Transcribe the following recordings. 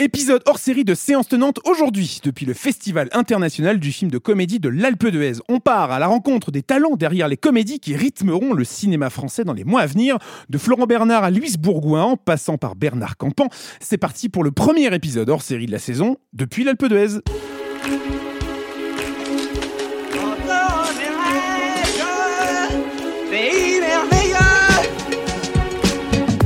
Épisode hors série de Séance Tenante aujourd'hui, depuis le Festival international du film de comédie de l'Alpe d'Huez. On part à la rencontre des talents derrière les comédies qui rythmeront le cinéma français dans les mois à venir, de Florent Bernard à Louise Bourgoin, en passant par Bernard Campan. C'est parti pour le premier épisode hors série de la saison, depuis l'Alpe d'Huez.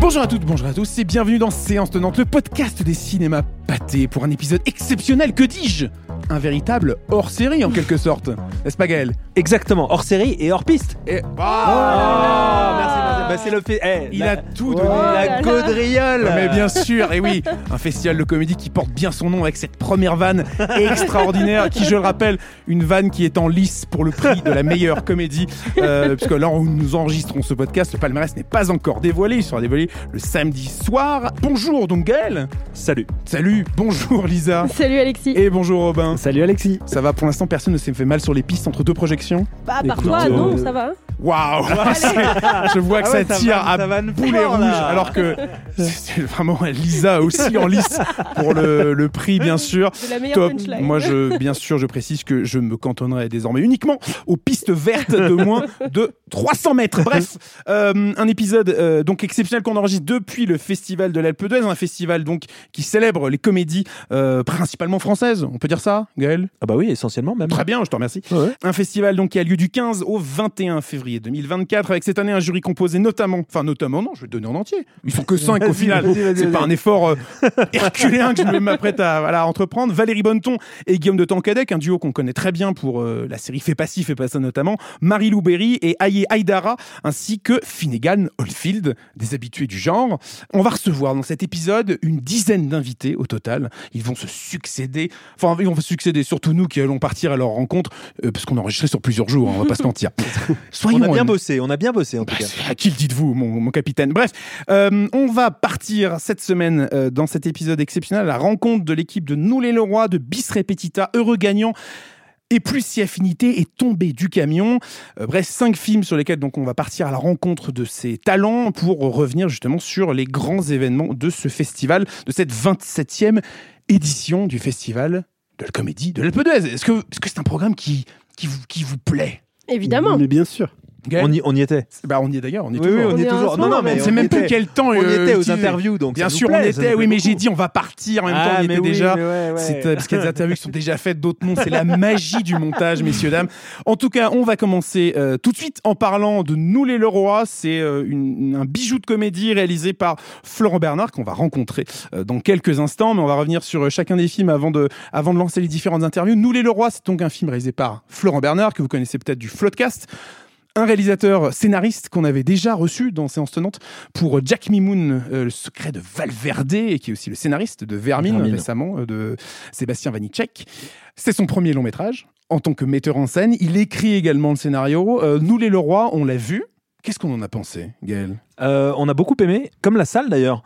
Bonjour à toutes, bonjour à tous et bienvenue dans Séance Tenante, le podcast des cinémas pâtés pour un épisode exceptionnel, que dis-je? Un véritable hors-série en quelque sorte, n'est-ce pas Gaël Exactement, hors série et hors piste. Et... Oh, merci. Bah, c'est le fait. eh, Il la- a tout donné la gaudriole. Mais bien sûr, et oui, un festival de comédie qui porte bien son nom avec cette première vanne extraordinaire, qui, je le rappelle, une vanne qui est en lice pour le prix de la meilleure comédie, euh, puisque là où nous enregistrons ce podcast, le palmarès n'est pas encore dévoilé, il sera dévoilé le samedi soir. Bonjour donc Gaël Salut. Salut, bonjour Lisa Salut Alexis. et bonjour Robin. Salut Alexis. Ça va pour l'instant, personne ne s'est fait mal sur les pistes entre deux projections Bah, par Écoute, toi, euh, non, ça va. hein Waouh Je vois que Ah ouais, ça ça tire à ça vanne boulet fort, rouge, alors que c'est vraiment Lisa aussi en lice pour le, le prix, bien sûr. C'est la meilleure Top. punchline. Moi, je, bien sûr, je précise que je me cantonnerai désormais uniquement aux pistes vertes de moins de 300 mètres. Bref, euh, un épisode euh, donc exceptionnel qu'on enregistre depuis le festival de l'Alpe d'Huez, un festival donc qui célèbre les comédies euh, principalement françaises. On peut dire ça, Gaël? Ah bah oui, essentiellement même. Très bien, je te remercie. Ouais. Un festival donc qui a lieu du 15 au 21 février 2024 avec cette année un jury composé notamment, enfin notamment non, je vais le donner en entier. Ils sont que 5 au final. C'est pas un effort euh, herculéen que je m'apprête à voilà, entreprendre. Valérie Bonneton et Guillaume de Tancadec, un duo qu'on connaît très bien pour euh, la série Fait pas ci, fait pas ça notamment. Marie-Lou Berry et Aye Aydara ainsi que Finnegan Oldfield, des habitués du genre. On va recevoir dans cet épisode une dizaine d'invités au total. Ils vont se succéder, enfin ils vont se succéder, surtout nous qui allons partir à leur rencontre, euh, parce qu'on a enregistré sur plusieurs jours, hein, on va pas se mentir. Soyons On a bien bossé, on a bien bossé en tout Bah, cas. c'est- à qui le dites-vous, mon, mon capitaine? Bref, euh, on va partir cette semaine euh, dans cet épisode exceptionnel à la rencontre de l'équipe de les Leroy, de Bis Repetita, heureux gagnant. Et plus si affinité est tombé du camion. Euh, bref, cinq films sur lesquels donc on va partir à la rencontre de ces talents pour revenir justement sur les grands événements de ce festival, de cette 27e édition du festival de la comédie de l'Alpe d'Huez. Est-ce que est-ce que c'est un programme qui, qui, vous, qui vous plaît? Évidemment. Mais bien sûr. On y, on y était. Bah, on y est d'ailleurs, on y est Oui, toujours. oui, on On y est toujours. Non, non, mais on même. sait on même plus quel temps On y euh, était aux interviews donc. Bien ça sûr, nous on ça était. Oui, mais j'ai dit on va partir. En même temps, Ah, on y mais était oui, déjà. mais ouais, ouais. C'est, euh, parce qu'il y a des interviews qui sont déjà faites, d'autres non. C'est la magie du montage, messieurs dames. En tout cas, on va commencer euh, tout de suite en parlant de Nous les Leroy. C'est euh, une- un bijou de comédie réalisé par Florent Bernard qu'on va rencontrer euh, dans quelques instants. Mais on va revenir sur euh, chacun des films avant de, avant de lancer les différentes interviews. Nous les Leroy, c'est donc un film réalisé par Florent Bernard que vous connaissez peut-être du Floodcast. Un réalisateur scénariste qu'on avait déjà reçu dans Séance Tenante pour Jack Mimoun, euh, Le secret de Valverde, et qui est aussi le scénariste de Vermine, Vermine. récemment, euh, de Sébastien Vanitschek. C'est son premier long métrage en tant que metteur en scène. Il écrit également le scénario. Euh, Nous les Leroy, on l'a vu. Qu'est-ce qu'on en a pensé, Gaël? Euh, on a beaucoup aimé, comme la salle d'ailleurs.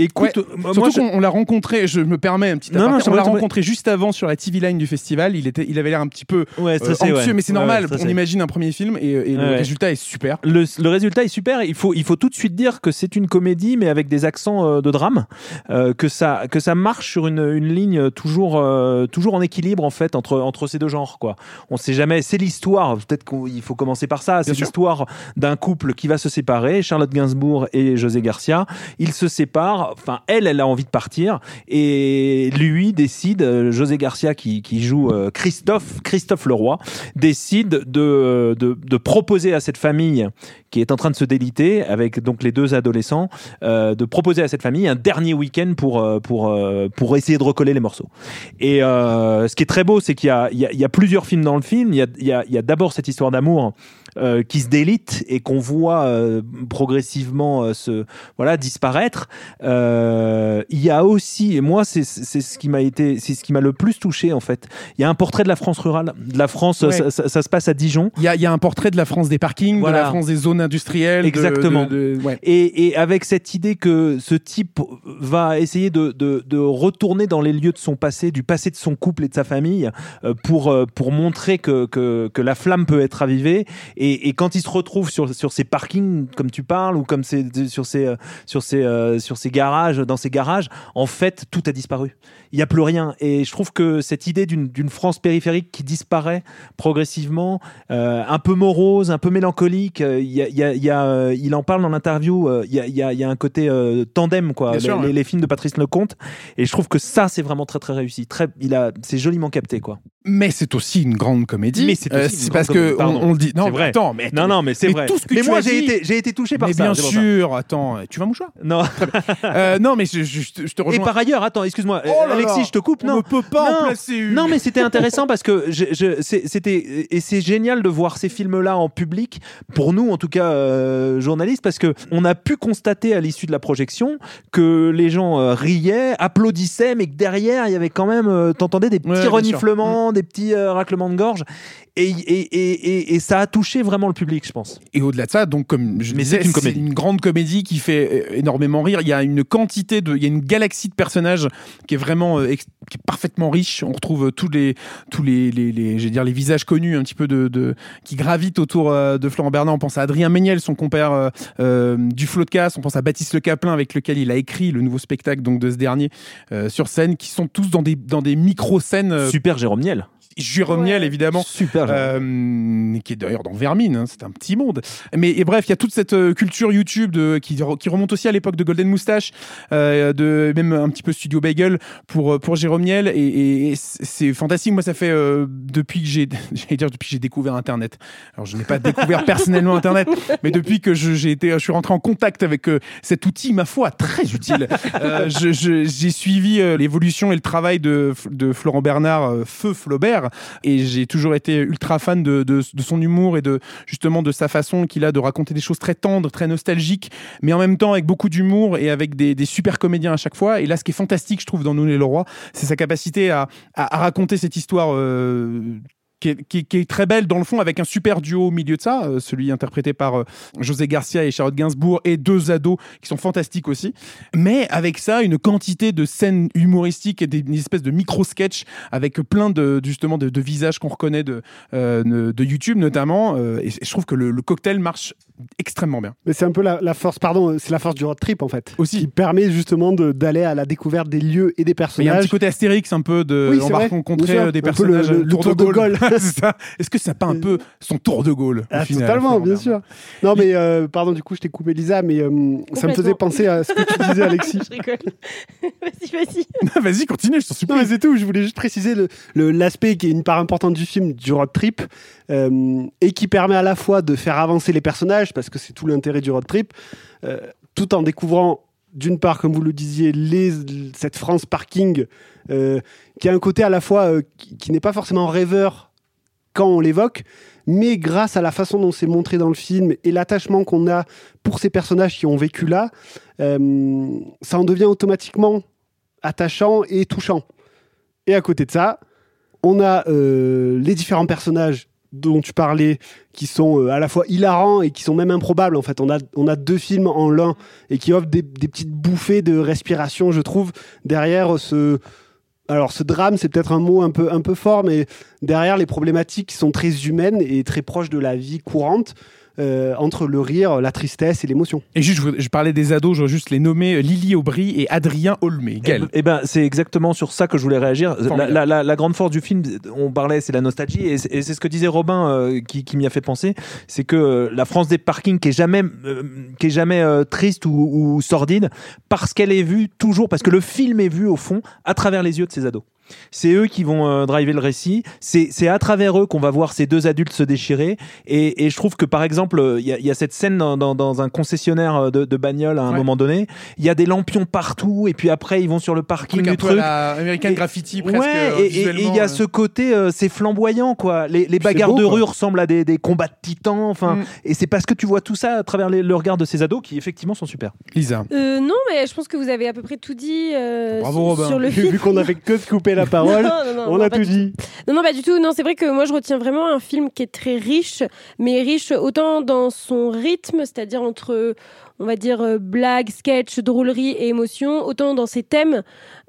Écoute, Ouais, moi, Surtout je- qu'on on l'a rencontré, je me permets un petit Non, non, on l'a rencontré juste avant sur la TV line du festival. Il, était, il avait l'air un petit peu ouais, euh, stressé, anxieux, ouais. mais c'est normal. on imagine un premier film et, et le résultat est super. Le, le résultat est super. Il faut, il faut tout de suite dire que c'est une comédie, mais avec des accents euh, de drame, euh, que ça, que ça marche sur une, une ligne toujours, euh, toujours en équilibre en fait entre, entre ces deux genres. Quoi. On sait jamais. C'est l'histoire. Peut-être qu'il faut commencer par ça. C'est l'histoire d'un couple qui va se séparer. Charlotte Gainsbourg et José Garcia. Ils se séparent. Enfin, elle, elle a envie de partir, et lui décide. euh, José Garcia qui, joue euh, Christophe, Christophe Leroy, décide de, de, proposer à cette famille qui est en train de se déliter avec donc les deux adolescents, euh, de proposer à cette famille un dernier week-end pour, pour, pour essayer de recoller les morceaux. Et ce qui est très beau, c'est qu'il y y, a, plusieurs films dans le film. Il y a, il y a d'abord cette histoire d'amour euh, qui se délite et qu'on voit euh, progressivement euh, se voilà disparaître. Euh, il y a aussi, et moi c'est c'est ce qui m'a été, c'est ce qui m'a le plus touché en fait. Il y a un portrait de la France rurale, de la France. Ouais. Ça, ça- ça se passe à Dijon. Il y a, il y a un portrait de la France des parkings, Voilà. de la France des zones industrielles. Exactement. de- de- ouais. Et, et avec cette idée que ce type va essayer de, de- de retourner dans les lieux de son passé, du passé de son couple et de sa famille, euh, pour, pour montrer que, que, que la flamme peut être ravivée. Et, Et, et quand il se retrouve sur, sur ces parkings, comme tu parles, ou comme sur ces, euh, sur ces, euh, sur ces garages, dans ces garages, en fait, tout a disparu. Il n'y a plus rien. Et je trouve que cette idée d'une France périphérique qui disparaît progressivement, euh, un peu morose, un peu mélancolique, il y a- il y a- il y a, il en parle dans l'interview, il y, a, il y a- un côté euh, tandem, quoi, les, sûr, les- ouais. les films de Patrice Lecomte. Et je trouve que ça, c'est vraiment très, très réussi. Très, il a, c'est joliment capté, quoi. Mais c'est aussi une grande comédie. Mais c'est aussi une c'est grande parce que comédie, on, pardon. on le dit. Non, vrai. attends, mais Non, non, mais c'est mais vrai. tout ce que mais tu moi, j'ai été, j'ai été touché par mais ça. bien pour ça. sûr. Attends, tu vas mouchoir? Non. euh, Non, mais je, je- je te- te Et rejoins. par ailleurs, attends, excuse-moi, Oh Alexis, je te coupe. on Non, ne peut pas Non. en placer une. Non, mais c'était intéressant parce que je, c'était et c'est génial de voir ces films-là en public pour nous, en tout cas euh, journalistes, parce que on a pu constater à l'issue de la projection que les gens euh, riaient, applaudissaient, mais que derrière il y avait quand même, euh, t'entendais des petits Ouais, bien reniflements, des petits euh, raclements de gorge, et, et, et, et, et ça a touché vraiment le public, je pense. Et au-delà de ça, donc comme je Mais disais, c'est une c'est comédie. une grande comédie qui fait euh, énormément rire. Il y a une quantité de, il y a une galaxie de personnages qui est vraiment, euh, qui est parfaitement riche. On retrouve euh, tous les, tous les, les, les- dire les visages connus un petit peu de, de qui gravitent autour euh, de Florent Bernard. On pense à Adrien Méniel, son compère euh, euh, du Floodcast. On pense à Baptiste Le Caplin avec lequel il a écrit le nouveau spectacle donc de ce dernier sur scène, qui sont tous dans des dans des micro scènes. Super Jérôme Niel. Jérôme Niel évidemment. Super. Euh, qui est d'ailleurs dans Vermine, hein, c'est un petit monde. Mais et bref, il y a toute cette euh, culture YouTube de, qui, re- qui remonte aussi à l'époque de Golden Moustache, euh, de même un petit peu Studio Bagel pour euh, pour Jérôme Niel et, et- et c'est fantastique. Moi, ça fait euh, depuis que j'ai, j'allais dire depuis que j'ai découvert Internet. Alors, je n'ai pas découvert personnellement Internet, mais depuis que je, j'ai été, je suis rentré en contact avec euh, cet outil, ma foi, très utile. Euh, je- je- j'ai suivi euh, l'évolution et le travail de, de Florent Bernard, euh, Feu Flaubert, et j'ai toujours été ultra fan de, son humour et de justement de sa façon qu'il a de raconter des choses très tendres, très nostalgiques, mais en même temps avec beaucoup d'humour et avec des, super comédiens à chaque fois. Et là, ce qui est fantastique, je trouve, dans Nous les Leroy, c'est sa capacité à raconter cette histoire. euh, qui est, très belle dans le fond avec un super duo au milieu de ça, euh, celui interprété par euh, José Garcia et Charlotte Gainsbourg et deux ados qui sont fantastiques aussi. Mais avec ça, une quantité de scènes humoristiques et des, espèce de micro-sketch avec plein de justement de, visages qu'on reconnaît de, euh, de YouTube notamment. et je trouve que le cocktail marche extrêmement bien. Mais c'est un peu la, la force, pardon, c'est la force du road trip en fait. Aussi. Qui permet justement d'aller à la découverte des lieux et des Mais il y a un personnages. petit côté Astérix un peu de Oui, on c'est va rencontrer euh, des Un peu personnages le- euh, le tour de Gaulle. C'est. Est-ce que ça pas un peu son tour de Gaulle au Ah, final, totalement, bien sûr. Non, mais euh, pardon, du coup, je t'ai coupé Lisa, mais euh, ça me faisait penser à ce que tu disais, Alexis. Je rigole. vas-y, vas-y. Vas-y, continue, je t'en Non, supplie. mais c'est tout. Je voulais juste préciser le- le- l'aspect qui est une part importante du film, du road trip, et qui permet à la fois de faire avancer les personnages, parce que c'est tout l'intérêt du road trip, euh, tout en découvrant, d'une part, comme vous le disiez, cette France parking, euh, qui a un côté à la fois euh, qui, n'est pas forcément rêveur quand on l'évoque, mais grâce à la façon dont c'est montré dans le film et l'attachement qu'on a pour ces personnages qui ont vécu là, euh, ça en devient automatiquement attachant et touchant. Et à côté de ça, on a euh, les différents personnages dont tu parlais qui sont euh, à la fois hilarants et qui sont même improbables en fait. On a on a deux films en l'un et qui offrent des, petites bouffées de respiration je trouve. Derrière ce alors ce drame c'est peut-être un mot un peu un peu fort mais derrière les problématiques qui sont très humaines et très proches de la vie courante euh, entre le rire la tristesse et l'émotion Et juste, je, parlais des ados, je voudrais juste les nommer euh, Lily Aubry et Adrien Olmé. Gaël. Eh ben, c'est exactement sur ça que je voulais réagir. La, la- la- la grande force du film, on parlait, c'est la nostalgie, et c'est et c'est ce que disait Robin euh, qui, qui m'y a fait penser, c'est que euh, la France des parkings qui est jamais, euh, qui est jamais euh, triste ou, ou sordide, parce qu'elle est vue toujours, parce que le film est vu au fond à travers les yeux de ces ados. C'est eux qui vont euh, driver le récit. C'est à travers eux qu'on va voir ces deux adultes se déchirer. Et, et je trouve que par exemple, il y, a- il y a cette scène dans, dans- dans un concessionnaire euh, de, de bagnole à un Ouais. moment donné. Il y a des lampions partout, et puis après ils vont sur le parking Truc un du truc. la American Et- Graffiti presque. Ouais, euh, et- il y a euh. ce côté, euh, c'est flamboyant, quoi. Les, les bagarres beau, de quoi. rue ressemblent à des, des combats de titans, enfin. Mm. Et c'est parce que tu vois tout ça à travers les- le regard de ces ados qui, effectivement, sont super. Lisa. Euh, non, mais je pense que vous avez à peu près tout dit euh, Bravo, sur- Robin. sur le film. vu qu'on avait que de couper la parole. Non, non, non, on a tout dit. Non, non, pas du tout. Non, c'est vrai que moi, je retiens vraiment un film qui est très riche, mais riche autant dans son rythme, c'est-à-dire entre on va dire, euh, blague, sketch, drôlerie et émotion, autant dans ses thèmes,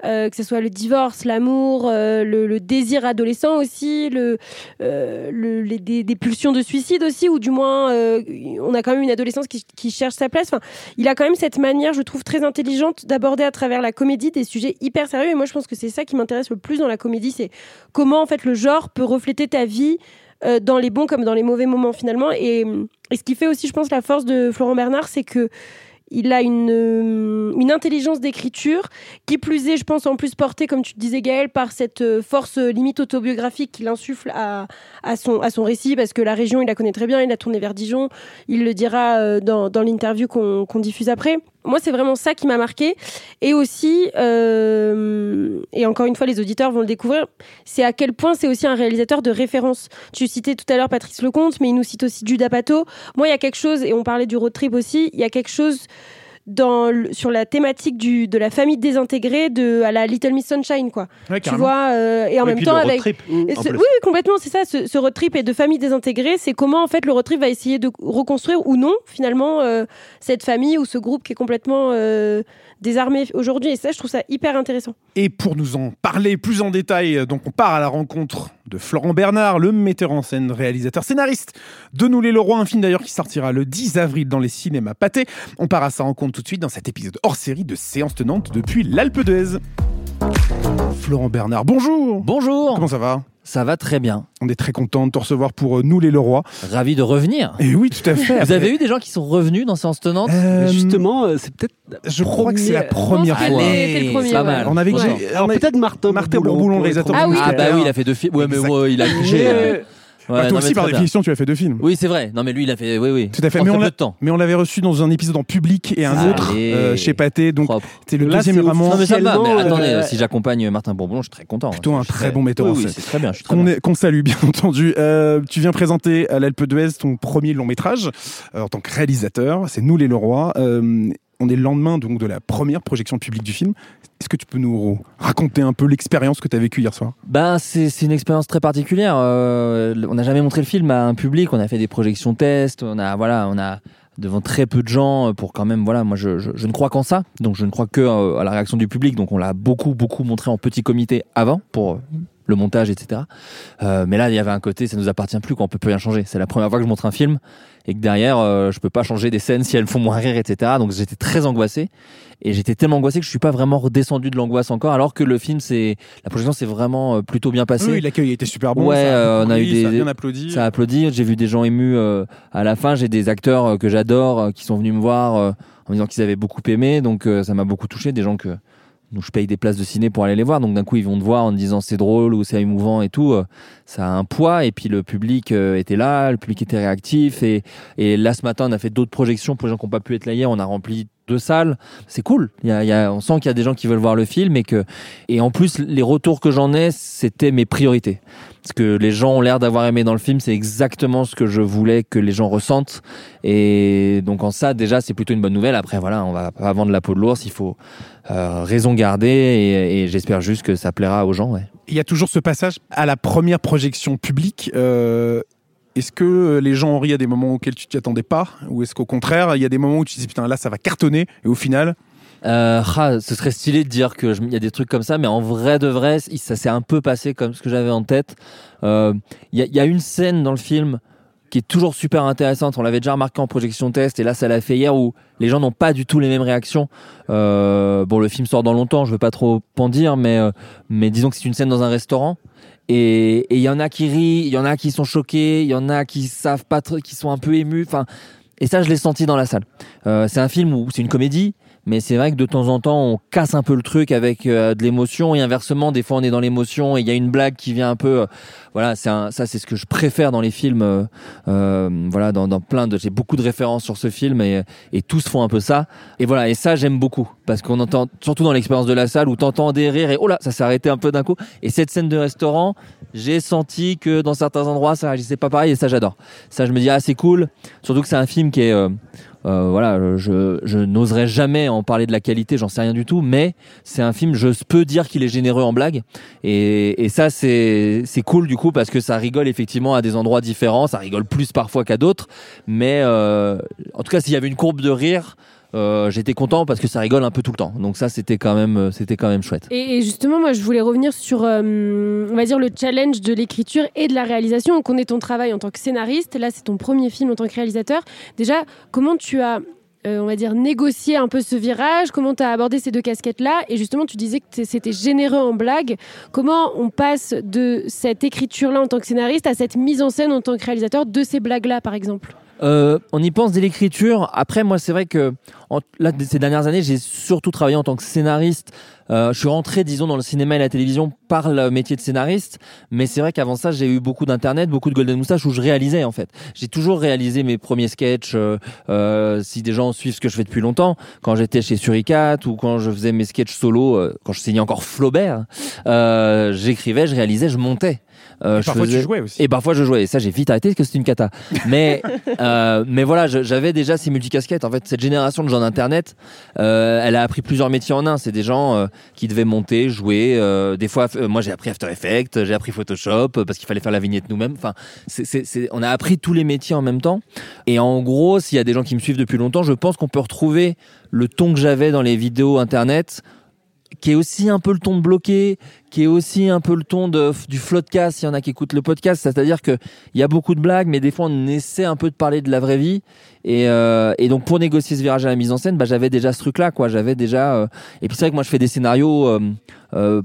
euh, que ce soit le divorce, l'amour, euh, le, le désir adolescent aussi, le, le- les, des, pulsions de suicide aussi, ou du moins, on a quand même une adolescence qui, qui cherche sa place. Enfin, il a quand même cette manière, je trouve, très intelligente d'aborder à travers la comédie des sujets hyper sérieux. Et moi, je pense que c'est ça qui m'intéresse le plus dans la comédie, c'est comment, en fait, le genre peut refléter ta vie euh, dans les bons comme dans les mauvais moments finalement. Et, ce qui fait aussi, je pense, la force de Florent Bernard, c'est que il a une, euh, une intelligence d'écriture qui plus est, je pense, en plus portée, comme tu disais Gaël, par cette euh, force euh, limite autobiographique qu'il insuffle à, à, son, à son récit, parce que la région, il la connaît très bien, il a tourné vers Dijon, il le dira dans, dans l'interview qu'on diffuse après. Moi, c'est vraiment ça qui m'a marqué. Et aussi, euh, et encore une fois, les auditeurs vont le découvrir, c'est à quel point c'est aussi un réalisateur de référence. Tu citais tout à l'heure Patrice Lecomte, mais il nous cite aussi Judas Pato. Moi, il y a quelque chose, et on parlait du road trip aussi, il y a quelque chose dans le- sur la thématique du, de la famille désintégrée de, à la Little Miss Sunshine, quoi. Ouais, Tu vois, euh, et en Et même temps avec... trip, oui, complètement, c'est ça. Ce, ce road trip et de famille désintégrée, c'est comment en fait le road trip va essayer de reconstruire ou non finalement euh, cette famille ou ce groupe qui est complètement euh, désarmé aujourd'hui. Et ça, je trouve ça hyper intéressant. Et pour nous en parler plus en détail, donc on part à la rencontre de Florent Bernard, le metteur en scène, réalisateur, scénariste de Nous Leroy, un film d'ailleurs qui sortira le 10 avril dans les cinémas pâtés. On part à sa rencontre tout de suite dans cet épisode hors série de Séance tenante depuis l'Alpe d'Huez. Florent Bernard, bonjour Bonjour, Comment ça va? Ça va très bien. On est très content de te recevoir pour euh, Nous les Leroy. Ravi de revenir. Et oui, tout à fait. Vous avez eu des gens qui sont revenus dans Séance Tenante Euh, Justement, euh, c'est peut-être. je crois que c'est la premier- première fois. c'était le premier, pas mal. On avait Ouais. Alors peut-être Martin, Martin Bourboulon, le réalisateur Ah oui. Ah bah oui, il a fait deux films. Ouais, mais ouais, il a euh, Ouais, Bah, non, toi aussi, par définition, tu as fait deux films. Oui, c'est vrai. Non, mais lui, il a fait. Oui, oui. Tout à fait. Mais on temps. Mais on l'avait reçu dans un épisode en public et un autre euh, chez Pathé. Donc, c'est le Là, deuxième c'est vraiment Non, mais ça va. Mais officiellement, attendez, euh, si j'accompagne Martin Bourbon, je suis très content. Plutôt un Je suis très bon metteur en oui, scène. c'est très bien. Je suis très qu'on bien. est- qu'on salue, bien entendu. Euh, tu viens présenter à l'Alpe d'Huez ton premier long métrage euh, en tant que réalisateur. C'est Nous les Leroy. On est le lendemain donc de la première projection publique du film. Est-ce que tu peux nous raconter un peu l'expérience que tu as vécue hier soir? Ben, c'est une expérience très particulière. Euh, on n'a jamais montré le film à un public. On a fait des projections tests. On a voilà, on a devant très peu de gens euh, pour quand même voilà. Moi, je, ne crois qu'en ça. Donc, je ne crois que euh, à la réaction du public. Donc, on l'a beaucoup beaucoup montré en petit comité avant pour le montage, etc. Mais là, il y avait un côté, ça nous appartient plus, qu'on peut plus rien changer. C'est la première fois que je montre un film et que derrière, euh, je peux pas changer des scènes si elles font moins rire, etc. Donc, j'étais très angoissé et j'étais tellement angoissé que je suis pas vraiment redescendu de l'angoisse encore, alors que le film, c'est la projection, s'est vraiment euh, plutôt bien passée. Oui, l'accueil était super bon. Ouais, ça euh, on a eu ça des- bien applaudi. Ça a applaudi. J'ai vu des gens émus euh, à la fin. J'ai des acteurs que j'adore qui sont venus me voir en me disant qu'ils avaient beaucoup aimé. Donc ça m'a beaucoup touché. Des gens que nous je paye des places de ciné pour aller les voir. Donc d'un coup ils vont te voir en te disant c'est drôle ou c'est émouvant et tout. Euh, ça a un poids. Et puis le public euh, était là, le public était réactif. Et, et là ce matin on a fait d'autres projections pour les gens qui n'ont pas pu être là hier. On a rempli deux salles. C'est cool. Il y a, a- on sent qu'il y a des gens qui veulent voir le film et que et en plus les retours que j'en ai c'était mes priorités. Ce que les gens ont l'air d'avoir aimé dans le film, c'est exactement ce que je voulais que les gens ressentent. Et donc en ça, déjà, c'est plutôt une bonne nouvelle. Après, voilà, on va pas vendre la peau de l'ours. Il faut euh, raison garder. Et, j'espère juste que ça plaira aux gens. Il y a toujours ce passage à la première projection publique. euh, est-ce que les gens ont ri à des moments auxquels tu t'y attendais pas? Ou est-ce qu'au contraire, il y a des moments où tu dis putain là ça va cartonner et au final, Euh, ah, ce serait stylé de dire que je- il y a des trucs comme ça, mais en vrai de vrai, ça s'est un peu passé comme ce que j'avais en tête. Euh, Il y, a- une scène dans le film qui est toujours super intéressante. On l'avait déjà remarqué en projection test, et là, ça l'a fait hier où les gens n'ont pas du tout les mêmes réactions. Euh, bon, le film sort dans longtemps, je veux pas trop en dire, euh, mais disons que c'est une scène dans un restaurant. Et il y en a qui rient, il y en a qui sont choqués, il y en a qui savent pas, qui sont un peu émus. Enfin, et ça, je l'ai senti dans la salle. Euh, c'est un film où c'est une comédie, mais c'est vrai que de temps en temps, on casse un peu le truc avec euh, de l'émotion et inversement, des fois, on est dans l'émotion et il y a une blague qui vient un peu. euh, voilà, c'est ça, c'est ce que je préfère dans les films. euh, euh, voilà, dans, plein de, j'ai beaucoup de références sur ce film et, et tous font un peu ça. Et voilà, et ça, j'aime beaucoup parce qu'on entend, surtout dans l'expérience de la salle où t'entends des rires et oh là, ça s'est arrêté un peu d'un coup. Et cette scène de restaurant, j'ai senti que dans certains endroits, ça réagissait pas pareil et ça, j'adore. Ça, je me dis ah, c'est cool. Surtout que c'est un film qui est voilà, je, je n'oserais jamais en parler de la qualité, j'en sais rien du tout, mais c'est un film, je peux dire qu'il est généreux en blagues, et, et ça c'est c'est cool du coup parce que ça rigole effectivement à des endroits différents, ça rigole plus parfois qu'à d'autres, mais euh, en tout cas s'il y avait une courbe de rire, euh, j'étais content parce que ça rigole un peu tout le temps. Donc ça, c'était quand même, euh, c'était quand même chouette. Et, justement, moi, je voulais revenir sur, euh, on va dire, le challenge de l'écriture et de la réalisation. On connaît ton travail en tant que scénariste. Là, c'est ton premier film en tant que réalisateur. Déjà, comment tu as, euh, on va dire, négocié un peu ce virage? Comment tu as abordé ces deux casquettes-là? Et justement, tu disais que c'était généreux en blagues. Comment on passe de cette écriture-là en tant que scénariste à cette mise en scène en tant que réalisateur de ces blagues-là, par exemple? Euh, on y pense dès l'écriture. Après, moi, c'est vrai que en- là, ces dernières années, j'ai surtout travaillé en tant que scénariste. Euh, je suis rentré, disons, dans le cinéma et la télévision par le métier de scénariste. Mais c'est vrai qu'avant ça, j'ai eu beaucoup d'internet, beaucoup de Golden Moustache où je réalisais en fait. J'ai toujours réalisé mes premiers sketchs. euh, euh, si des gens suivent ce que je fais depuis longtemps, quand j'étais chez Suricat ou quand je faisais mes sketchs solo, euh, quand je signais encore Flaubert, euh, j'écrivais, je réalisais, je montais. Euh, Et je parfois, faisais- tu jouais aussi. et parfois je jouais. Et ça, j'ai vite arrêté parce que c'était une cata. Mais, euh, mais voilà, j'avais déjà ces multicasquettes. En fait, cette génération de gens d'Internet, euh, elle a appris plusieurs métiers en un. C'est des gens euh, qui devaient monter, jouer. euh, des fois, euh, moi, j'ai appris After Effects, j'ai appris Photoshop parce qu'il fallait faire la vignette nous-mêmes. Enfin, c'est, c'est, c'est- on a appris tous les métiers en même temps. Et en gros, s'il y a des gens qui me suivent depuis longtemps, je pense qu'on peut retrouver le ton que j'avais dans les vidéos Internet qui est aussi un peu le ton de bloqué, qui est aussi un peu le ton de, du floodcast, s'il y en a qui écoutent le podcast. C'est-à-dire qu'il y a beaucoup de blagues, mais des fois on essaie un peu de parler de la vraie vie. Et, euh, et donc pour négocier ce virage à la mise en scène, bah, j'avais déjà ce truc-là. quoi. J'avais déjà. euh, Et puis c'est vrai que moi je fais des scénarios. euh, euh,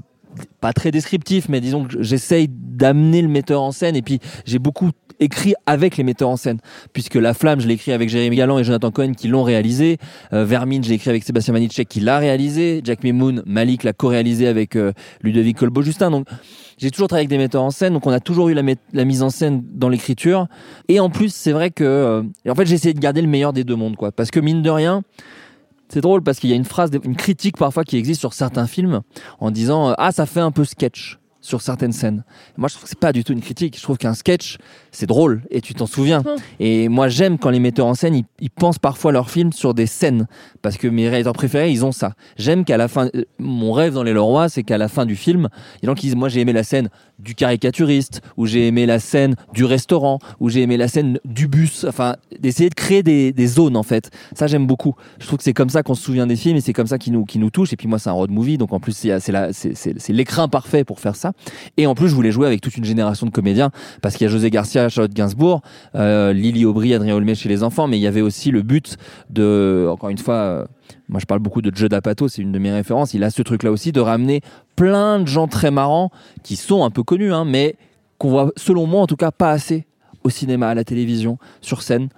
pas très descriptifs, mais disons que j'essaye d'amener le metteur en scène et puis j'ai beaucoup écrit avec les metteurs en scène puisque La Flamme je l'ai écrit avec Jérémy Galland et Jonathan Cohen qui l'ont réalisé. Euh, Vermine je l'ai écrit avec Sébastien Manicek qui l'a réalisé. Jack Mimoun Malik l'a co-réalisé avec euh, Ludovic Colbeau-Justin donc j'ai toujours travaillé avec des metteurs en scène donc on a toujours eu la, mise en scène dans l'écriture. Et en plus c'est vrai que euh, en fait j'ai essayé de garder le meilleur des deux mondes quoi. Parce que mine de rien c'est drôle parce qu'il y a une phrase, une critique parfois qui existe sur certains films en disant euh, ah ça fait un peu sketch sur certaines scènes. Moi je trouve que c'est pas du tout une critique. Je trouve qu'un sketch c'est drôle et tu t'en souviens. Et moi j'aime quand les metteurs en scène ils, ils pensent parfois leurs films sur des scènes parce que mes réalisateurs préférés ils ont ça. J'aime qu'à la fin, euh, mon rêve dans Les Leroy c'est qu'à la fin du film, il y a des gens qui disent moi j'ai aimé la scène du caricaturiste ou j'ai aimé la scène du restaurant ou j'ai aimé la scène du bus. Enfin d'essayer de créer des, des zones en fait. Ça j'aime beaucoup. Je trouve que c'est comme ça qu'on se souvient des films et c'est comme ça qui nous qui nous touche. Et puis moi c'est un road movie donc en plus c'est l'écrin parfait pour faire ça. Et en plus je voulais jouer avec toute une génération de comédiens parce qu'il y a José Garcia, Charlotte Gainsbourg, euh, Lily Aubry, Adrien Olmé chez les enfants, mais il y avait aussi le but de encore une fois. euh, moi, je parle beaucoup de Joe D'Apato, c'est une de mes références. Il a ce truc-là aussi de ramener plein de gens très marrants qui sont un peu connus, hein, mais qu'on voit, selon moi, en tout cas, pas assez au cinéma, à la télévision, sur scène.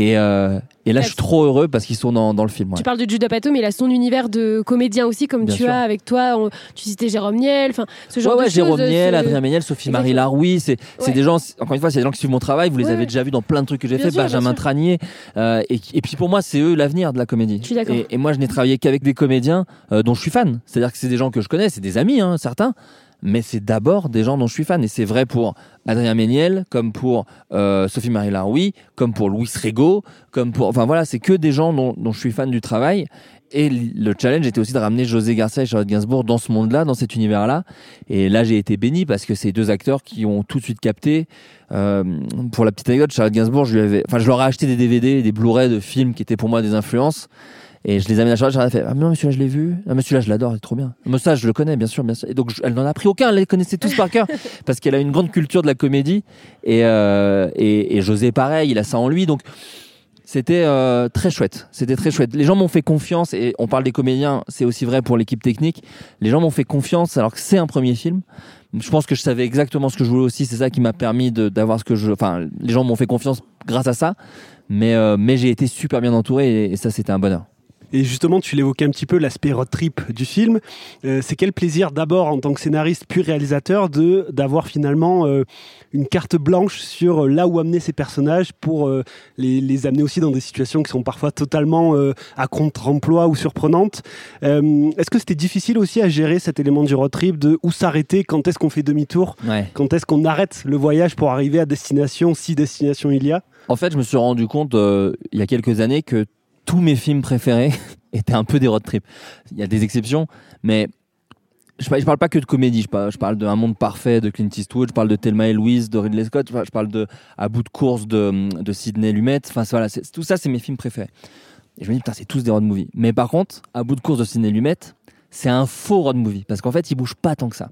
Et, euh, et là, je suis trop heureux parce qu'ils sont dans, dans le film. ouais. Tu parles de Judah Pato, mais il a son univers de comédien aussi, comme Bien tu sûr. as avec toi. on- tu citais Jérôme Niel, enfin, ce genre Ouais, ouais, de Jérôme choses. Niel, ce- Adrien Méniel, Sophie-Marie. Laroui, c'est des gens, encore une fois, c'est des gens qui suivent mon travail, vous les avez déjà vus dans plein de trucs que j'ai fait, sûr, Benjamin. Tranier, euh, et, et puis pour moi, c'est eux l'avenir de la comédie. Je suis. Et, et moi, je n'ai travaillé qu'avec des comédiens euh, dont je suis fan. C'est-à-dire que c'est des gens que je connais, c'est des amis, hein, certains, mais c'est d'abord des gens dont je suis fan. Et c'est vrai pour Adrien Méniel, comme pour euh, Sophie-Marie Laroui, comme pour Louis Rego, comme pour. Enfin voilà, c'est que des gens dont, dont je suis fan du travail. Et le challenge était aussi de ramener José Garcia et Charlotte Gainsbourg dans ce monde-là, dans cet univers-là. Et là, j'ai été béni parce que c'est deux acteurs qui ont tout de suite capté. Euh, pour la petite anecdote, Charlotte Gainsbourg, je lui avais, enfin, je leur ai acheté des DVD, des Blu-ray de films qui étaient pour moi des influences. Et je les amène à Charlotte, Charlotte fait Ah, mais non, mais celui-là, je l'ai vu. Ah, mais celui-là, je l'adore, il est trop bien. Mais ça, je le connais, bien sûr, bien sûr. Et donc, je- elle n'en a pris aucun, elle les connaissait tous par cœur. Parce qu'elle a une grande culture de la comédie. Et, euh, et, et José, pareil, il a ça en lui. Donc, c'était euh, très chouette. C'était très chouette. Les gens m'ont fait confiance, et on parle des comédiens, c'est aussi vrai pour l'équipe technique. Les gens m'ont fait confiance alors que c'est un premier film. Je pense que je savais exactement ce que je voulais aussi. C'est ça qui m'a permis d'avoir ce que je. Enfin, les gens m'ont fait confiance grâce à ça. Mais, euh, mais j'ai été super bien entouré et, et ça, c'était un bonheur. Et justement, tu l'évoquais un petit peu, l'aspect road trip du film. Euh, c'est quel plaisir d'abord en tant que scénariste puis réalisateur de d'avoir finalement euh, une carte blanche sur euh, là où amener ces personnages pour euh, les, les amener aussi dans des situations qui sont parfois totalement à contre-emploi ou surprenantes. Est-ce que c'était difficile aussi à gérer cet élément du road trip de où s'arrêter, quand est-ce qu'on fait demi-tour, Ouais. quand est-ce qu'on arrête le voyage pour arriver à destination, si destination il y a? En fait, je me suis rendu compte euh, il y a quelques années que tous mes films préférés étaient un peu des road trips. Il y a des exceptions, mais je parle, je parle pas que de comédie. Je parle, de Un monde parfait de Clint Eastwood. Je parle de Thelma et Louise de Ridley Scott. Je parle de À bout de course de, de Sidney Lumet. Enfin, voilà, tout ça, c'est mes films préférés. Et je me dis, putain, c'est tous des road movies. Mais par contre, à bout de course de Ciné Lumet, c'est un faux road movie. Parce qu'en fait, il bouge pas tant que ça.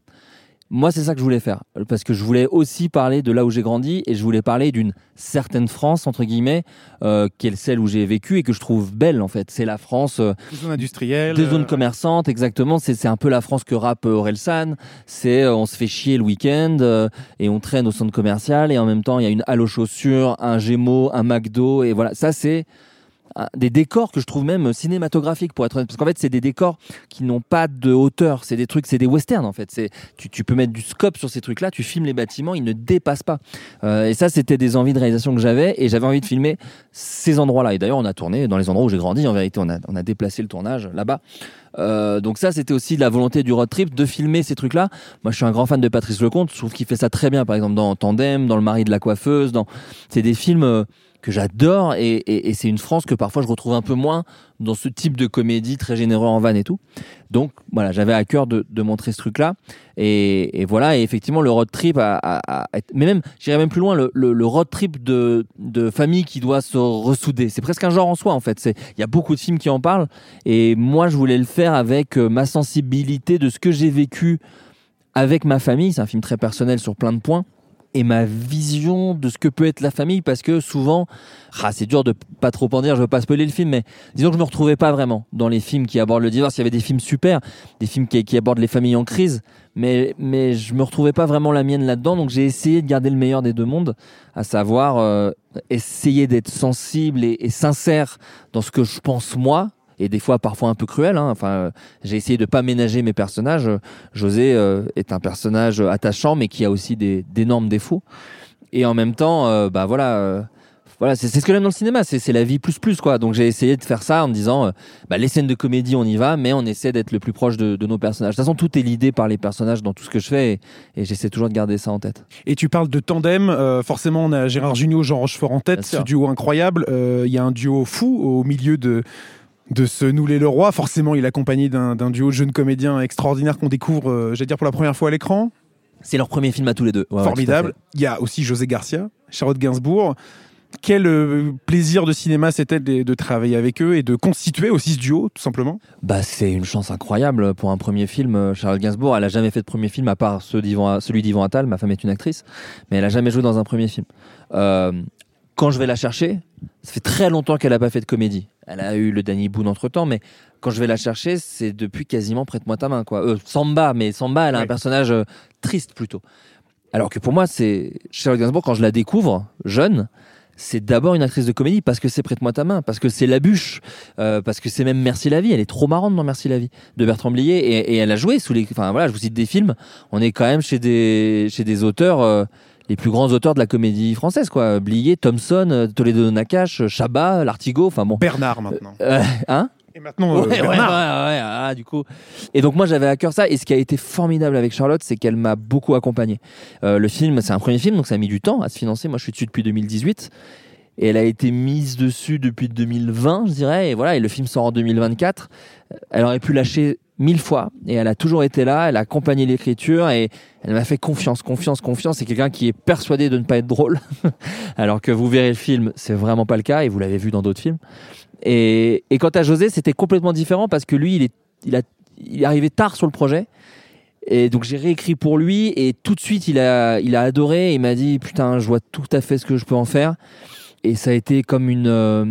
Moi, c'est ça que je voulais faire. Parce que je voulais aussi parler de là où j'ai grandi et je voulais parler d'une certaine France, entre guillemets, euh, qui est celle où j'ai vécu et que je trouve belle, en fait. C'est la France euh, Des zones industrielles. des euh, zones commerçantes, exactement. C'est c'est un peu la France que rappe euh, Orelsan. C'est euh, on se fait chier le week-end euh, et on traîne au centre commercial et en même temps il y a une halle aux chaussures, un Gémeaux, un McDo et voilà. Ça c'est euh, des décors que je trouve même cinématographiques pour être parce qu'en fait c'est des décors qui n'ont pas de hauteur c'est des trucs c'est des westerns en fait c'est tu, tu peux mettre du scope sur ces trucs là tu filmes les bâtiments ils ne dépassent pas Euh, et ça c'était des envies de réalisation que j'avais et j'avais envie de filmer ces endroits là et d'ailleurs on a tourné dans les endroits où j'ai grandi en vérité on a, on a déplacé le tournage là-bas euh, donc ça, c'était aussi la volonté du road trip de filmer ces trucs-là. Moi, je suis un grand fan de Patrice Lecomte. Je trouve qu'il fait ça très bien. Par exemple, dans Tandem, dans Le mari de la coiffeuse. Dans... C'est des films euh, que j'adore et, c'est une France que parfois je retrouve un peu moins dans ce type de comédie très généreux en vanne et tout. Donc voilà, j'avais à cœur de, montrer ce truc-là. Et, et voilà, et effectivement, le road trip, a, mais même, j'irais même plus loin, le, road trip de, de famille qui doit se ressouder. C'est presque un genre en soi, en fait. Il y a beaucoup de films qui en parlent. Et moi, je voulais le faire avec euh, ma sensibilité de ce que j'ai vécu avec ma famille. C'est un film très personnel sur plein de points. Et ma vision de ce que peut être la famille, parce que souvent, ah, c'est dur de pas trop en dire, je veux pas spoiler le film, mais disons que je me retrouvais pas vraiment dans les films qui abordent le divorce. Il y avait des films super, des films qui, abordent les familles en crise, mais, mais je me retrouvais pas vraiment la mienne là-dedans. Donc j'ai essayé de garder le meilleur des deux mondes, à savoir euh, essayer d'être sensible et sincère dans ce que je pense moi, et des fois parfois un peu cruel. hein. Enfin, euh, j'ai essayé de pas ménager mes personnages. José euh, est un personnage attachant, mais qui a aussi des d'énormes défauts. Et en même temps, euh, bah voilà. euh, voilà, c'est ce que j'aime dans le cinéma, c'est la vie plus plus quoi. Donc j'ai essayé de faire ça en me disant, euh, bah, les scènes de comédie on y va, mais on essaie d'être le plus proche de, de nos personnages. De toute façon, tout est l'idée par les personnages dans tout ce que je fais, et, et j'essaie toujours de garder ça en tête. Et tu parles de tandem. euh, forcément, on a Gérard Jugnot, Jean Rochefort en tête. Ce duo incroyable. Euh, Il y a un duo fou au milieu de de ce Nous les Leroy. Forcément, il est accompagné d'un duo de jeunes comédiens extraordinaires qu'on découvre, euh, j'allais dire pour la première fois à l'écran. C'est leur premier film à tous les deux. Ouais, ouais, Formidable. Il y a aussi José Garcia, Charlotte Gainsbourg. Quel euh, plaisir de cinéma c'était de, de travailler avec eux et de constituer aussi ce duo, tout simplement. Bah, c'est une chance incroyable pour un premier film. Euh, Charlotte Gainsbourg, elle a jamais fait de premier film à part ceux celui d'Yvan Attal. Ma femme est une actrice, mais elle a jamais joué dans un premier film. Euh, quand je vais la chercher, ça fait très longtemps qu'elle a pas fait de comédie. Elle a eu le Danny Boone entre temps, mais quand je vais la chercher, c'est depuis quasiment prête-moi ta main, quoi. Euh, Samba, mais Samba, elle a un personnage euh, triste plutôt. Alors que pour moi, c'est Charlotte Gainsbourg quand je la découvre jeune. C'est d'abord une actrice de comédie parce que c'est Prête-moi ta main, parce que c'est la bûche, euh, parce que c'est même Merci la vie. Elle est trop marrante dans Merci la vie de Bertrand Blier et, et elle a joué sous les. Enfin voilà, je vous cite des films. On est quand même chez des chez des auteurs. Euh, les plus grands auteurs de la comédie française, quoi. Blier, Thompson, euh, Toledo Nakache, Chabat, Lartigot, enfin bon. Bernard maintenant. Euh, hein Et maintenant, euh, Ouais, ouais, ouais, ah, du coup. Et donc moi j'avais à cœur ça. Et ce qui a été formidable avec Charlotte, c'est qu'elle m'a beaucoup accompagné. Euh, le film, c'est un premier film, donc ça a mis du temps à se financer. Moi je suis dessus depuis 2018. Et elle a été mise dessus depuis 2020, je dirais. Et voilà, et le film sort en 2024. Elle aurait pu lâcher mille fois. Et elle a toujours été là. Elle a accompagné l'écriture et elle m'a fait confiance, confiance, confiance. C'est quelqu'un qui est persuadé de ne pas être drôle. Alors que vous verrez le film, c'est vraiment pas le cas. Et vous l'avez vu dans d'autres films. Et, et quant à José, c'était complètement différent parce que lui, il est, il a, il est arrivé tard sur le projet. Et donc j'ai réécrit pour lui et tout de suite il a, il a adoré. Il m'a dit putain, je vois tout à fait ce que je peux en faire. Et ça a été comme une, euh,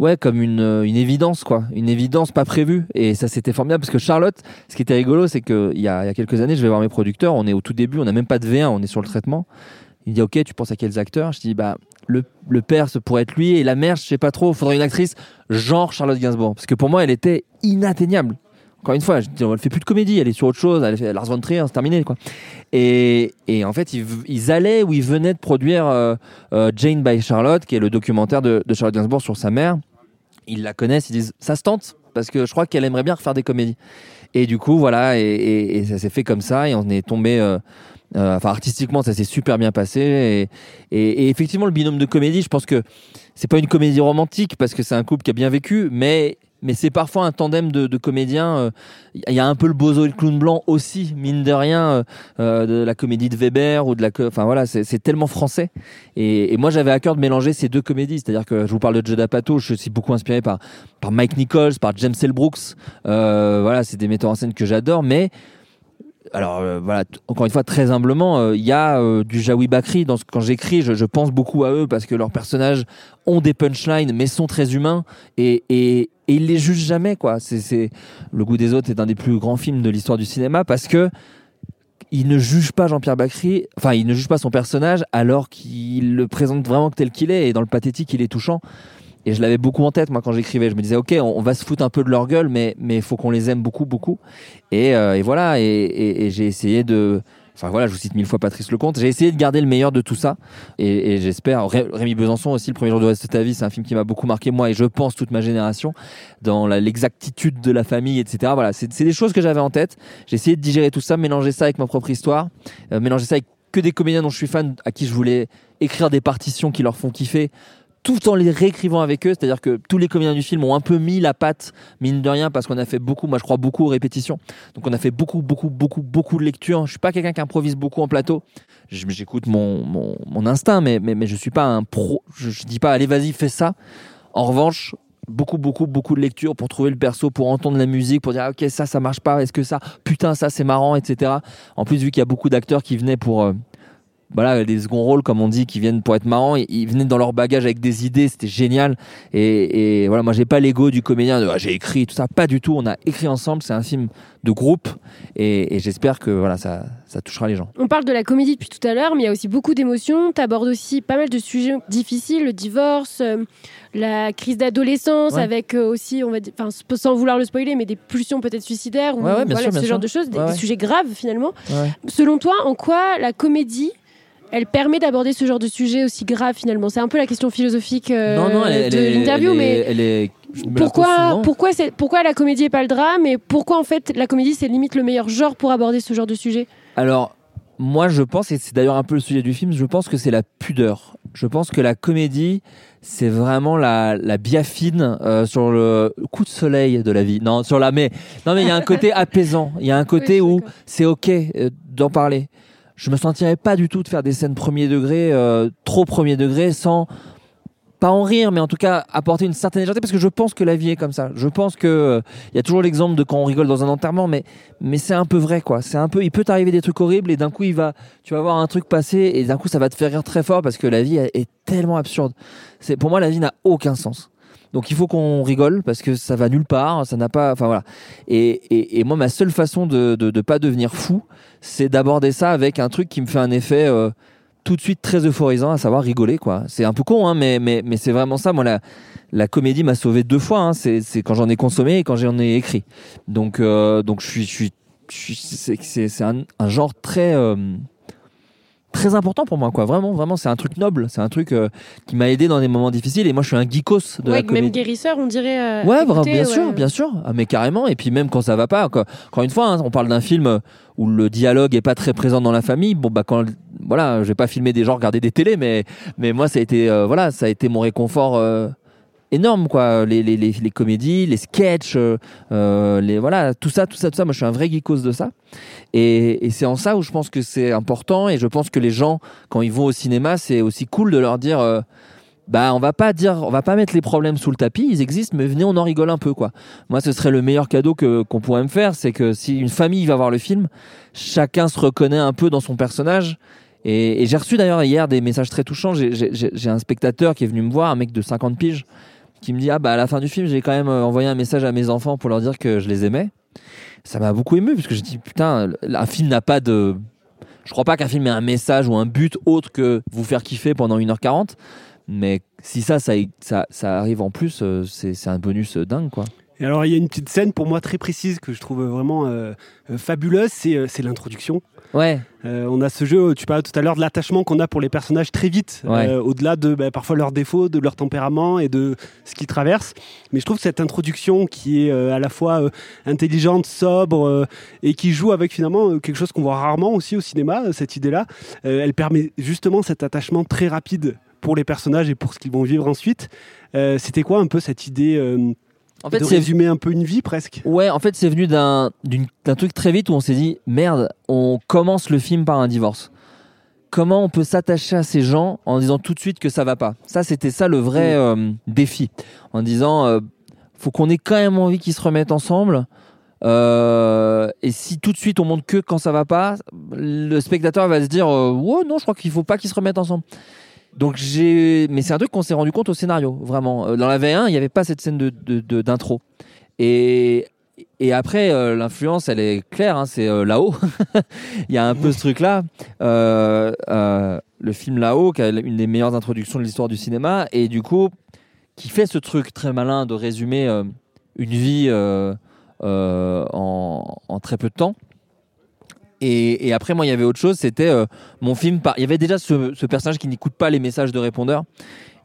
ouais, comme une, euh, une évidence quoi, une évidence pas prévue. Et ça c'était formidable parce que Charlotte, ce qui était rigolo, c'est que il y a, il y a quelques années, je vais voir mes producteurs. On est au tout début, on n'a même pas de V1, on est sur le traitement. Il dit ok, tu penses à quels acteurs? Je dis bah le, le père, ce pourrait être lui, et la mère, je sais pas trop, faudrait une actrice genre Charlotte Gainsbourg. Parce que pour moi, elle était inatteignable. Encore une fois, je dis, elle fait plus de comédie, elle est sur autre chose, elle fait Lars von Trier, c'est terminé. Quoi. Et, et en fait, ils, ils allaient ou ils venaient de produire euh, euh, Jane by Charlotte, qui est le documentaire de Charlotte Gainsbourg sur sa mère. Ils la connaissent, ils disent ça se tente, parce que je crois qu'elle aimerait bien refaire des comédies. Et du coup, voilà, et, ça s'est fait comme ça, et on est tombé. euh, euh, enfin, artistiquement, ça s'est super bien passé. Et, et- et effectivement, le binôme de comédie, je pense que c'est pas une comédie romantique parce que c'est un couple qui a bien vécu, mais mais c'est parfois un tandem de, de comédiens. euh, Il y a un peu le bozo et le clown blanc aussi, mine de rien, euh, euh, de la comédie de Weber ou de la. Enfin voilà, c'est c'est tellement français. Et, et moi, j'avais à cœur de mélanger ces deux comédies. C'est-à-dire que je vous parle de Judd Apatow, je suis beaucoup inspiré par, par Mike Nichols, par James L. Brooks. Euh, voilà, c'est des metteurs en scène que j'adore, mais alors euh, voilà, encore une fois très humblement, euh, il y a euh, du Jaoui Bakri dans ce, quand j'écris, je, je pense beaucoup à eux parce que leurs personnages ont des punchlines mais sont très humains et, et, et ils les jugent jamais quoi. C'est, c'est le goût des autres est un des plus grands films de l'histoire du cinéma parce que il ne juge pas Jean-Pierre Bacry, enfin il ne juge pas son personnage alors qu'il le présente vraiment tel qu'il est et dans le pathétique il est touchant. Et je l'avais beaucoup en tête moi quand j'écrivais. Je me disais ok on, va se foutre un peu de leur gueule mais mais faut qu'on les aime beaucoup beaucoup. Et, euh, et voilà et, et- et j'ai essayé de Enfin voilà, je vous cite mille fois Patrice Lecomte. J'ai essayé de garder le meilleur de tout ça, et, j'espère. Ré- Rémi Besançon aussi, le premier jour de reste de ta vie, c'est un film qui m'a beaucoup marqué moi et je pense toute ma génération dans l'exactitude de la famille, etc. Voilà, c'est des choses que j'avais en tête. J'ai essayé de digérer tout ça, mélanger ça avec ma propre histoire, euh, mélanger ça avec que des comédiens dont je suis fan, à qui je voulais écrire des partitions qui leur font kiffer, tout en les réécrivant avec eux. C'est-à-dire que tous les comédiens du film ont un peu mis la patte, mine de rien, parce qu'on a fait beaucoup, moi je crois beaucoup aux répétitions. Donc on a fait beaucoup, beaucoup, beaucoup, beaucoup de lectures. Je suis pas quelqu'un qui improvise beaucoup en plateau. J'écoute mon, mon, mon instinct, mais, mais, mais je suis pas un pro. Je, je dis pas, allez, vas-y, fais ça. En revanche, beaucoup, beaucoup, beaucoup de lectures pour trouver le perso, pour entendre la musique, pour dire, ah, ok, ça, ça marche pas. Est-ce que ça, putain, ça, c'est marrant, etc. En plus, vu qu'il y a beaucoup d'acteurs qui venaient pour. euh, voilà, des seconds rôles, comme on dit, qui viennent pour être marrants. Ils- Ils venaient dans leur bagage avec des idées, c'était génial. Et, et voilà, moi, j'ai pas l'ego du comédien de Ah, j'ai écrit tout ça, pas du tout. On a écrit ensemble, c'est un film de groupe. Et, et j'espère que voilà, ça, ça touchera les gens. On parle de la comédie depuis tout à l'heure, mais il y a aussi beaucoup d'émotions. Tu abordes aussi pas mal de sujets difficiles, le divorce, euh, la crise d'adolescence, Ouais. avec euh, aussi, on va dire, sans vouloir le spoiler, mais des pulsions peut-être suicidaires, ou Ouais, ouais, bien voilà, sûr, ce sûr. genre de choses, des, sujets graves finalement. Selon toi, en quoi la comédie elle permet d'aborder ce genre de sujet aussi grave finalement. C'est un peu la question philosophique euh, non, non, elle, est- elle de l'interview, mais elle est- pourquoi, la comédie et pas le drame et pourquoi en fait la comédie c'est limite le meilleur genre pour aborder ce genre de sujet? Alors, moi, je pense, et c'est d'ailleurs un peu le sujet du film, je pense que c'est la pudeur. Je pense que la comédie, c'est vraiment la, la biafine euh, sur le coup de soleil de la vie. Non, sur la mais non mais il y a un côté apaisant. Il y a un côté Oui, où c'est ok euh, d'en parler. Je me sentirais pas du tout de faire des scènes premier degré, euh, trop premier degré, sans pas en rire, mais en tout cas apporter une certaine légèreté, parce que je pense que la vie est comme ça. Je pense que euh, il y a toujours l'exemple de quand on rigole dans un enterrement, mais mais c'est un peu vrai quoi. C'est un peu, il peut t'arriver des trucs horribles et d'un coup il va, tu vas voir un truc passer et d'un coup ça va te faire rire très fort parce que la vie est tellement absurde. C'est pour moi la vie n'a aucun sens. Donc il faut qu'on rigole parce que ça va nulle part, ça n'a pas, enfin voilà. Et, et, et moi ma seule façon de de, de pas devenir fou, c'est d'aborder ça avec un truc qui me fait un effet euh, tout de suite très euphorisant, à savoir rigoler quoi. C'est un peu con hein, mais mais mais c'est vraiment ça. Moi la la comédie m'a sauvé deux fois. Hein. C'est c'est quand j'en ai consommé et quand j'en ai écrit. Donc euh, donc je suis je suis suis- c'est un, un genre très euh, très important pour moi quoi vraiment vraiment c'est un truc noble c'est un truc euh, qui m'a aidé dans des moments difficiles et moi je suis un geekos de Ouais, la même comédie guérisseur, on dirait. euh, Ouais, écouter, bien ouais. sûr, bien sûr. Ah, mais carrément. Et puis même quand ça va pas, encore, encore une fois, hein, on parle d'un film où le dialogue est pas très présent dans la famille. Bon bah quand, voilà, je vais pas filmer des gens regarder des télés, mais mais moi ça a été, euh, voilà, ça a été mon réconfort. Énorme quoi. Les, les, les, les comédies les sketchs euh, euh, les voilà tout ça tout ça tout ça. Moi je suis un vrai geekos de ça. Et, et c'est en ça où je pense que c'est important. Et je pense que les gens quand ils vont au cinéma c'est aussi cool de leur dire euh, bah on va pas dire on va pas mettre les problèmes sous le tapis. Ils existent mais venez on en rigole un peu quoi. Moi ce serait le meilleur cadeau que qu'on pourrait me faire c'est que si une famille va voir le film chacun se reconnaît un peu dans son personnage. Et, et j'ai reçu d'ailleurs hier des messages très touchants. J'ai un spectateur qui est venu me voir un mec de 50 piges qui me dit ah bah à la fin du film j'ai quand même euh, envoyé un message à mes enfants pour leur dire que je les aimais. Ça m'a beaucoup ému parce que j'ai dit putain un film n'a pas de je crois pas qu'un film ait un message ou un but autre que vous faire kiffer pendant 1h40 mais si ça ça, ça, ça arrive en plus euh, c'est un bonus dingue quoi. Et alors, il y a une petite scène pour moi très précise que je trouve vraiment euh, euh, fabuleuse, c'est l'introduction. Ouais Euh, on a ce jeu, tu parlais tout à l'heure de l'attachement qu'on a pour les personnages très vite, Ouais. euh, au-delà de bah, parfois leurs défauts, de leur tempérament et de ce qu'ils traversent. Mais je trouve cette introduction qui est euh, à la fois intelligente, sobre et qui joue avec finalement quelque chose qu'on voit rarement aussi au cinéma, cette idée-là, elle permet justement cet attachement très rapide pour les personnages et pour ce qu'ils vont vivre ensuite. C'était quoi un peu cette idée En fait, de résumer un peu une vie presque. Ouais, en fait, c'est venu d'un truc très vite où on s'est dit merde, on commence le film par un divorce. Comment on peut s'attacher à ces gens en disant tout de suite que ça va pas? Ça, c'était ça le vrai euh, défi. En disant, euh, faut qu'on ait quand même envie qu'ils se remettent ensemble. Euh, et si tout de suite on montre que quand ça va pas, le spectateur va se dire, ouais, non, je crois qu'il faut pas qu'ils se remettent ensemble. Donc j'ai, mais c'est un truc qu'on s'est rendu compte au scénario, vraiment. Euh, Dans la V1, il n'y avait pas cette scène de d'intro. Et, et après, euh, l'influence, elle est claire, hein, c'est euh, là-haut. Il y a un peu ce truc-là. Le film là-haut, qui a une des meilleures introductions de l'histoire du cinéma, et du coup, qui fait ce truc très malin de résumer une vie en, en très peu de temps. Et, après, moi, il y avait autre chose, c'était euh, mon film. Il y avait déjà ce, personnage qui n'écoute pas les messages de répondeur.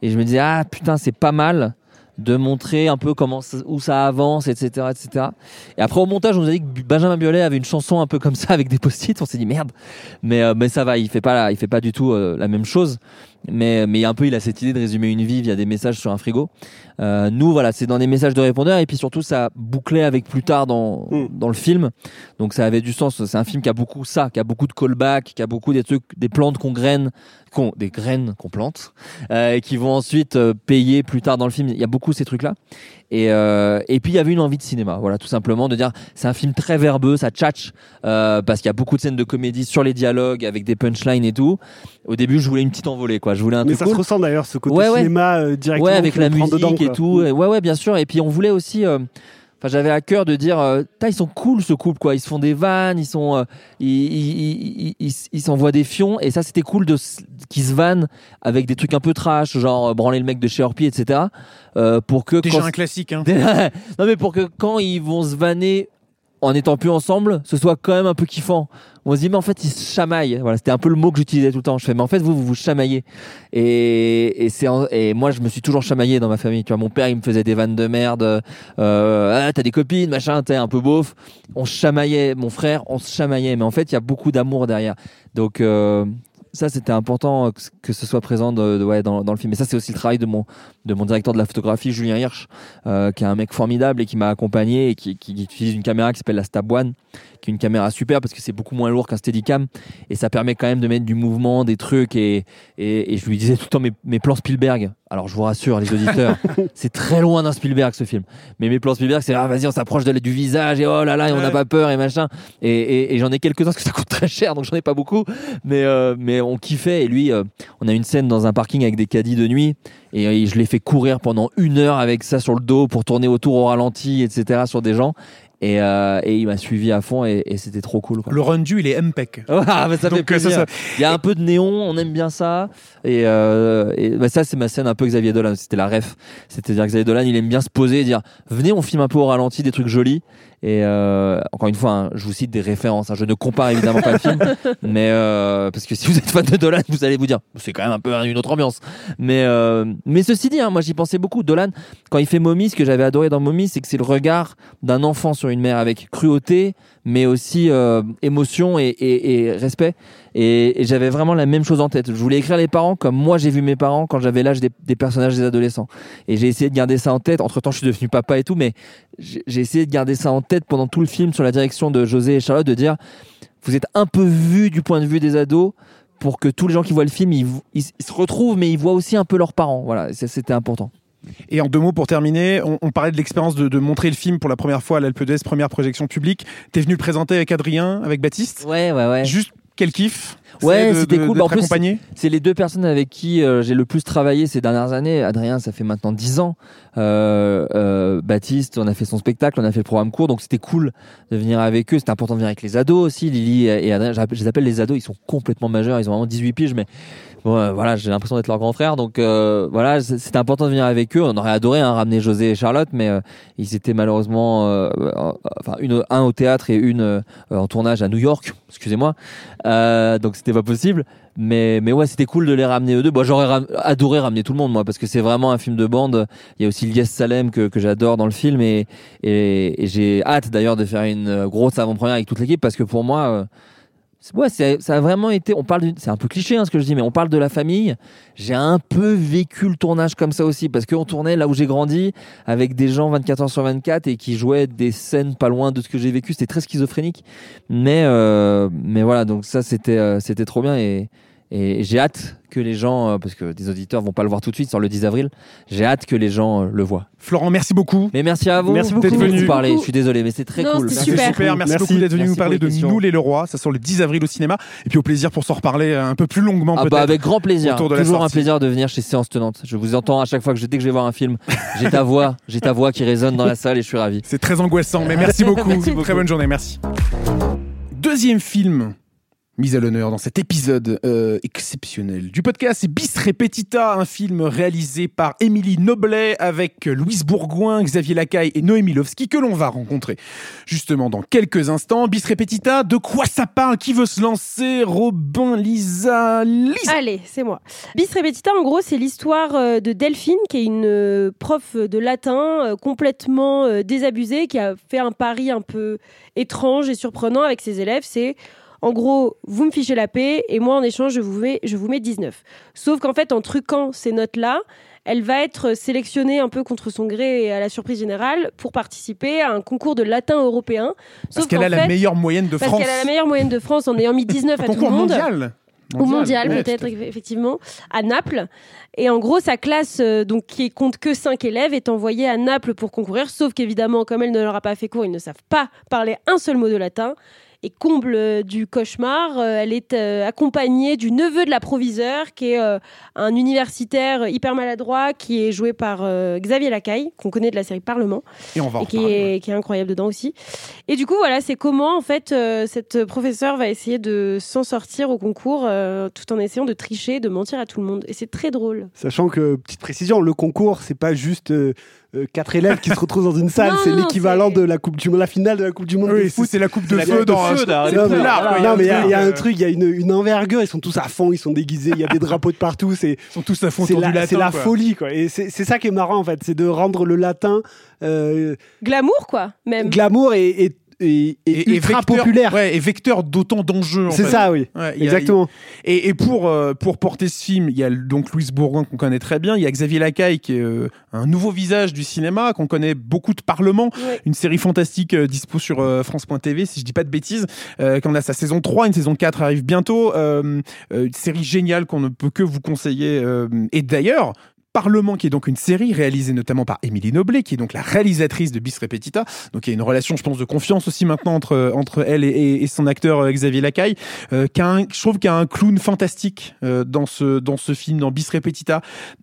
Et je me disais, ah putain, c'est pas mal de montrer un peu comment où ça avance, etc., etc. Et après au montage, on nous a dit que Benjamin Biolay avait une chanson un peu comme ça avec des post-it. On s'est dit merde, mais euh, mais ça va, il fait pas il fait pas du tout euh, la même chose. Mais mais un peu, il a cette idée de résumer une vie via des messages sur un frigo. Euh, nous, voilà, c'est dans des messages de répondeurs et puis surtout ça bouclait avec plus tard dans Mm. dans le film. Donc ça avait du sens. C'est un film qui a beaucoup ça, qui a beaucoup de callbacks, qui a beaucoup des trucs, des plantes qu'on graine, qu'on des graines qu'on plante euh, et qui vont ensuite euh, payer plus tard dans le film. Il y a beaucoup ces trucs-là. Et, euh, et puis il y avait une envie de cinéma, voilà, tout simplement de dire c'est un film très verbeux, ça tchatche euh, parce qu'il y a beaucoup de scènes de comédie sur les dialogues avec des punchlines et tout. Au début, je voulais une petite envolée, quoi. Je voulais un Mais truc ça cool. se ressent d'ailleurs, ce côté Ouais, ouais. cinéma euh, directement. Ouais, avec la musique dedans, et tout. Et Ouais, ouais, bien sûr. Et puis on voulait aussi. euh, Enfin, j'avais à cœur de dire, euh, ils sont cool ce couple, quoi. Ils se font des vannes, ils sont, euh, ils, ils, ils, ils- ils s'envoient des fions. Et ça, c'était cool de qu'ils se vannent avec des trucs un peu trash, genre euh, branler le mec de chez Orpi, etc. euh, pour que Déjà quand- un classique. Hein. non mais pour que quand ils vont se vanner en étant plus ensemble, ce soit quand même un peu kiffant. On se dit mais en fait ils se chamaillent. Voilà, c'était un peu le mot que j'utilisais tout le temps. Je fais mais en fait vous vous vous chamaillez. Et et c'est et moi je me suis toujours chamaillé dans ma famille. Tu vois mon père il me faisait des vannes de merde. Euh, ah t'as des copines machin t'es un peu beauf. On se chamaillait. Mon frère on se chamaillait. Mais en fait il y a beaucoup d'amour derrière. Donc euh, ça c'était important que, ce soit présent dans, dans le film. Et ça c'est aussi le travail de mon de mon directeur de la photographie Julien Hirsch euh, qui est un mec formidable et qui m'a accompagné et qui, qui utilise une caméra qui s'appelle la Stab One, qui est une caméra super parce que c'est beaucoup moins lourd qu'un Steadicam et ça permet quand même de mettre du mouvement, des trucs et, et, et je lui disais tout le temps mes, mes plans Spielberg. Alors je vous rassure les auditeurs, c'est très loin d'un Spielberg ce film. Mais mes plans Spielberg c'est ah vas-y on s'approche de, du visage et oh là là et on n'a pas peur et machin. Et, et, et j'en ai quelques-uns parce que ça coûte très cher donc j'en ai pas beaucoup. Mais, euh, mais on kiffait et lui euh, on a une scène dans un parking avec des caddies de nuit et euh, je l'ai fait courir pendant une heure avec ça sur le dos pour tourner autour au ralenti, etc. sur des gens. Et, euh, et il m'a suivi à fond et, et c'était trop cool. Quoi. Le rendu, il est MPEG. Ah, bah, ça fait Donc, euh, ça, plaisir. ça- Il y a un peu de néon, on aime bien ça. Et, euh, et bah, ça, c'est ma scène un peu Xavier Dolan. C'était la ref. C'est-à-dire que Xavier Dolan, il aime bien se poser et dire Venez, on filme un peu au ralenti des trucs jolis. Et euh, encore une fois, hein, je vous cite des références. hein. Je ne compare évidemment pas le film, mais euh, parce que si vous êtes fan de Dolan, vous allez vous dire c'est quand même un peu une autre ambiance. Mais euh, mais ceci dit, hein, moi j'y pensais beaucoup. Dolan, quand il fait Mommy, ce que j'avais adoré dans Mommy, c'est que c'est le regard d'un enfant sur une mère avec cruauté, mais aussi euh, émotion et, respect. Et, j'avais vraiment la même chose en tête. Je voulais écrire les parents comme moi j'ai vu mes parents quand j'avais l'âge des, personnages des adolescents. Et j'ai essayé de garder ça en tête. Entre temps, je suis devenu papa et tout, mais j'ai essayé de garder ça en tête pendant tout le film sur la direction de José et Charlotte, de dire vous êtes un peu vus du point de vue des ados pour que tous les gens qui voient le film, ils, se retrouvent, mais ils voient aussi un peu leurs parents. Voilà, c'était important. Et en deux mots pour terminer, on, on parlait de l'expérience de, de montrer le film pour la première fois à l'Alpe d'Huez, première projection publique. T'es venu le présenter avec Adrien, avec Baptiste. Ouais, ouais, ouais. Juste quel kiff? Ouais, c'était cool. En plus. C'est les deux personnes avec qui euh, j'ai le plus travaillé ces dernières années. Adrien, ça fait maintenant 10 ans. Euh, euh, Baptiste, on a fait son spectacle, on a fait le programme court, donc c'était cool de venir avec eux. C'était important de venir avec les ados aussi. Lily et Adrien, je les appelle les ados, ils sont complètement majeurs, ils ont vraiment 18 piges, mais bon, euh, voilà, j'ai l'impression d'être leur grand frère. Donc euh, voilà, c'était important de venir avec eux. On aurait adoré hein, ramener José et Charlotte, mais ils étaient malheureusement, enfin, une, un au théâtre et une en tournage à New York, excusez-moi. Euh, donc c'était pas possible. Mais, mais ouais, c'était cool de les ramener eux deux. Bon, j'aurais adoré ramener tout le monde, moi, parce que c'est vraiment un film de bande. Il y a aussi Lies Salem que, que j'adore dans le film et, et, j'ai hâte d'ailleurs de faire une grosse avant-première avec toute l'équipe parce que pour moi, euh, Ouais, ça a vraiment été. On parle, c'est un peu cliché hein, ce que je dis, mais on parle de la famille. J'ai un peu vécu le tournage comme ça aussi, parce qu'on tournait là où j'ai grandi, avec des gens 24 heures sur 24 et qui jouaient des scènes pas loin de ce que j'ai vécu. C'était très schizophrénique, mais euh, mais voilà, donc ça c'était euh, c'était trop bien et et j'ai hâte que les gens, euh, parce que des auditeurs vont pas le voir tout de suite sur le 10 avril, j'ai hâte que les gens euh, le voient. Florent, merci beaucoup. Mais merci à vous. Merci beaucoup. D'être venu. vous parler. Je suis désolé, mais c'est très Non, cool. Merci. super. Super, merci, Merci. beaucoup d'être venu Merci nous parler de. Nous les Leroy. Ça sort le 10 avril au cinéma. Et puis au plaisir pour s'en reparler un peu plus longuement Ah bah avec grand plaisir. de Toujours un plaisir de venir chez Séance Tenante. Je vous entends à chaque fois que je, dès que je vais voir un film, j'ai ta voix, j'ai ta voix qui résonne dans la salle et je suis ravi. C'est très angoissant, mais merci beaucoup. Merci beaucoup. Très bonne journée, merci. Deuxième film mis à l'honneur dans cet épisode euh, exceptionnel du podcast, c'est Bis Repetita, un film réalisé par Émilie Noblet avec Louise Bourgoin, Xavier Lacaille et Noémie Lovski que l'on va rencontrer justement dans quelques instants. Bis Repetita, de quoi ça parle? Qui veut se lancer? Robin, Lisa, Lisa Allez, c'est moi. Bis Repetita, en gros, c'est l'histoire euh, de Delphine, qui est une euh, prof de latin euh, complètement désabusée, qui a fait un pari un peu étrange et surprenant avec ses élèves. C'est, en gros, vous me fichez la paix et moi, en échange, je vous mets, je vous mets 19. Sauf qu'en fait, en truquant ces notes-là, elle va être sélectionnée un peu contre son gré et à la surprise générale pour participer à un concours de latin européen. Parce qu'elle a la meilleure moyenne de Parce France. qu'elle a la meilleure moyenne de France en ayant mis 19 Un à tout le monde. mondial. Au mondial, ouais, peut-être, effectivement, à Naples. Et en gros, sa classe, euh, donc, qui compte que 5 élèves, est envoyée à Naples pour concourir. Sauf qu'évidemment, comme elle ne leur a pas fait cours, ils ne savent pas parler un seul mot de latin. Et comble euh, du cauchemar, euh, elle est euh, accompagnée du neveu de la proviseur, qui est un universitaire hyper maladroit, qui est joué par Xavier Lacaille, qu'on connaît de la série Parlement Et on va et qui est, qui est incroyable dedans aussi. Et du coup, voilà, c'est comment en fait cette professeure va essayer de s'en sortir au concours tout en essayant de tricher, de mentir à tout le monde. Et c'est très drôle. Sachant que, petite précision, le concours, c'est pas juste euh, quatre élèves qui se retrouvent dans une salle, c'est l'équivalent de la Coupe du Monde, la finale de la Coupe du Monde de Oui, c'est foot. c'est la coupe de feu dans Non, mais- il y, a- a un euh, truc, il y a une, une envergure, ils sont tous à fond, ils sont déguisés, il y a des drapeaux de partout, c'est Ils sont tous à fond c'est la, latin. c'est la quoi. folie, quoi. Et c'est c'est ça qui est marrant, en fait, c'est de rendre le latin euh, Glamour, quoi, même. glamour et, et, et- et ultra vecteur- populaire. Ouais, et vecteur d'autant d'enjeux. en c'est ça, oui. Ouais, a- Exactement. Et, et pour, euh, pour porter ce film, il y a donc Louise Bourgoin qu'on connaît très bien, il y a Xavier Lacaille qui est euh, un nouveau visage du cinéma, qu'on connaît beaucoup de Parlement, Ouais. une série fantastique euh, dispo sur euh, France.tv, si je dis pas de bêtises, euh, qu'on a sa saison 3, une saison 4 arrive bientôt, euh, euh, une série géniale qu'on ne peut que vous conseiller. euh, et d'ailleurs, Parlement, qui est donc une série réalisée notamment par Émilie Noblet, qui est donc la réalisatrice de Bis Repetita. Donc il y a une relation, je pense, de confiance aussi maintenant entre, entre elle et, son acteur euh, Xavier Lacaille. Euh, qui a un- je trouve qu'il y a un clown fantastique euh, dans, ce, dans ce film, dans Bis Repetita.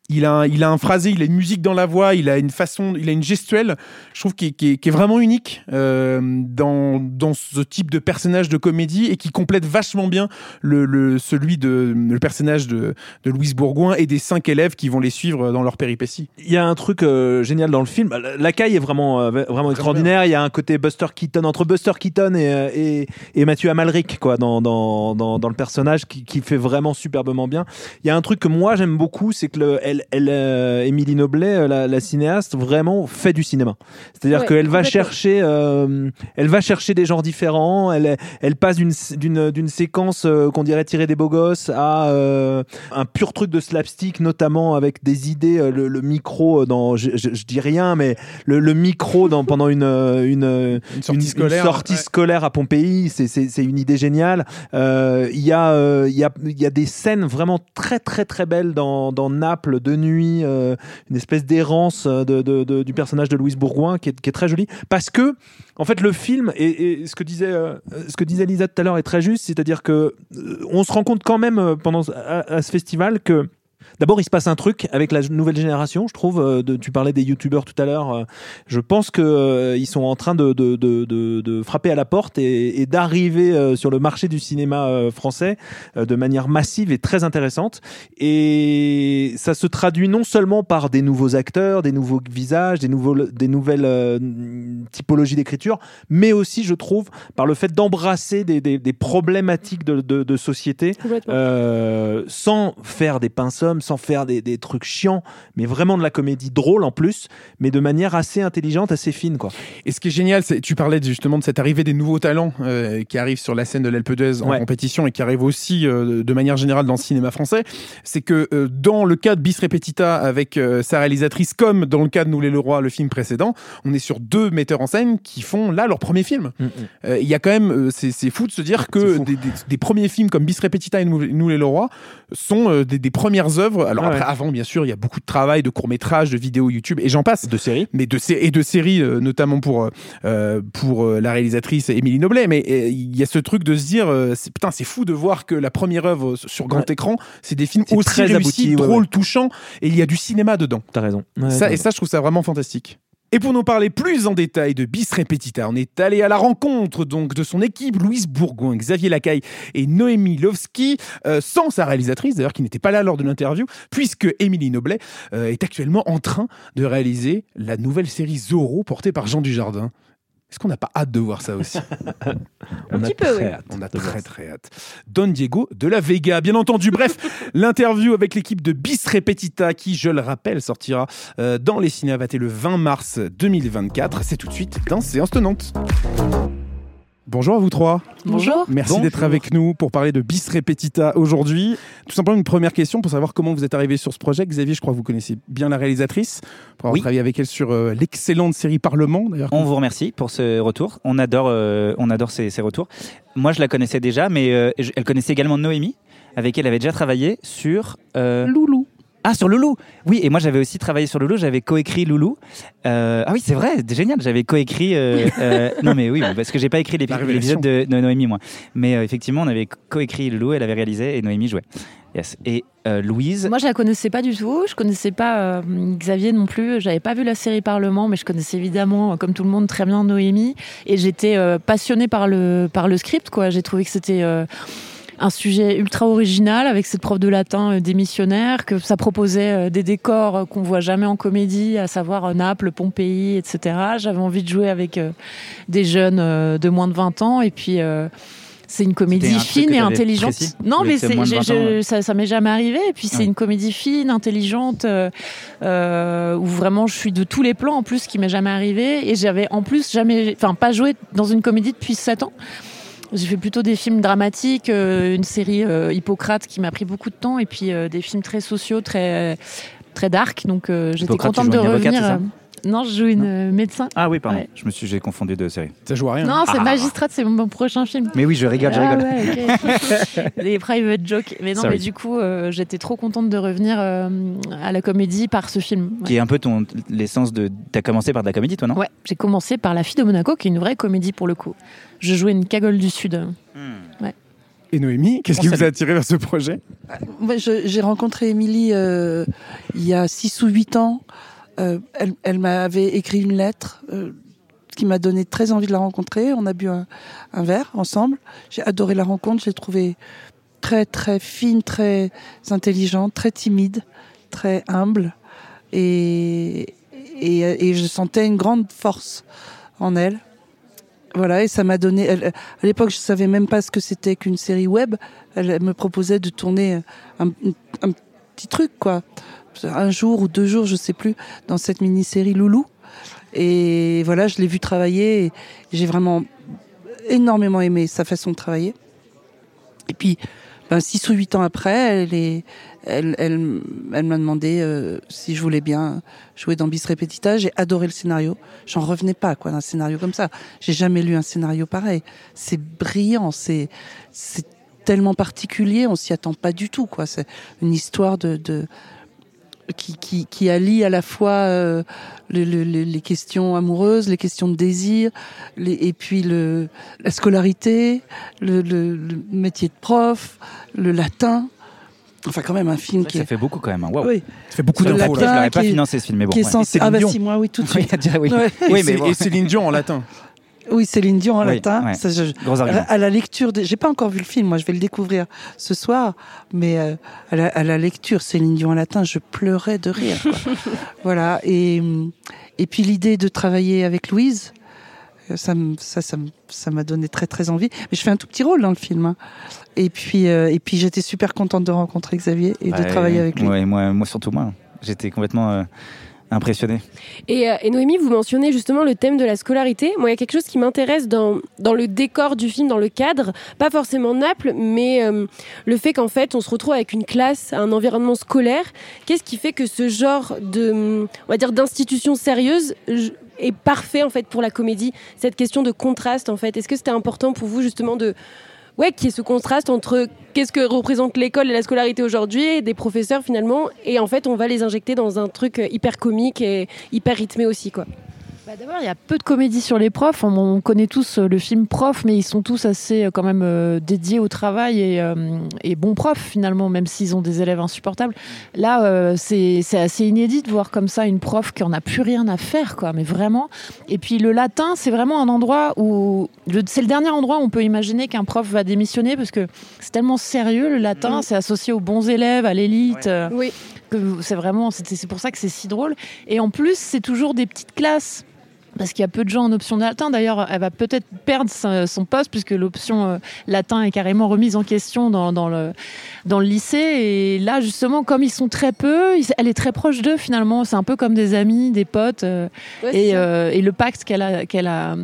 Il a, il a un phrasé, il a une musique dans la voix, il a une façon, il a une gestuelle, je trouve, qui, est- vraiment unique dans, dans ce type de personnage de comédie et qui complète vachement bien le, le, celui de le personnage de, de Louise Bourgoin et des cinq élèves qui vont les suivre dans leur péripéties. Il y a un truc euh, génial dans le film. La- La caille est vraiment, euh, vraiment extraordinaire. Il y a un côté Buster Keaton entre Buster Keaton et, euh, et, et Mathieu Amalric quoi, dans, dans, dans, dans le personnage qui, qui fait vraiment superbement bien. Il y a un truc que moi j'aime beaucoup, c'est que le, elle, elle, euh, Émilie Noblet, euh, la, la cinéaste, vraiment fait du cinéma. C'est-à-dire Ouais, qu'elle va chercher, euh, elle va chercher des genres différents. Elle, elle passe d'une d'une d'une séquence euh, qu'on dirait tirée des beaux gosses à euh, un pur truc de slapstick, notamment avec des idées, euh, le, le micro euh, dans, je, je- je dis rien, mais le, le micro dans pendant une euh, une euh, Une sortie scolaire. une sortie ouais. scolaire à Pompéi, c'est- une idée géniale. Euh, Il y a euh, il y a il y a des scènes vraiment très très très belles dans, dans Naples de nuit, euh, une espèce d'errance de, de- de- du personnage de Louise Bourgoin qui est, qui est très jolie parce que en fait le film et, et ce que disait euh, ce que disait Lisa tout à l'heure est très juste, c'est-à-dire que euh, on se rend compte quand même euh, pendant à, à ce festival que D'abord, il se passe un truc avec la nouvelle génération, je trouve. euh, de- tu parlais des youtubeurs tout à l'heure. euh, je pense que euh, sont en train de, frapper à la porte et, et d'arriver euh, sur le marché du cinéma euh, français de manière massive et très intéressante. Et ça se traduit non seulement par des nouveaux acteurs, des nouveaux visages, des, nouveaux, des nouvelles typologies d'écriture, mais aussi, je trouve, par le fait d'embrasser des, des, des problématiques de, société sans faire des pinces sans faire des, des trucs chiants, mais vraiment de la comédie drôle en plus, mais de manière assez intelligente, assez fine, quoi. Et ce qui est génial, c'est tu parlais justement de cette arrivée des nouveaux talents euh, qui arrivent sur la scène de l'Alpe d'Huez en Ouais. compétition et qui arrivent aussi euh, de manière générale dans le cinéma français. C'est que euh, dans le cas de Bis Repetita avec sa réalisatrice, comme dans le cas de Nous les Leroy, le film précédent, on est sur deux metteurs en scène qui font là leur premier film. Euh, Il y a quand même, c'est fou de se dire que des, des- des premiers films comme Bis Repetita et Nous, les Leroy sont des, des premières œuvres. Alors Ah après, avant, bien sûr, il y a beaucoup de travail, de courts métrages, de vidéos YouTube et j'en passe De série. mais de sé- et de séries euh, notamment pour euh, euh, pour euh, la réalisatrice Émilie Noblet mais il y a ce truc de se dire putain c'est fou de voir que la première œuvre sur grand Ouais. écran c'est des films aussi très réussis drôles ouais. touchants et il y a du cinéma dedans T'as raison. Ça, et ça je trouve ça vraiment fantastique et pour nous parler plus en détail de Bis Repetita, on est allé à la rencontre donc de son équipe, Louise Bourgoin, Xavier Lacaille et Noémie Lovski, euh, sans sa réalisatrice d'ailleurs qui n'était pas là lors de l'interview, puisque Émilie Noblet euh, est actuellement en train de réaliser la nouvelle série Zorro portée par Jean Dujardin. Est-ce qu'on n'a pas hâte de voir ça aussi On petit a peu, très oui. hâte On a très très hâte. Don Diego de la Vega, bien entendu. Bref, l'interview avec l'équipe de Bis Repetita, qui, je le rappelle, sortira euh, dans les cinématés le 20 mars 2024. C'est tout de suite dans Séance Tenante. Bonjour à vous trois. Bonjour. Merci d'être avec nous pour parler de Bis Repetita aujourd'hui. Tout simplement une première question pour savoir comment vous êtes arrivé sur ce projet. Xavier, je crois que vous connaissez bien la réalisatrice, pour avoir Oui. travaillé avec elle sur euh, l'excellente série Parlement, d'ailleurs. On vous remercie pour ce retour. On adore, euh, on adore ces, ces retours. Moi, je la connaissais déjà, mais euh, je- elle connaissait également Noémie, avec qui elle avait déjà travaillé sur. euh, Loulou. Ah, sur Loulou Oui, et moi j'avais aussi travaillé sur Loulou, j'avais coécrit Loulou. Euh, ah oui, c'est vrai, c'est génial, j'avais coécrit. euh, euh, non, mais oui, parce que j'ai pas écrit l'épisode de, Noémie, moi. Mais euh, effectivement, on avait coécrit Loulou, elle avait réalisé et Noémie jouait. Yes. Et euh, Louise? Moi, je la connaissais pas du tout. Je connaissais pas euh, Xavier non plus. J'avais pas vu la série Parlement, mais je connaissais évidemment, comme tout le monde, très bien Noémie. Et j'étais euh, passionnée par le par le script. Quoi. J'ai trouvé que c'était euh, un sujet ultra original avec cette prof de latin euh, démissionnaire, que ça proposait euh, des décors euh, qu'on voit jamais en comédie, à savoir Naples, Pompéi, etc. J'avais envie de jouer avec des jeunes de moins de 20 ans. Et puis. euh, c'est une comédie un fine et intelligente. précis Non, mais étiez c'est, moins de j'ai- 20 ans, je- ça, ça m'est jamais arrivé. Et puis c'est Ouais. une comédie fine, intelligente, euh, euh, où vraiment je suis de tous les plans en plus, qui m'est jamais arrivé. Et j'avais en plus jamais, enfin pas joué dans une comédie depuis 7 ans. J'ai fait plutôt des films dramatiques, euh, une série euh, Hippocrate qui m'a pris beaucoup de temps, et puis euh, des films très sociaux, très très dark. Donc j'étais contente de revenir. Non, je joue une euh, médecin. Ah oui, pardon, Ouais. je me suis, j'ai confondu deux séries. Ça joue à rien. Non, c'est Ah. Magistrate, c'est mon prochain film. Mais oui, je rigole, je Ah rigole. ouais, ok. Des private jokes. Mais non, Sorry. mais du coup, euh, j'étais trop contente de revenir euh, à la comédie par ce film. Ouais. Qui est un peu ton l'essence de. T'as commencé par de la comédie, toi, non? Ouais, j'ai commencé par La fille de Monaco, qui est une vraie comédie pour le coup. Je jouais une cagole du Sud. Et Noémie, qu'est-ce On qui vous a attiré vers ce projet? Moi, je- j'ai rencontré Émilie euh, il y a 6 ou 8 ans. Euh, elle m'avait écrit une lettre euh, qui m'a donné très envie de la rencontrer. On a bu un, verre ensemble. J'ai adoré la rencontre. Je l'ai trouvée très, très fine, très intelligente, très timide, très humble. Et, je sentais une grande force en elle. Voilà, et ça m'a donné. à l'époque, je savais même pas ce que c'était qu'une série web. Elle, elle me proposait de tourner un, un petit truc, quoi. Un jour ou deux jours, je sais plus, dans cette mini-série Loulou. Et voilà, je l'ai vu travailler. J'ai vraiment énormément aimé sa façon de travailler. Et puis, ben, six ou huit ans après, elle, est, elle, elle, elle m'a demandé euh, si je voulais bien jouer dans Bis Repetita. J'ai adoré le scénario. J'en revenais pas, quoi, d'un scénario comme ça. J'ai jamais lu un scénario pareil. C'est brillant, c'est, c'est tellement particulier, on s'y attend pas du tout, quoi. C'est une histoire de, de qui, qui, qui allie à la fois euh, le- le- le- les questions amoureuses, les questions de désir, les, et puis le, la scolarité, le, le, le métier de prof, le latin. Enfin, quand même, un film qui Ça est. fait beaucoup quand même. hein. Waouh. Oui, Ça fait beaucoup d'infos Je l'aurais pas financé ce film, mais bon. qui est ouais. Ah, bah si, moi, oui, tout de Oui, suite. oui. Ouais. Et, Oui, c'est- mais bon. et Céline Dion en latin. Oui, Céline Dion en Oui, latin. ouais. Ça, je- à la lecture, j'ai pas encore vu le film, moi je vais le découvrir ce soir, mais euh, à, la, à la lecture, Céline Dion en latin, je pleurais de rire. quoi. voilà, et, et puis l'idée de travailler avec Louise, Euh, Ça, ça, ça, m'a donné très très envie. Mais je fais un tout petit rôle dans le film. hein. Et puis, euh, et puis j'étais super contente de rencontrer Xavier et de travailler avec lui. ouais, moi, moi surtout moi. J'étais complètement euh, impressionné. Et, euh, et Noémie, vous mentionnez justement le thème de la scolarité. Moi, il y a quelque chose qui m'intéresse dans, dans le décor du film, dans le cadre, pas forcément Naples, mais euh, le fait qu'en fait, on se retrouve avec une classe, un environnement scolaire. Qu'est-ce qui fait que ce genre de, on va dire, d'institution sérieuse est parfait en fait pour la comédie? Cette question de contraste, en fait, est-ce que c'était important pour vous justement de Ouais, qu'il y ait ce contraste entre qu'est-ce que représente l'école et la scolarité aujourd'hui, des professeurs finalement, et en fait on va les injecter dans un truc euh, hyper comique et hyper rythmé aussi quoi. Bah, D'abord, il y a peu de comédies sur les profs. On, on connaît tous euh, le film Prof, mais ils sont tous assez euh, quand même euh, dédiés au travail et, euh, et bons profs finalement, même s'ils ont des élèves insupportables. Là, euh, c'est c'est assez inédit de voir comme ça une prof qui en a plus rien à faire, quoi. Mais vraiment. Et puis le latin, c'est vraiment un endroit où c'est le dernier endroit où on peut imaginer qu'un prof va démissionner parce que c'est tellement sérieux le latin, c'est associé aux bons élèves, à l'élite. euh, Oui. que c'est vraiment, c'est pour ça que c'est si drôle. Et en plus, c'est toujours des petites classes. Parce qu'il y a peu de gens en option latin. D'ailleurs, elle va peut-être perdre son poste puisque l'option euh, latin est carrément remise en question dans, dans le, dans le lycée. Et là, justement, comme ils sont très peu, elle est très proche d'eux finalement. C'est un peu comme des amis, des potes. euh, Ouais, et, euh, et le pacte qu'elle a, qu'elle a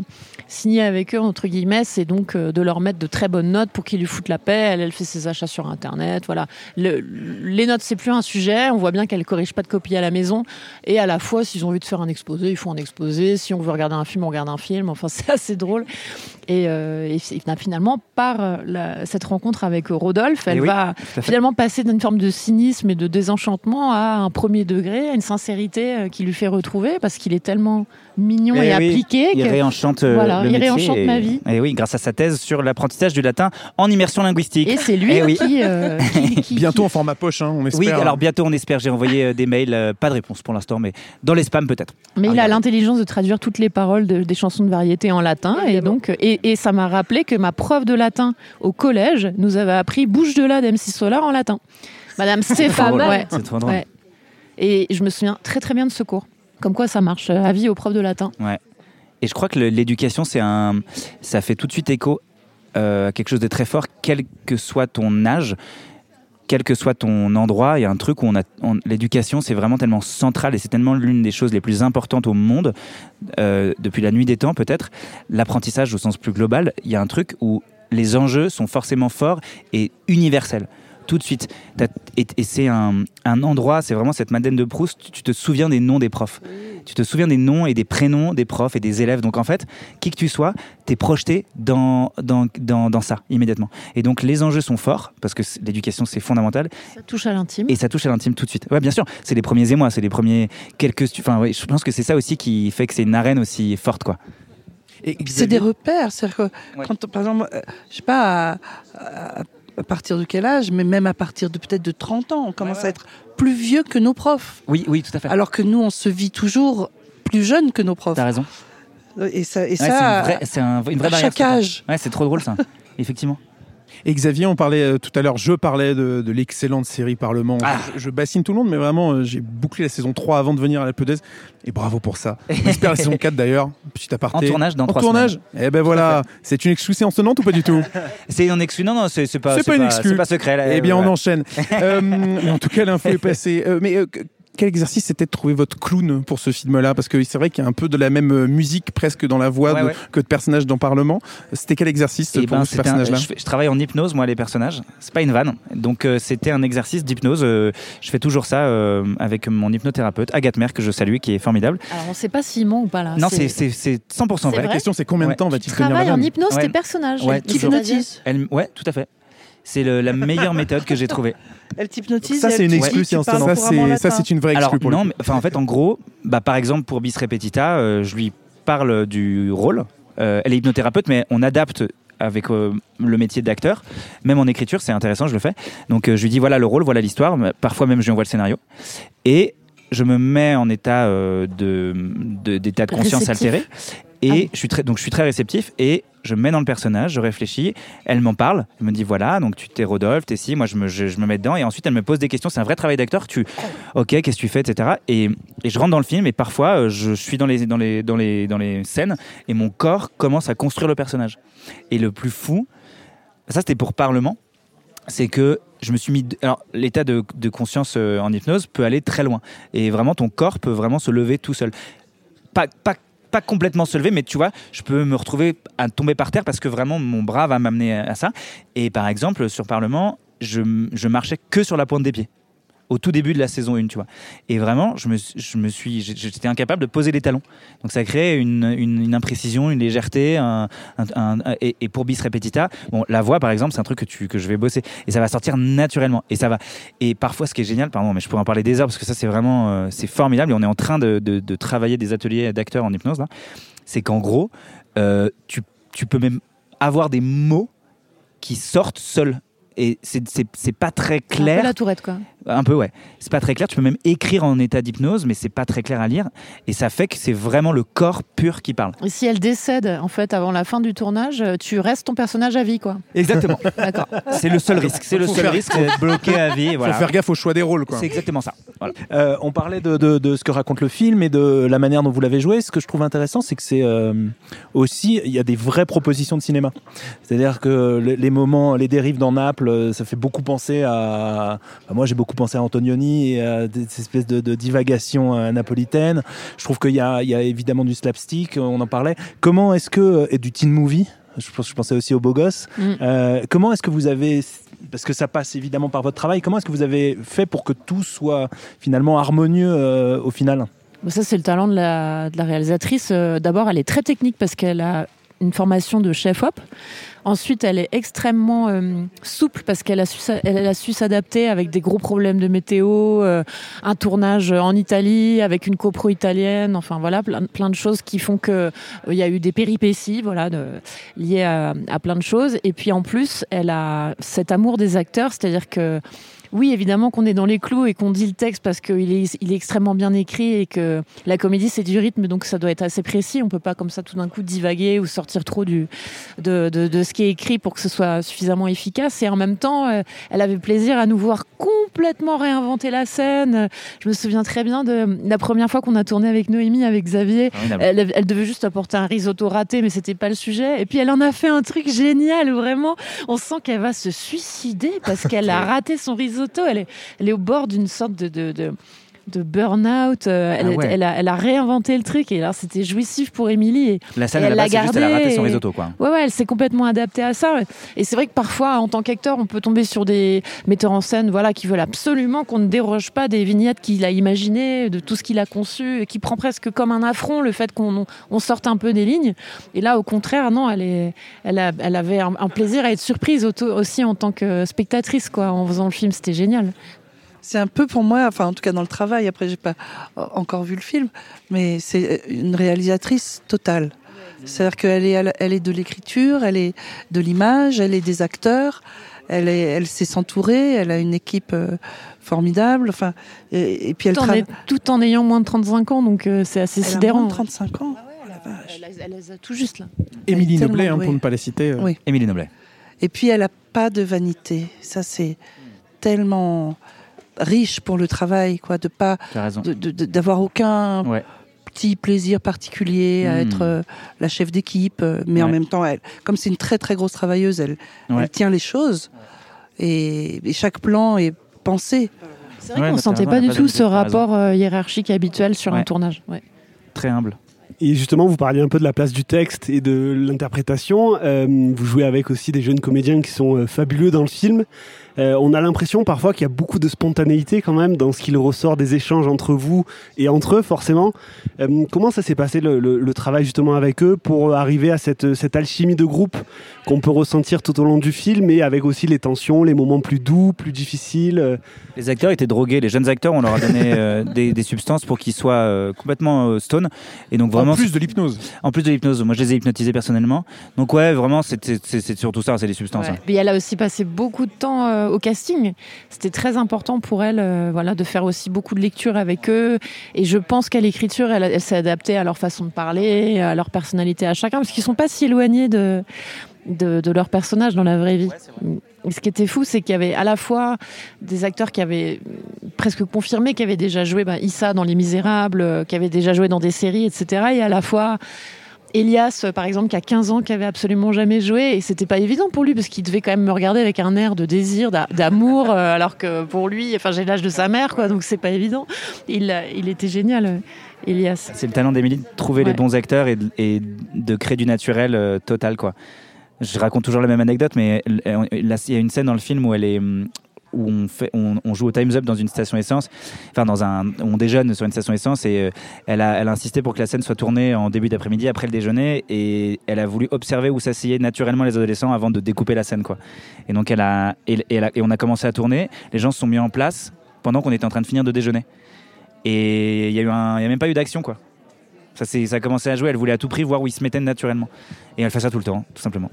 signé avec eux, entre guillemets, c'est donc euh, de leur mettre de très bonnes notes pour qu'ils lui foutent la paix. Elle, elle fait ses achats sur Internet. Voilà. Le- les notes, c'est plus un sujet. On voit bien qu'elle corrige pas de copies à la maison. Et à la fois, s'ils ont envie de faire un exposé, ils font un exposé. Si on veut regarder un film, on regarde un film. Enfin, c'est assez drôle. Et, euh, et fi- finalement, par euh, la- cette rencontre avec Rodolphe, elle Eh oui, va finalement passer d'une forme de cynisme et de désenchantement à un premier degré, à une sincérité euh, qui lui fait retrouver parce qu'il est tellement mignon Eh et oui, appliqué. Il que- réenchante, Voilà, le il métier réenchante et- ma vie. Et oui, grâce à sa thèse sur l'apprentissage du latin en immersion linguistique. Et c'est lui Eh oui. qui, euh, qui- qui- Bientôt en format poche, hein, on espère. Oui, alors bientôt on espère. J'ai envoyé des mails, euh, pas de réponse pour l'instant, mais dans les spams peut-être. Mais il a l'intelligence de traduire toutes les paroles de- des chansons de variété en latin. Et, donc, et, et ça m'a rappelé que ma prof de latin au collège nous avait appris Bouche de là d'MC Solar en latin. Madame Stéphane. ouais. C'est trop drôle. Ouais. Et je me souviens très très bien de ce cours. Comme quoi ça marche. euh, Avis aux profs de latin. Et je crois que l'éducation, c'est un, ça fait tout de suite écho euh, à quelque chose de très fort, quel que soit ton âge, quel que soit ton endroit. Il y a un truc où on a, on- l'éducation, c'est vraiment tellement central et c'est tellement l'une des choses les plus importantes au monde euh, depuis la nuit des temps, peut-être. L'apprentissage au sens plus global, il y a un truc où les enjeux sont forcément forts et universels. Tout de suite. T'as- Et, et c'est un, un endroit, c'est vraiment cette Madeleine de Proust, tu, tu te souviens des noms des profs. Tu te souviens des noms et des prénoms des profs et des élèves. Donc en fait, qui que tu sois, tu es projeté dans, dans, dans, dans ça immédiatement. Et donc les enjeux sont forts, parce que l'éducation c'est fondamental, Ça touche à l'intime. et ça touche à l'intime tout de suite. Ouais, bien sûr, c'est les premiers émois, c'est les premiers quelques... Enfin, ouais, je pense que c'est ça aussi qui fait que c'est une arène aussi forte, quoi. Et C'est des repères. C'est-à-dire que Ouais. quand, par exemple, euh, je sais pas, à, à- à partir de quel âge, mais même à partir de peut-être de 30 ans, on commence à être plus vieux que nos profs. Oui, oui, tout à fait. Alors que nous, on se vit toujours plus jeune que nos profs. T'as raison. Et ça, et Ouais, c'est une vraie, c'est un- une vraie à barrière. chaque âge. Ouais, c'est trop drôle ça. Effectivement. Et Xavier, on parlait euh, tout à l'heure, je parlais de, de l'excellente série Parlement. Ah. Je, je bassine tout le monde, mais vraiment, euh, j'ai bouclé la saison 3 avant de venir à la Pedaise. Et bravo pour ça. On espère la saison 4 d'ailleurs. Petit aparté. En tournage dans En tournage Eh ben voilà, c'est une exclue séance tenante ou pas du tout? C'est un exclu. Non, non, c'est pas, C'est pas une. C'est pas secret. là. Eh bien, on enchaîne. Euh, en tout cas, l'info est passée. Euh, mais euh, quel exercice c'était de trouver votre clown pour ce film-là? Parce que c'est vrai qu'il y a un peu de la même euh, musique presque dans la voix Ouais, de- ouais. que de personnages dans Parlement. C'était quel exercice Eh pour ben, vous, ce c'était un- personnage-là? je, travaille en hypnose, moi, les personnages. C'est pas une vanne. Donc, euh, c'était un exercice d'hypnose. Euh, je fais toujours ça euh, avec mon hypnothérapeute, Agathe Mer, que je salue, qui est formidable. Alors on sait pas s'il ment ou pas là. non, c'est c'est- c'est 100% C'est vrai. La question, c'est combien de temps va-t-il tenir la travailles en hypnose Ouais. tes personnages. Ouais, qui. Elle, ouais, tout à fait. C'est la meilleure méthode que j'ai trouvée. Elle t'hypnotise. Ça, c'est une parles tenante. Ça, c'est- une vraie Alors, exclue pour le non, coup. mais, enfin, en fait, en gros, bah, par exemple, pour Bis Repetita, euh, je lui parle du rôle. Euh, elle est hypnothérapeute, mais on adapte avec euh, le métier d'acteur. Même en écriture, c'est intéressant, je le fais. Donc, euh, je lui dis voilà le rôle, voilà l'histoire. Parfois même, je lui envoie le scénario. Et je me mets en état euh, de, de- d'état de conscience Réceptif. altéré. Et Ah je suis très, donc je suis très réceptif. Et je me mets dans le personnage, je réfléchis, elle m'en parle, elle me dit voilà, donc tu t'es Rodolphe, t'es si, moi je me, je, je me mets dedans et ensuite elle me pose des questions. C'est un vrai travail d'acteur. Tu, ok, qu'est-ce que tu fais, etc. Et, et je rentre dans le film et parfois euh, je suis dans les, dans, les, dans, les, dans les scènes et mon corps commence à construire le personnage. Et le plus fou, ça c'était pour Parlement, c'est que je me suis mis. Alors, l'état de, de conscience euh, en hypnose peut aller très loin. Et vraiment, ton corps peut vraiment se lever tout seul. Pas, pas, pas complètement se lever, mais tu vois, je peux me retrouver à tomber par terre parce que vraiment, mon bras va m'amener à ça. Et par exemple, sur Parlement, je, je marchais que sur la pointe des pieds. Au tout début de la saison 1, tu vois. Et vraiment, je me, je me suis, j'étais incapable de poser les talons. Donc ça crée une, une, une imprécision, une légèreté, un, un- un- et, et pour bis repetita, bon, la voix par exemple, c'est un truc que, tu, que je vais bosser et ça va sortir naturellement. Et ça va. Et parfois, ce qui est génial, pardon, mais je pourrais en parler des heures parce que ça, c'est vraiment, euh, c'est formidable. Et on est en train de, de, de travailler des ateliers d'acteurs en hypnose là. C'est qu'en gros, euh, tu, tu peux même avoir des mots qui sortent seuls. Et c'est- pas très C'est un peu clair. la tourette, quoi. Un peu, ouais. C'est pas très clair. Tu peux même écrire en état d'hypnose, mais c'est pas très clair à lire. Et ça fait que c'est vraiment le corps pur qui parle. Et si elle décède, en fait, avant la fin du tournage, tu restes ton personnage à vie, quoi. Exactement. D'accord. c'est le seul risque. C'est le Faut seul faire- risque d'être bloqué à vie. Faut Voilà. faire gaffe au choix des rôles, quoi. C'est exactement ça. Voilà. Euh, on parlait de, de, de ce que raconte le film et de la manière dont vous l'avez joué. Ce que je trouve intéressant, c'est que c'est euh, aussi il y a des vraies propositions de cinéma. C'est-à-dire que les, les moments, les dérives dans Naples, euh, ça fait beaucoup penser à. bah, moi, j'ai beaucoup pensé à Antonioni et à des espèces de, de divagations euh, napolitaines. Je trouve qu'il y a, il y a évidemment du slapstick. On en parlait. Comment est-ce que et du teen movie je, pense, je pensais aussi aux beaux gosses. Mm. Euh, comment est-ce que vous avez, parce que ça passe évidemment par votre travail, comment est-ce que vous avez fait pour que tout soit finalement harmonieux euh, au final? Bon, ça, c'est le talent de la, de la réalisatrice. Euh, D'abord, elle est très technique parce qu'elle a une formation de chef-op. Ensuite, elle est extrêmement euh, souple parce qu'elle a su, s'adapter avec des gros problèmes de météo, euh, un tournage en Italie avec une copro italienne. Enfin voilà, plein, de choses qui font que euh, il y a eu des péripéties, voilà, liées à, à plein de choses. Et puis en plus, elle a cet amour des acteurs, c'est-à-dire que oui, évidemment qu'on est dans les clous et qu'on dit le texte parce qu'il est, il est extrêmement bien écrit et que la comédie c'est du rythme, donc ça doit être assez précis. On peut pas comme ça tout d'un coup divaguer ou sortir trop du, de, de, de ce qui est écrit pour que ce soit suffisamment efficace. Et en même temps, euh, elle avait plaisir à nous voir complètement réinventer la scène. Je me souviens très bien de la première fois qu'on a tourné avec Noémie, avec Xavier. Formidable. Elle, elle devait juste apporter un risotto raté, mais c'était pas le sujet. Et puis elle en a fait un truc génial vraiment on sent qu'elle va se suicider parce qu'elle a raté son risotto. Elle est, elle est au bord d'une sorte de, de burn-out. Euh, Elle, Ah ouais. elle, a, elle a réinventé le truc et alors c'était jouissif pour Émilie. La scène, elle la elle a gardé raté son risotto, quoi. Ouais, ouais, elle s'est complètement adaptée à ça. Et c'est vrai que parfois, en tant qu'acteur, on peut tomber sur des metteurs en scène voilà, qui veulent absolument qu'on ne déroge pas des vignettes qu'il a imaginées, de tout ce qu'il a conçu, et qui prend presque comme un affront le fait qu'on on sorte un peu des lignes. Et là, au contraire, non, elle, est, elle, a- elle avait un, un plaisir à être surprise aussi en tant que spectatrice quoi, en faisant le film. C'était génial. C'est un peu pour moi, enfin en tout cas dans le travail, après j'ai pas encore vu le film, mais c'est une réalisatrice totale. C'est-à-dire qu'elle est, à la- elle est de l'écriture, elle est de l'image, elle est des acteurs, elle, est, elle sait s'entourer, elle a une équipe euh, formidable, enfin, et, et puis elle Tout en, est- tout en ayant moins de 35 ans, donc euh, c'est assez Elle a sidérant. moins de 35 ans. La vache. Elle, a- elle les a tout juste là. Émilie Noblet, hein, pour ne pas les citer. euh. Oui. Émilie Noblet. Et puis elle a pas de vanité. Ça c'est tellement riche pour le travail, quoi, de pas d'avoir aucun Ouais. petit plaisir particulier à Mm. être euh, la chef d'équipe, euh, mais en même temps, elle, comme c'est une très très grosse travailleuse, elle, Ouais. elle tient les choses et, et chaque plan est pensé. C'est vrai Ouais, qu'on ne sentait pas du tout ce rapport euh, hiérarchique habituel sur un tournage. Ouais. Très humble. Et justement, vous parliez un peu de la place du texte et de l'interprétation. Euh, vous jouez avec aussi des jeunes comédiens qui sont euh, fabuleux dans le film. Euh, on a l'impression parfois qu'il y a beaucoup de spontanéité quand même dans ce qu'il ressort des échanges entre vous et entre eux, forcément. Euh, comment ça s'est passé le, le- le travail justement avec eux pour arriver à cette, cette alchimie de groupe qu'on peut ressentir tout au long du film et avec aussi les tensions, les moments plus doux, plus difficiles euh, Les acteurs étaient drogués. Les jeunes acteurs, on leur a donné euh, des, des substances pour qu'ils soient euh, complètement euh, stone. Et donc vraiment, En plus de l'hypnose. en plus de l'hypnose, moi je les ai hypnotisés personnellement. Donc ouais, vraiment, c'est surtout ça, c'est des substances. Ouais. hein. Elle a aussi passé beaucoup de temps euh, au casting. C'était très important pour elle, euh, voilà, de faire aussi beaucoup de lectures avec eux. Et je pense qu'à l'écriture, elle, elle s'est adaptée à leur façon de parler, à leur personnalité à chacun, parce qu'ils sont pas si éloignés de, de, de leur personnage dans la vraie vie. Et ce qui était fou, c'est qu'il y avait à la fois des acteurs qui avaient presque confirmé, qui avaient déjà joué ben, Issa dans Les Misérables, euh, qui avaient déjà joué dans des séries, etc. Et à la fois Elias, euh, par exemple, qui a 15 ans, qui avait absolument jamais joué, et c'était pas évident pour lui parce qu'il devait quand même me regarder avec un air de désir, d'a- d'amour, euh, alors que pour lui, enfin, j'ai l'âge de sa mère, quoi, donc c'est pas évident. Il, euh, il était génial, Elias. C'est le talent d'Émilie de trouver les bons acteurs et de, et de créer du naturel euh, total, quoi. Je raconte toujours la même anecdote, mais il y a une scène dans le film où elle est hum, où on, joue au Time's Up dans une station essence, enfin dans un, on déjeune sur une station essence et euh, elle, a, elle a insisté pour que la scène soit tournée en début d'après-midi après le déjeuner et elle a voulu observer où s'asseyaient naturellement les adolescents avant de découper la scène quoi. Et donc elle a et, elle et on a commencé à tourner, les gens se sont mis en place pendant qu'on était en train de finir de déjeuner et il y a eu un, y a même pas eu d'action quoi. Ça, ça a commencé à jouer, elle voulait à tout prix voir où ils se mettaient naturellement. Et elle fait ça tout le temps, tout simplement.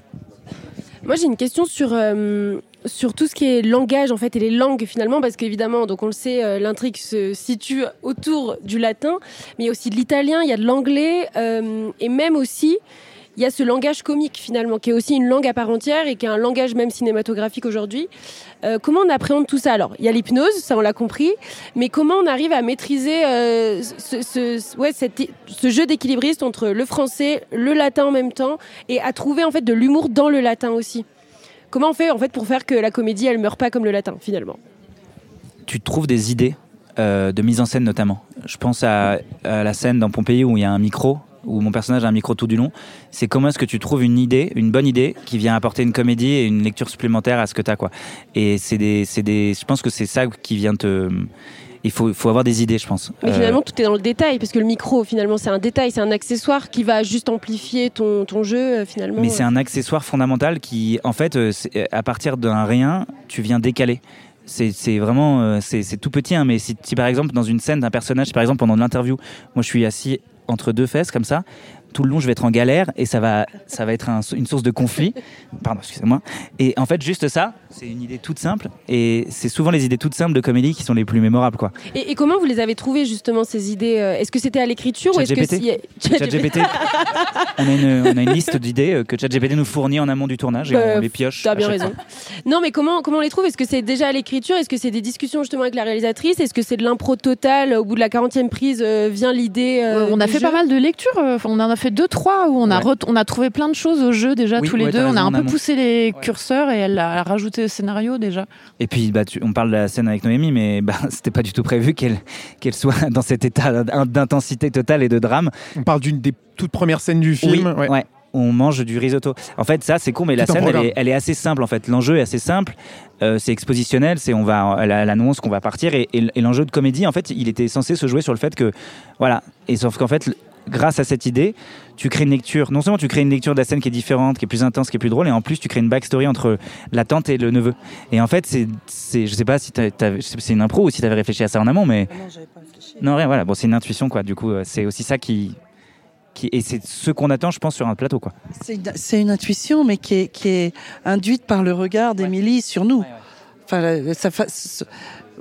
Moi, j'ai une question sur, euh, sur tout ce qui est langage, en fait, et les langues, finalement, parce qu'évidemment, donc on le sait, euh, l'intrigue se situe autour du latin, mais il y a aussi de l'italien, il y a de l'anglais, euh, et même aussi, il y a ce langage comique, finalement, qui est aussi une langue à part entière et qui est un langage même cinématographique aujourd'hui. Euh, comment on appréhende tout ça Alors, il y a l'hypnose, ça on l'a compris, mais comment on arrive à maîtriser euh, ce, jeu d'équilibriste entre le français, le latin en même temps, et à trouver en fait de l'humour dans le latin aussi? Comment on fait en fait pour faire que la comédie elle meurt pas comme le latin finalement? Tu trouves des idées euh, de mise en scène notamment? Je pense à la scène dans Pompéi où il y a un micro, où mon personnage a un micro tout du long. C'est comment est-ce que tu trouves une idée, une bonne idée, qui vient apporter une comédie et une lecture supplémentaire à ce que tu as. Quoi. Et c'est des, c'est des, je pense que c'est ça qui vient te... Il faut, faut avoir des idées, je pense. Mais Euh, finalement tout est dans le détail parce que le micro finalement c'est un détail, c'est un accessoire qui va juste amplifier ton, ton jeu euh, finalement. Mais c'est un accessoire fondamental qui, en fait, euh, à partir d'un rien, tu viens décaler. C'est vraiment, euh, c'est c'est tout petit, hein, mais si, si par exemple dans une scène d'un personnage, par exemple pendant l'interview, moi je suis assis entre deux fesses comme ça, tout le long je vais être en galère et ça va, ça va être un- une source de conflit. Pardon, excusez-moi. Et en fait juste ça, c'est une idée toute simple et c'est souvent les idées toutes simples de comédie qui sont les plus mémorables quoi. Et, et comment vous les avez trouvées justement ces idées euh, Est-ce que c'était à l'écriture ou est-ce que ChatGPT. si... ChatGPT, on a une, on a une liste d'idées euh, que ChatGPT nous fournit en amont du tournage et Bah, on les pioche. T'as bien raison. Non, mais comment, comment on les trouve? Est-ce que c'est déjà à l'écriture? Est-ce que c'est des discussions justement avec la réalisatrice? Est-ce que c'est de l'impro total Au bout de la 40e prise euh, vient l'idée euh, on a fait jeu? pas mal de lectures. euh, enfin, on en a fait deux, trois où on a, Ouais. on a trouvé plein de choses au jeu déjà Oui, tous les ouais, deux. On a un peu amont. poussé les curseurs et elle a rajouté au scénario déjà. Et puis, bah, tu- on parle de la scène avec Noémie, mais bah, c'était pas du tout prévu qu'elle qu'elle soit dans cet état d'in- d'intensité totale et de drame. On parle d'une des toutes premières scènes du film. oui, ouais. On mange du risotto. En fait, ça, c'est con, mais la Tout scène, elle est, elle est assez simple. En fait, l'enjeu est assez simple. Euh, c'est expositionnel. C'est on va, elle, elle annonce qu'on va partir, et, et- et l'enjeu de comédie, en fait, il était censé se jouer sur le fait que, voilà. Et sauf qu'en fait, grâce à cette idée, tu crées une lecture. Non seulement tu crées une lecture de la scène qui est différente, qui est plus intense, qui est plus drôle, et en plus tu crées une backstory entre la tante et le neveu. Et en fait, c'est, c'est, je sais pas si c'est une impro ou si tu avais réfléchi à ça en amont, mais Non, j'avais pas réfléchi. non, rien. Voilà. Bon, c'est une intuition, quoi. Du coup, euh, c'est aussi ça qui, qui, et c'est ce qu'on attend, je pense, sur un plateau, quoi. C'est une, c'est une intuition, mais qui est, qui est induite par le regard d'Émilie sur nous. Enfin, ça,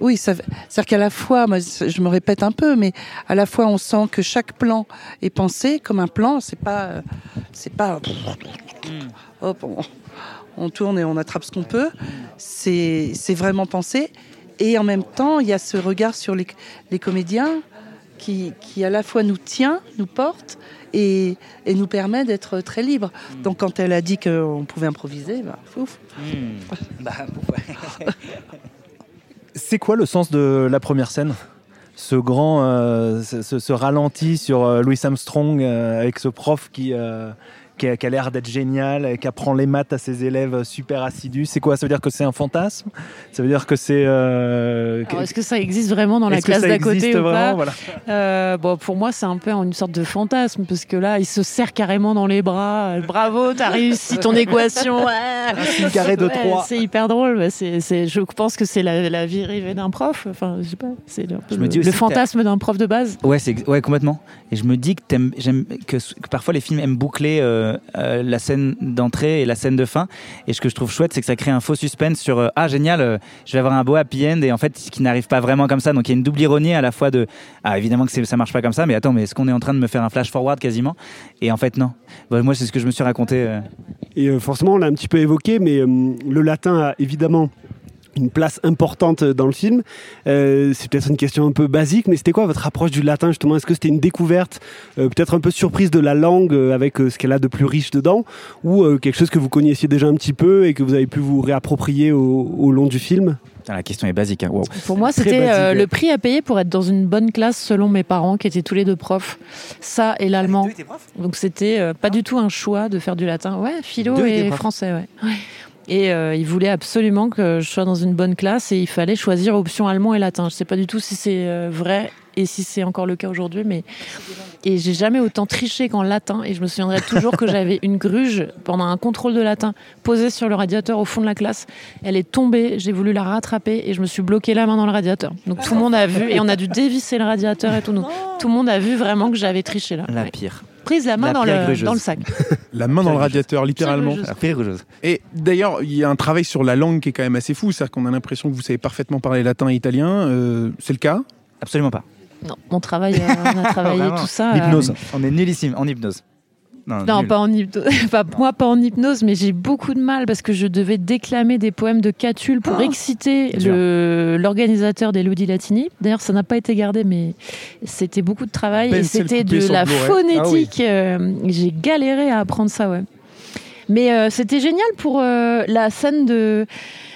oui, c'est-à-dire qu'à la fois, moi, je me répète un peu, mais à la fois, on sent que chaque plan est pensé comme un plan. C'est pas, c'est pas. Hop, on, on tourne et on attrape ce qu'on peut. C'est, c'est vraiment pensé. Et en même temps, il y a ce regard sur les, les comédiens qui, qui à la fois nous tient, nous porte et, et nous permet d'être très libres. Donc quand elle a dit qu'on pouvait improviser, bah, ouf. Bah, C'est quoi le sens de la première scène? Ce grand, euh, ce, ralenti sur euh, Louis Armstrong euh, avec ce prof qui, euh, qui a, qui a l'air d'être génial et qui apprend les maths à ses élèves super assidus. C'est quoi? Ça veut dire que c'est un fantasme? Ça veut dire que c'est. euh, Est-ce que ça existe vraiment dans la classe d'à côté ou pas? Voilà. Euh, bon, pour moi, c'est un peu une sorte de fantasme parce que là, il se serre carrément dans les bras. Bravo, t'as réussi ton équation. Ouais. Carrée de Ouais, trois. C'est hyper drôle. C'est, c'est- je pense que c'est la, la vie rêvée d'un prof. Enfin, je sais pas. C'est Je me le, dis fantasme d'un prof de base. Ouais, c'est ouais complètement. Et je me dis que, t'aimes- j'aime que, que parfois les films aiment boucler euh, euh, euh, la scène d'entrée et la scène de fin. Et ce que je trouve chouette, c'est que ça crée un faux suspense sur euh, ah génial, je vais avoir un beau happy end et en fait ce qui n'arrive pas vraiment comme ça. Donc il y a une double ironie à la fois de ah évidemment que ça marche pas comme ça, mais attends, mais est-ce qu'on est en train de me faire un flash forward quasiment? Et en fait non. Bah, moi c'est ce que je me suis raconté. Et forcément, on l'a un petit peu évoqué, mais le latin a évidemment une place importante dans le film. Euh, c'est peut-être une question un peu basique, mais c'était quoi votre approche du latin justement? Est-ce que c'était une découverte, euh, peut-être un peu surprise de la langue euh, avec euh, ce qu'elle a de plus riche dedans, ou euh, quelque chose que vous connaissiez déjà un petit peu et que vous avez pu vous réapproprier au, au long du film? La question est basique. Hein. Wow. Pour moi, c'était euh, le prix à payer pour être dans une bonne classe selon mes parents, qui étaient tous les deux profs. Ça et l'allemand. Donc c'était euh, pas du tout un choix de faire du latin. Ouais, philo Deux et français, ouais. Ouais. Et euh, ils voulaient absolument que je sois dans une bonne classe et il fallait choisir option allemand et latin. Je sais pas du tout si c'est euh, vrai et si c'est encore le cas aujourd'hui, mais et j'ai jamais autant triché qu'en latin. Et je me souviendrai toujours que j'avais une gruge pendant un contrôle de latin posée sur le radiateur au fond de la classe. Elle est tombée, j'ai voulu la rattraper et je me suis bloqué la main dans le radiateur. Donc tout le monde a vu et on a dû dévisser le radiateur et tout. Donc, tout le monde a vu vraiment que j'avais triché là. La Ouais. pire. Prise la main la dans, le, grugeuse. dans le sac. La main dans le radiateur, littéralement. Et d'ailleurs, il y a un travail sur la langue qui est quand même assez fou. C'est-à-dire qu'on a l'impression que vous savez parfaitement parler latin et italien. Euh, c'est le cas? Absolument pas. Non, on travaille, euh, on a travaillé Vraiment. tout ça. euh, L'hypnose. On est nullissime en hypnose. Non, pas en hypnose. Enfin, moi, pas en hypnose, mais j'ai beaucoup de mal parce que je devais déclamer des poèmes de Catulle pour exciter dur. le- l'organisateur des Ludi Latini. D'ailleurs, ça n'a pas été gardé, mais c'était beaucoup de travail et c'était de la Blu-ray. phonétique. euh, j'ai galéré à apprendre ça, ouais. Mais euh, c'était génial pour euh, la scène de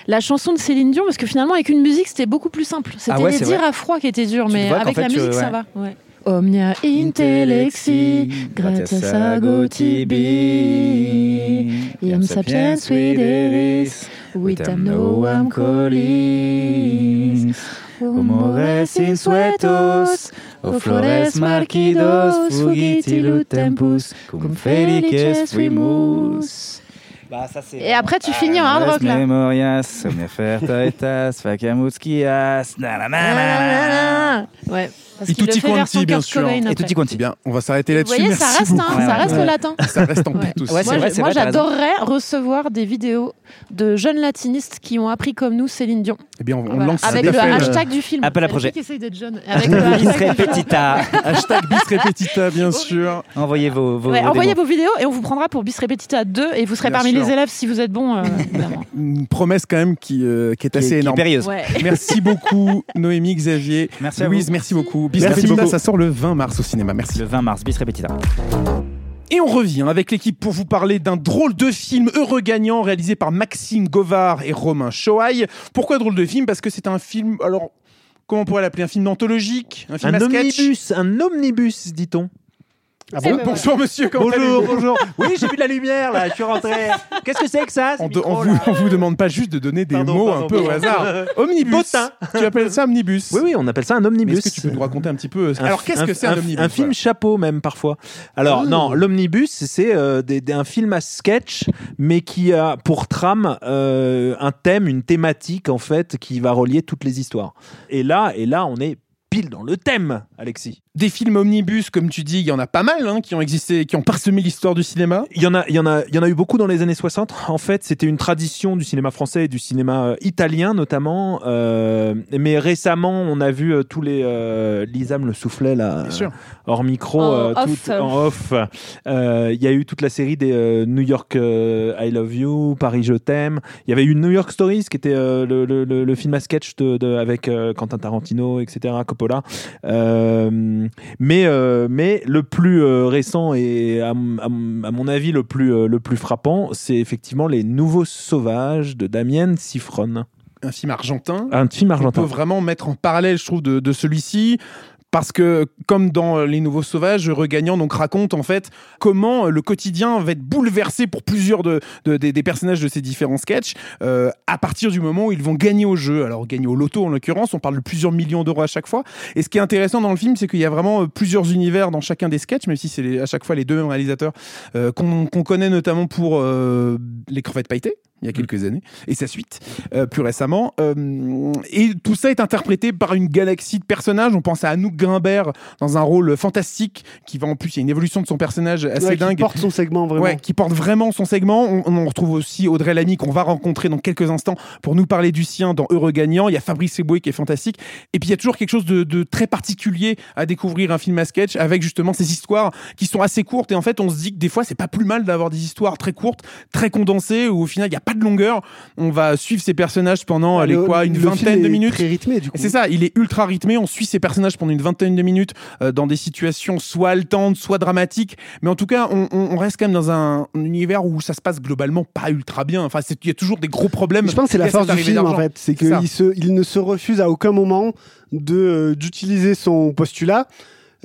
la chanson de Céline Dion parce que finalement, avec une musique, c'était beaucoup plus simple. C'était Ah ouais, les c'est dire vrai. à froid qui étaient durs, Tu mais avec la musique, ça ouais. va. Ouais. Omnia intellexi, gratias ago tibi, iam sapiens videris, vitam noam colis, humores insuetos, o flores marquidos, fugitilu tempus, cum felices fuimus. Bah, ça, c'est- Et après, tu finis en hard rock, là. Memorias, nananana. Ouais. Parce Et qu'il le tutti quanti, bien Kurt sûr. Cobain Et après. tutti quanti. Eh bien, on va s'arrêter Vous là-dessus. voyez, Merci ça reste, beaucoup. hein, Ouais, ça ouais, reste ouais. le latin. Ça reste en Ouais. aussi. Ouais, c'est moi, vrai, je- c'est moi, vrai, t'as raison. j'adorerais recevoir des vidéos de jeunes latinistes qui ont appris comme nous Céline Dion. Eh bien, on, on Voilà. lance Avec le hashtag du film. appel à projet. qui essaye d'être jeune. Avec le Bis hashtag du film. repetita. Hashtag bis repetita, bien sûr. Envoyez vos, vos, Ouais, vos envoyez démos. vos vidéos et on vous prendra pour Bis Repetita 2 et vous serez Bien parmi sûr. les élèves si vous êtes bon. euh. Une promesse quand même qui, euh, qui est Qui est- assez qui est énorme. périlleuse. Ouais. Merci beaucoup, Noémie, Xavier. Merci à Louise, vous. merci beaucoup. Bis Merci Repetita, beaucoup. ça sort le 20 mars au cinéma. Merci. Le 20 mars, bis repetita. Et on revient avec l'équipe pour vous parler d'un drôle de film heureux gagnant réalisé par Maxime Govard et Romain Choaille. Pourquoi drôle de film? Parce que c'est un film, alors, comment on pourrait l'appeler? Un film anthologique? Un film Un à sketch? Omnibus, un omnibus, dit-on. Ah C'est bon vrai. Bonsoir monsieur, comment Bonjour, bonjour. Oui, j'ai vu de la lumière là, je suis rentré. Qu'est-ce que c'est que ça ce on, micro, là vous, on vous demande pas juste de donner des Pardon, mots pardon, un peu au pardon. hasard. Omnibus. Tu appelles ça omnibus Oui, oui, on appelle ça un Mais omnibus. est-ce que tu peux nous raconter un petit peu Un Alors qu'est-ce que c'est un, omnibus Un film chapeau même parfois. Alors non, l'omnibus c'est euh, des- des- un film à sketch, mais qui a pour trame euh, un thème, une thématique en fait qui va relier toutes les histoires. Et là, et là, on est pile dans le thème, Alexis. Des films omnibus, comme tu dis, il y en a pas mal hein, qui ont existé, qui ont parsemé l'histoire du cinéma. Il y en a, il y en a, il y en a eu beaucoup dans les années 60. En fait, c'était une tradition du cinéma français et du cinéma euh, italien notamment. Euh, mais récemment, on a vu euh, tous les euh, Lisa me le soufflait là, Bien sûr. hors micro, En euh, off. tout- en off. Euh, Il y a eu toute la série des euh, New York euh, I Love You, Paris Je t'aime. Il y avait eu New York Stories qui était euh, le, le- le- le film à sketch de, de- avec euh, Quentin Tarantino, etc. Coppola. Euh, mais euh, mais le plus euh, récent et à, mon avis le plus euh, le plus frappant, c'est effectivement les Nouveaux Sauvages de Damien Sifron, Un film argentin. un film On argentin. peut vraiment mettre en parallèle, je trouve, de, de celui-ci. Parce que, comme dans Les Nouveaux Sauvages, Regagnant donc raconte en fait comment le quotidien va être bouleversé pour plusieurs de, de- des, personnages de ces différents sketchs euh, à partir du moment où ils vont gagner au jeu. Alors gagner au loto en l'occurrence, on parle de plusieurs millions d'euros à chaque fois. Et ce qui est intéressant dans le film, c'est qu'il y a vraiment euh, plusieurs univers dans chacun des sketchs, même si c'est à chaque fois les deux mêmes réalisateurs euh, qu'on qu'on connaît notamment pour euh, les crevettes pailletées il y a quelques années, et sa suite, euh, plus récemment. Euh, et tout ça est interprété par une galaxie de personnages. On pense à Anouk Grimbert dans un rôle fantastique, qui va en plus, il y a une évolution de son personnage assez Ouais, qui dingue. porte son segment vraiment. Ouais, qui porte vraiment son segment. On, on retrouve aussi Audrey Lamy qu'on va rencontrer dans quelques instants pour nous parler du sien dans Heureux Gagnant. Il y a Fabrice Eboué qui est fantastique. Et puis il y a toujours quelque chose de, de très particulier à découvrir un film à sketch avec justement ces histoires qui sont assez courtes. Et en fait, on se dit que des fois, c'est pas plus mal d'avoir des histoires très courtes, très condensées, où au final, il n'y a pas de longueur. On va suivre ces personnages pendant Le- quoi, une vingtaine de minutes. Très rythmé du coup. C'est ça, il est ultra rythmé. On suit ces personnages pendant une vingtaine de minutes euh, dans des situations soit haletantes, soit dramatiques. Mais en tout cas, on, on- on reste quand même dans un, un univers où ça se passe globalement pas ultra bien. Enfin, il y a toujours des gros problèmes. Je pense que c'est la force du film en fait, c'est qu'il il ne se refuse à aucun moment de euh, d'utiliser son postulat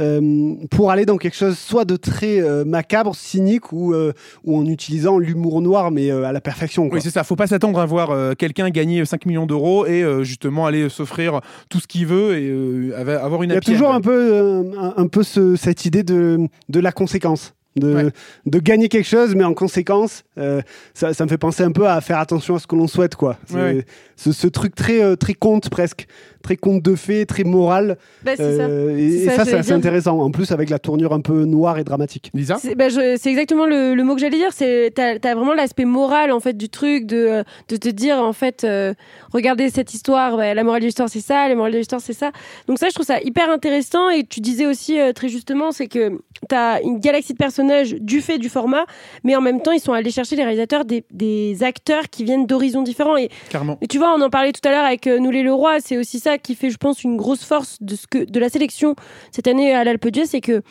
euh, pour aller dans quelque chose soit de très euh, macabre, cynique ou, euh, ou en utilisant l'humour noir mais à la perfection. Quoi. Oui, c'est ça. Faut pas s'attendre à voir quelqu'un gagner 5 millions d'euros et justement aller s'offrir tout ce qu'il veut et avoir une Il y a toujours un peu, un, un peu ce- cette idée de, de la conséquence. De, Ouais. de gagner quelque chose, mais en conséquence, euh, ça, ça me fait penser un peu à faire attention à ce que l'on souhaite. quoi. C'est- Ouais, ouais. Ce, ce truc très, euh, très conte presque, très conte de fées, très moral. Bah, c'est ça. Euh, et, ça, ça, c'est intéressant. En plus, avec la tournure un peu noire et dramatique. Lisa C'est bah, exactement le, le mot que j'allais dire. C'est t'as as vraiment l'aspect moral en fait du truc de de te dire en fait euh, regardez cette histoire. bah, la morale de l'histoire c'est ça, la morale de l'histoire c'est ça. Donc ça je trouve ça hyper intéressant et tu disais aussi euh, très justement c'est que t'as une galaxie de personnages du fait du format, mais en même temps ils sont allés chercher les réalisateurs des, des acteurs qui viennent d'horizons différents et Carrément. et tu vois, on en parlait tout à l'heure avec euh, Nous les Leroy, c'est aussi ça qui fait, je pense, une grosse force de, ce que, de la sélection cette année à l'Alpe d'Huez, c'est que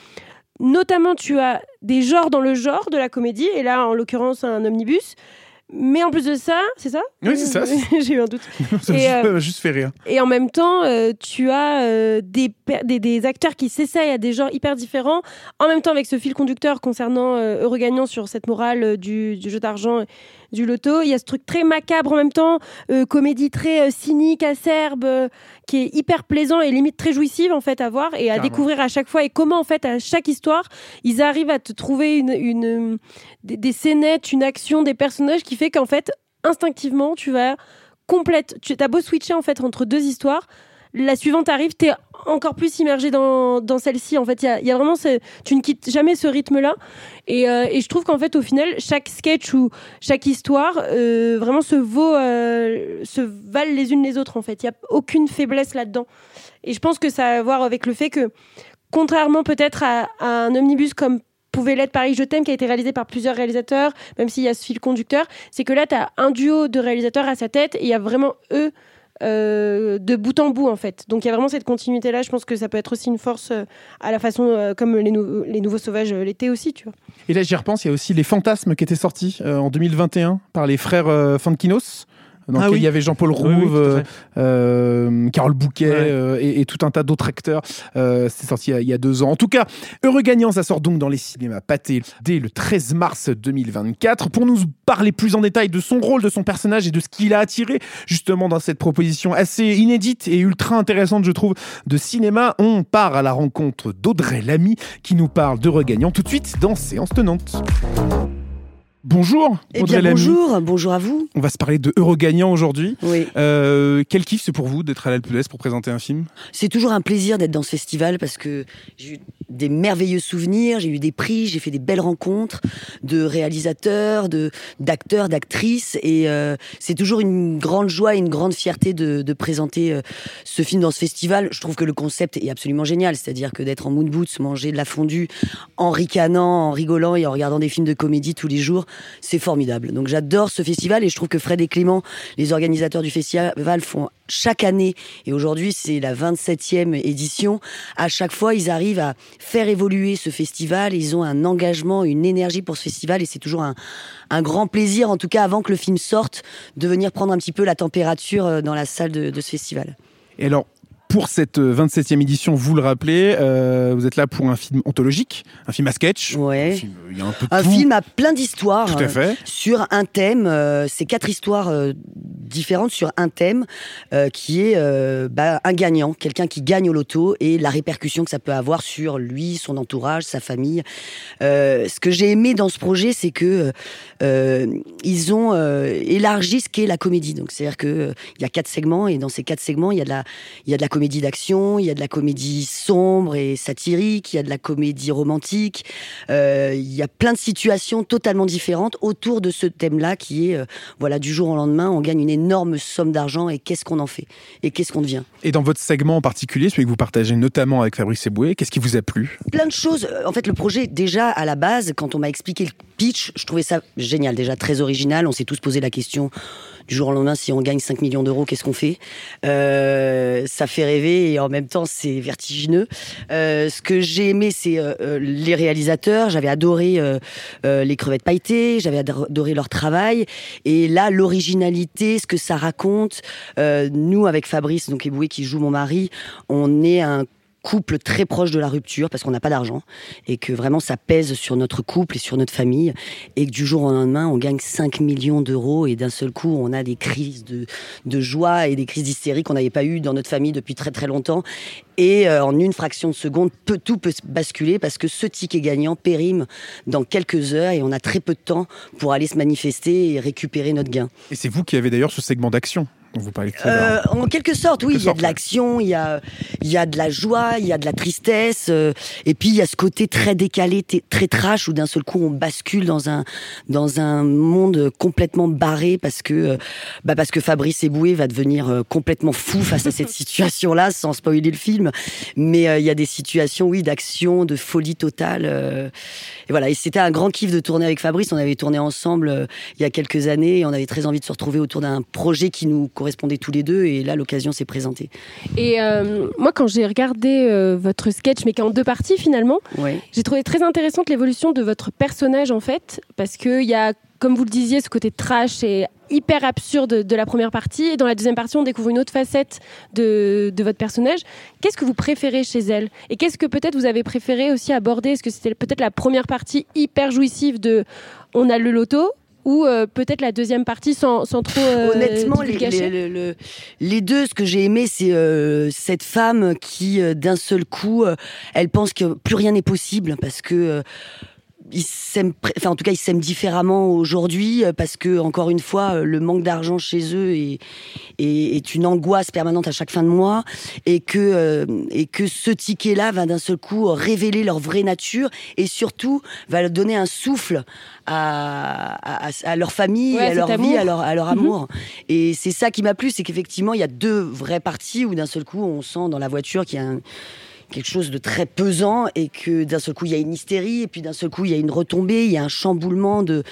notamment tu as des genres dans le genre de la comédie, et là en l'occurrence un omnibus, mais en plus de ça, c'est ça? Oui, c'est ça. J'ai eu un doute. Ça m'a Et, juste, euh, juste fait rire. Et en même temps, euh, tu as euh, des, des, des acteurs qui s'essayent à des genres hyper différents. En même temps, avec ce fil conducteur concernant euh, Heureux Gagnant sur cette morale du, du jeu d'argent, du loto, il y a ce truc très macabre en même temps, euh, comédie très euh, cynique, acerbe, euh, qui est hyper plaisant et limite très jouissive en fait à voir et à Carrément. découvrir à chaque fois. Et comment en fait à chaque histoire, ils arrivent à te trouver une, une, des, des scénettes, une action, des personnages qui fait qu'en fait, instinctivement, tu vas complète. Tu as beau switcher en fait entre deux histoires, la suivante arrive, t'es encore plus immergé dans, dans celle-ci. En fait, il y a, vraiment tu ne quittes jamais ce rythme-là. Et, euh, et je trouve qu'en fait, au final, chaque sketch ou chaque histoire euh, vraiment se vaut, euh, se valent les unes les autres. En fait, il y a aucune faiblesse là-dedans. Et je pense que ça a à voir avec le fait que, contrairement peut-être à, à un omnibus comme pouvait l'être Paris Je t'aime qui a été réalisé par plusieurs réalisateurs, même s'il y a ce fil conducteur, c'est que là, tu as un duo de réalisateurs à sa tête et il y a vraiment eux euh, de bout en bout en fait. Donc il y a vraiment cette continuité là. Je pense que ça peut être aussi une force euh, à la façon euh, comme les, nou- les nouveaux sauvages l'été aussi, tu vois. Et là, j'y repense, il y a aussi Les Fantasmes qui étaient sortis en 2021 par les frères Fankinos. Dans Ah lequel oui. il y avait Jean-Paul Oui, oui, Rouve, à euh, euh, Carole Bouquet Ouais. euh, et, et tout un tas d'autres acteurs. C'est sorti il y, a, il y a deux ans. En tout cas, Heureux Gagnant, ça sort donc dans les cinémas pâtés dès le 13 mars 2024. Pour nous parler plus en détail de son rôle, de son personnage et de ce qu'il a attiré justement dans cette proposition assez inédite et ultra intéressante, je trouve, de cinéma, on part à la rencontre d'Audrey Lamy qui nous parle d'Heureux Gagnant tout de suite dans Séance Tenante. Bonjour, Eh bien, bonjour, bonjour à vous. On va se parler de Heureux Gagnant aujourd'hui. Oui, Euh, quel kiff c'est pour vous d'être à l'Alpe d'Huez pour présenter un film? C'est toujours un plaisir d'être dans ce festival parce que j'ai eu des merveilleux souvenirs, j'ai eu des prix, j'ai fait des belles rencontres de réalisateurs, de d'acteurs, d'actrices, et euh, c'est toujours une grande joie et une grande fierté de, présenter euh, ce film dans ce festival. Je trouve que le concept est absolument génial, c'est-à-dire que d'être en moon boots, manger de la fondue, en ricanant, en rigolant et en regardant des films de comédie tous les jours, c'est formidable. Donc j'adore ce festival et je trouve que Fred et Clément, les organisateurs du festival, font chaque année, et aujourd'hui c'est la 27e édition, à chaque fois ils arrivent à faire évoluer ce festival, ils ont un engagement, une énergie pour ce festival et c'est toujours un, grand plaisir, en tout cas avant que le film sorte, de venir prendre un petit peu la température euh, dans la salle de, de ce festival. Et alors, pour cette euh, 27e édition, vous le rappelez, euh, vous êtes là pour un film anthologique, un film à sketch. Un Ouais. film, euh, Il y a un peu Un film à plein d'histoires. Tout à euh, sur un thème. euh, c'est quatre histoires euh, différentes sur un thème euh, qui est euh, bah, un gagnant, quelqu'un qui gagne au loto et la répercussion que ça peut avoir sur lui, son entourage, sa famille. Euh, ce que j'ai aimé dans ce projet, c'est que euh, ils ont euh, élargi ce qu'est la comédie. Donc c'est-à-dire que euh, il y a quatre segments et dans ces quatre segments, il y a de la, il y a de la comédie comédie d'action, il y a de la comédie sombre et satirique, il y a de la comédie romantique. Euh, il y a plein de situations totalement différentes autour de ce thème-là qui est, euh, voilà, du jour au lendemain, on gagne une énorme somme d'argent et qu'est-ce qu'on en fait Et qu'est-ce qu'on devient Et dans votre segment en particulier, celui que vous partagez notamment avec Fabrice Eboué, qu'est-ce qui vous a plu? Plein de choses. Euh, En fait, le projet, déjà, à la base, quand on m'a expliqué le pitch, je trouvais ça génial, déjà très original. On s'est tous posé la question du jour au lendemain, si on gagne 5 millions d'euros, qu'est-ce qu'on fait? Euh, Ça fait rêver et en même temps, c'est vertigineux. Euh, ce que j'ai aimé, c'est euh, euh, les réalisateurs. J'avais adoré euh, euh, les crevettes pailletées, j'avais ado- adoré leur travail. Et là, l'originalité, ce que ça raconte. Nous, avec Fabrice, donc Eboué qui joue mon mari, on est un couple très proche de la rupture parce qu'on n'a pas d'argent et que vraiment ça pèse sur notre couple et sur notre famille et que du jour au lendemain on gagne 5 millions d'euros et d'un seul coup on a des crises de, de joie et des crises d'hystérie qu'on n'avait pas eues dans notre famille depuis très très longtemps et euh, en une fraction de seconde peu, tout peut basculer parce que ce ticket gagnant périme dans quelques heures et on a très peu de temps pour aller se manifester et récupérer notre gain. Et c'est vous qui avez d'ailleurs ce segment d'action vous parlez. Euh, en quelque sorte, oui, il y a de l'action, il y a, y a de la joie, il y a de la tristesse, euh, et puis il y a ce côté très décalé, très trash, où d'un seul coup on bascule dans un dans un monde complètement barré parce que euh, bah parce que Fabrice Eboué va devenir complètement fou face à cette situation-là, sans spoiler le film. Mais euh, il y a des situations, oui, d'action, de folie totale. et voilà, et c'était un grand kiff de tourner avec Fabrice. On avait tourné ensemble il y a quelques années et on avait très envie de se retrouver autour d'un projet qui nous correspondait tous les deux. Et là, l'occasion s'est présentée. Et euh, moi, quand j'ai regardé euh, votre sketch, mais qui est en deux parties finalement, Ouais. j'ai trouvé très intéressante l'évolution de votre personnage en fait, parce qu'il y a, comme vous le disiez, ce côté trash et hyper absurde de la première partie, et dans la deuxième partie, on découvre une autre facette de, de votre personnage. Qu'est-ce que vous préférez chez elle? Et qu'est-ce que peut-être vous avez préféré aussi aborder? Est-ce que c'était peut-être la première partie hyper jouissive de on a le loto ou euh, peut-être la deuxième partie sans, sans trop euh, Honnêtement, les, les- le- le- les deux, ce que j'ai aimé, c'est euh, cette femme qui, d'un seul coup, elle pense que plus rien n'est possible parce que. Ils s'aiment, enfin en tout cas ils s'aiment différemment aujourd'hui euh, parce que encore une fois euh, le manque d'argent chez eux est, est, est une angoisse permanente à chaque fin de mois et que euh, et que ce ticket là va d'un seul coup révéler leur vraie nature et surtout va leur donner un souffle à, à, leur famille, Ouais, à leur vie, à leur, à leur Mhm. amour. Et c'est ça qui m'a plu, c'est qu'effectivement, il y a deux vraies parties où d'un seul coup, on sent dans la voiture qu'il y a un- quelque chose de très pesant et que d'un seul coup, il y a une hystérie et puis d'un seul coup, il y a une retombée, il y a un chamboulement de,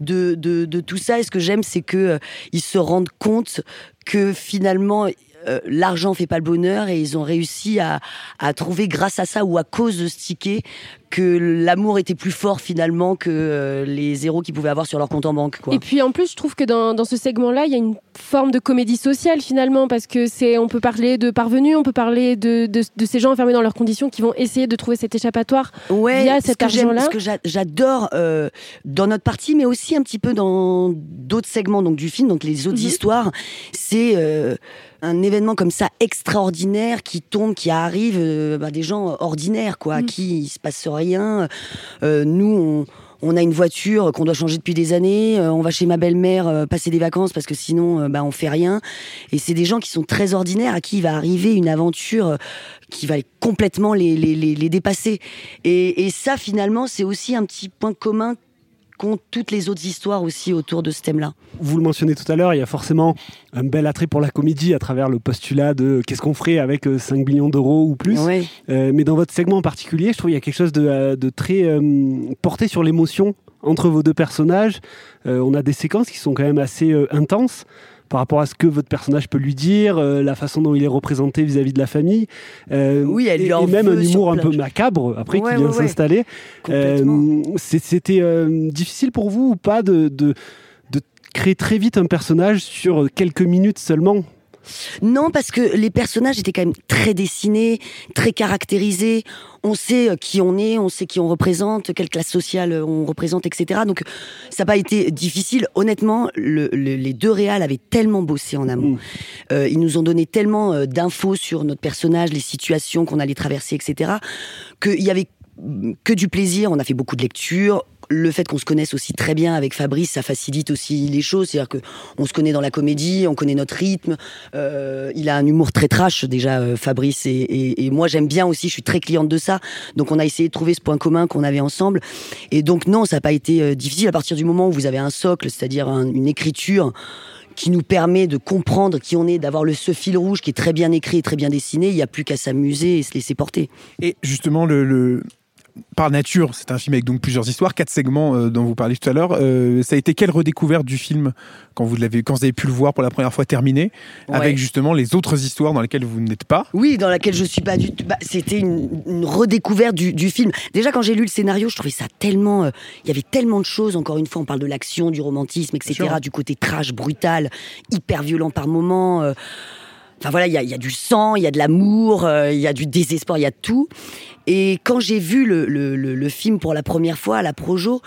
de, de, tout ça. Et ce que j'aime, c'est que euh, se rendent compte que finalement, euh, l'argent fait pas le bonheur et ils ont réussi à, à trouver grâce à ça ou à cause de ce ticket que l'amour était plus fort finalement que euh, les zéros qu'ils pouvaient avoir sur leur compte en banque. Quoi. Et puis en plus, je trouve que dans, dans ce segment-là, il y a une forme de comédie sociale finalement, parce que c'est, on peut parler de parvenus, on peut parler de, de, de ces gens enfermés dans leurs conditions qui vont essayer de trouver cet échappatoire ouais, via ce cet argent-là. Ce que j'a- j'adore euh, dans notre partie, mais aussi un petit peu dans d'autres segments donc du film, donc les autres Mhm. histoires, c'est euh, un événement comme ça extraordinaire qui tombe, qui arrive, euh, bah, des gens ordinaires quoi, à Mhm. qui il se passe rien. Euh, nous, on on a une voiture qu'on doit changer depuis des années. euh, on va chez ma belle-mère passer des vacances parce que sinon, bah, on fait rien. Et c'est des gens qui sont très ordinaires à qui il va arriver une aventure qui va complètement les, les, les, les dépasser. Et, et ça, finalement, c'est aussi un petit point commun qu'ont toutes les autres histoires aussi autour de ce thème-là. Vous le mentionnez tout à l'heure, il y a forcément un bel attrait pour la comédie à travers le postulat de qu'est-ce qu'on ferait avec euh, 5 millions d'euros ou plus. Ouais. Euh, mais dans votre segment en particulier, je trouve qu'il y a quelque chose de, euh, de très euh, porté sur l'émotion entre vos deux personnages. Euh, on a des séquences qui sont quand même assez euh, intenses par rapport à ce que votre personnage peut lui dire, euh, la façon dont il est représenté vis-à-vis de la famille. Euh, Oui, elle et, lui en et même un humour un peu macabre après Ouais, qui vient ouais, ouais. s'installer. Euh, C'était difficile pour vous ou pas de, de, de créer très vite un personnage sur quelques minutes seulement? Non, parce que les personnages étaient quand même très dessinés, très caractérisés. On sait euh, qui on est, on sait qui on représente, quelle classe sociale euh, on représente, etc. Donc, ça n'a pas été difficile. Honnêtement, le- le- les deux réals avaient tellement bossé en amont. Mm. Euh, ils nous ont donné tellement d'infos sur notre personnage, les situations qu'on allait traverser, etc. Qu'il y avait mm, que du plaisir. On a fait beaucoup de lectures. Le fait qu'on se connaisse aussi très bien avec Fabrice, ça facilite aussi les choses. C'est-à-dire que on se connaît dans la comédie, on connaît notre rythme. Euh, il a un humour très trash déjà, euh, Fabrice, et, moi j'aime bien aussi. Je suis très cliente de ça. Donc on a essayé de trouver ce point commun qu'on avait ensemble. Et donc non, ça n'a pas été euh, difficile à partir du moment où vous avez un socle, c'est-à-dire un- une écriture qui nous permet de comprendre qui on est, d'avoir le ce fil rouge qui est très bien écrit et très bien dessiné. Il n'y a plus qu'à s'amuser et se laisser porter. Et justement, le- par nature, c'est un film avec donc plusieurs histoires, quatre segments euh, dont vous parliez tout à l'heure. Euh, ça a été quelle redécouverte du film quand vous l'avez, quand vous avez pu le voir pour la première fois terminé, Ouais. avec justement les autres histoires dans lesquelles vous n'êtes pas? Oui, dans laquelle je suis pas du tout. bah, C'était une, une redécouverte du, du film. Déjà, quand j'ai lu le scénario, je trouvais ça tellement. euh, Il y avait tellement de choses. Encore une fois, on parle de l'action, du romantisme, etc. Du côté trash, brutal, hyper violent par moments. Enfin voilà, il y a, il y a du sang, il y a de l'amour, euh, il y a du désespoir, il y a tout. Et quand j'ai vu le, le, le, le film pour la première fois à la Projo,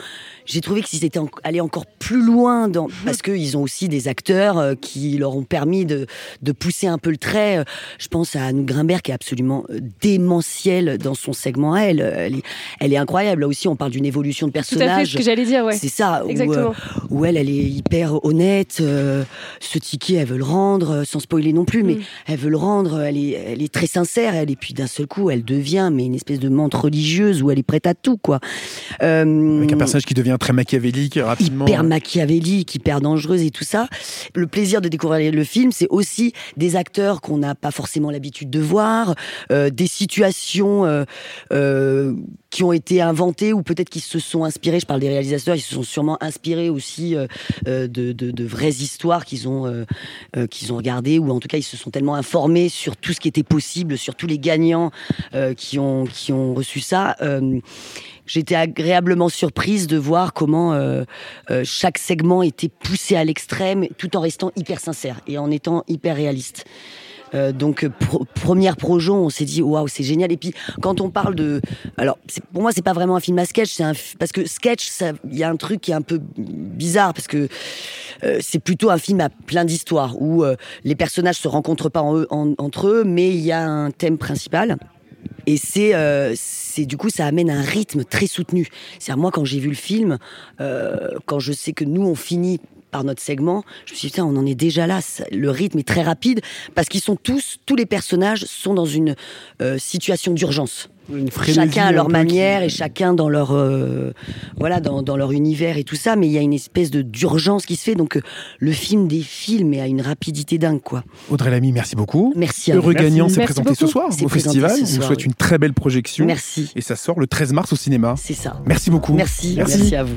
j'ai trouvé qu'ils étaient en- allés encore plus loin dans, parce qu'ils ont aussi des acteurs euh, qui leur ont permis de, de pousser un peu le trait. Euh, Je pense à Anouk Grimbert qui est absolument euh, démentielle dans son segment à elle. Elle est, elle est incroyable. Là aussi, on parle d'une évolution de Tout à fait personnage. ce que j'allais dire, ouais. C'est ça, Exactement. où elle, elle est hyper honnête. euh, ce ticket, elle veut le rendre, sans spoiler non plus, mais Mm. elle veut le rendre. Elle est, elle est très sincère, elle. Et puis d'un seul coup, elle devient mais une espèce de menthe religieuse où elle est prête à tout, quoi. Euh, Avec un personnage qui devient très machiavélique rapidement. hyper machiavélique, hyper dangereuse et tout ça. Le plaisir de découvrir le film, c'est aussi des acteurs qu'on n'a pas forcément l'habitude de voir, euh, des situations euh, qui ont été inventées ou peut-être qui se sont inspirés. Je parle des réalisateurs, ils se sont sûrement inspirés aussi de, de- de vraies histoires qu'ils ont qu'ils ont regardées ou en tout cas ils se sont tellement informés sur tout ce qui était possible, sur tous les gagnants qui ont qui ont reçu ça. Euh, J'étais agréablement surprise de voir comment euh, euh, chaque segment était poussé à l'extrême, tout en restant hyper sincère et en étant hyper réaliste. Euh, donc première projo, on s'est dit waouh c'est génial. Et puis quand on parle de, alors pour moi c'est pas vraiment un film à sketch, c'est parce que sketch il y a un truc qui est un peu bizarre parce que c'est plutôt un film à plein d'histoires où les personnages se rencontrent pas entre eux, mais il y a un thème principal. Et c'est, euh, c'est du coup, ça amène un rythme très soutenu. C'est-à-dire moi, quand j'ai vu le film, euh, quand je sais que nous on finit par notre segment, je me suis dit putain, on en est déjà là. Le rythme est très rapide parce qu'ils sont tous, tous les personnages sont dans une euh, situation d'urgence. Chacun à leur manière qui- et chacun dans leur euh, voilà dans, dans leur univers et tout ça. Mais il y a une espèce de d'urgence qui se fait. Donc euh, le film défile mais à une rapidité dingue quoi. Audrey Lamy, merci beaucoup. Merci à Heureux vous. gagnant, c'est présenté ce soir C'est au festival. Je vous souhaite oui. une très belle projection. Merci. Et ça sort le 13 mars au cinéma. C'est ça. Merci beaucoup. Merci. Merci. Merci à vous.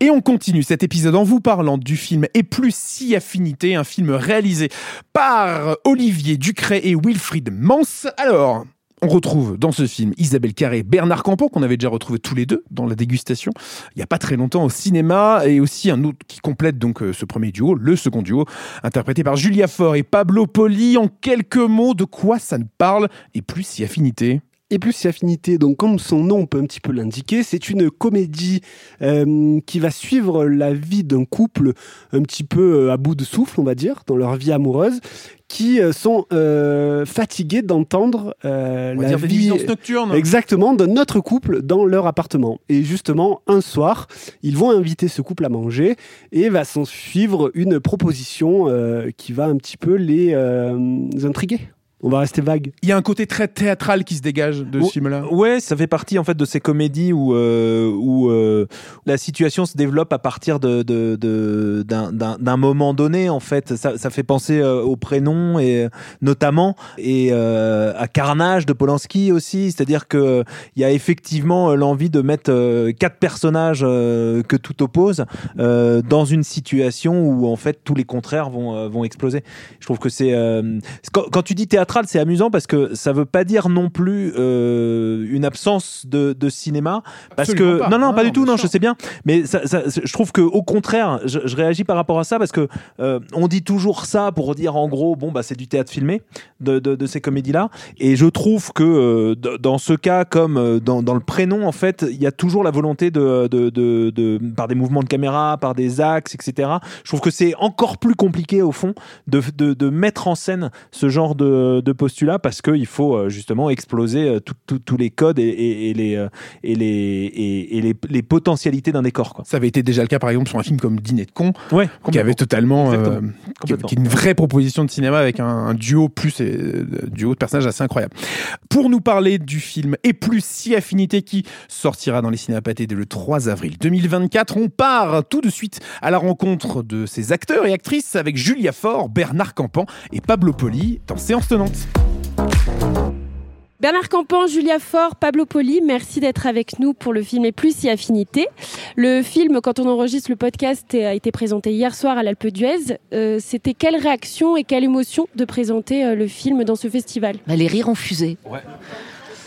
Et on continue cet épisode en vous parlant du film Et plus si affinité, un film réalisé par Olivier Ducret et Wilfried Mans. Alors, on retrouve dans ce film Isabelle Carré, Bernard Campan, qu'on avait déjà retrouvé tous les deux dans la dégustation, il n'y a pas très longtemps au cinéma, et aussi un autre qui complète donc euh, ce premier duo, le second duo, interprété par Julia Faure et Pablo Poli. En quelques mots, de quoi ça ne parle Et plus si affinité Et plus si affinité, donc comme son nom peut un petit peu l'indiquer, c'est une comédie euh, qui va suivre la vie d'un couple un petit peu euh, à bout de souffle, on va dire, dans leur vie amoureuse, qui euh, sont euh, fatigués d'entendre euh, la vie nocturnes. exactement d'un autre couple dans leur appartement. Et justement, un soir, ils vont inviter ce couple à manger et va s'en suivre une proposition euh, qui va un petit peu les euh, intriguer. On va rester vague. Il y a un côté très théâtral qui se dégage de ce film-là. Ouais, ça fait partie en fait de ces comédies où, euh, où euh, la situation se développe à partir de, de, de- d'un, moment donné. En fait, ça, ça fait penser euh, au prénom et notamment et euh, à Carnage de Polanski aussi. C'est-à-dire que il y a effectivement euh, l'envie de mettre euh, quatre personnages que tout oppose euh, dans une situation où en fait tous les contraires vont vont exploser. Je trouve que c'est euh, quand, quand tu dis théâtral, c'est amusant parce que ça veut pas dire non plus euh, une absence de, de cinéma. Parce Absolument que pas. non, non, pas non, du tout. Non, sûr. je sais bien. Mais ça, ça- je trouve que au contraire, je, je réagis par rapport à ça parce que euh, on dit toujours ça pour dire en gros, bon bah c'est du théâtre filmé de, de, de ces comédies-là. Et je trouve que euh, dans ce cas, comme dans, dans le prénom, en fait, il y a toujours la volonté de, par des mouvements de caméra, par des axes, etc. Je trouve que c'est encore plus compliqué au fond de mettre en scène ce genre de, de postulats parce qu'il faut euh, justement exploser euh, tous les codes et, et- et les, euh, et, les, et, les, les potentialités d'un décor. Quoi. Ça avait été déjà le cas, par exemple, sur un film comme Dîner de con, Ouais, qui avait totalement, euh, qui, Complètement. qui est une vraie proposition de cinéma avec un, un duo plus et, euh, duo de personnages assez incroyable. Pour nous parler du film Et plus si affinité qui sortira dans les cinémapathés dès le 3 avril 2024, on part tout de suite à la rencontre de ces acteurs et actrices avec Julia Faure, Bernard Campan et Pablo Poli dans Séance tenante. Bernard Campan, Julia Faure, Pablo Poli, merci d'être avec nous pour le film Et plus si affinité. Le film, quand on enregistre le podcast, a été présenté hier soir à l'Alpe d'Huez. Euh, C'était quelle réaction et quelle émotion de présenter euh, le film dans ce festival? Bah, les rires ont fusé.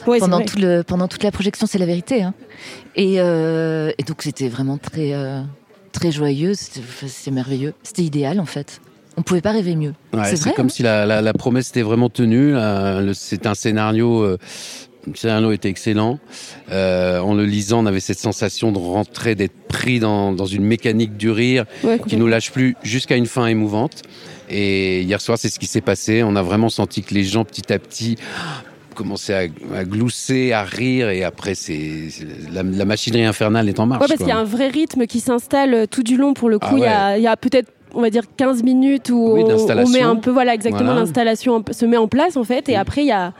Ouais, pendant, vrai. tout le, pendant toute la projection, c'est la vérité. hein. Et, euh, et donc c'était vraiment très, euh, très joyeux, c'était merveilleux. C'était idéal en fait. On pouvait pas rêver mieux. Ouais, c'est c'est vrai. comme hein. si la, la- la promesse était vraiment tenue. là. Le- C'est un scénario. euh, le scénario était excellent. Euh, en le lisant, on avait cette sensation de rentrer, d'être pris dans, dans une mécanique du rire Ouais, qui nous lâche plus jusqu'à une fin émouvante. Et hier soir, c'est ce qui s'est passé. On a vraiment senti que les gens, petit à petit, commençaient à, à glousser, à rire. Et après, c'est c'est- la, la machinerie infernale est en marche. Ouais, parce quoi. qu'il y a un vrai rythme qui s'installe euh, tout du long. Pour le coup, Ah il y a, il y a peut-être, on va dire, 15 minutes où Oui, on, met un peu, voilà, exactement, l'installation se met en place en fait. Et après, il y a,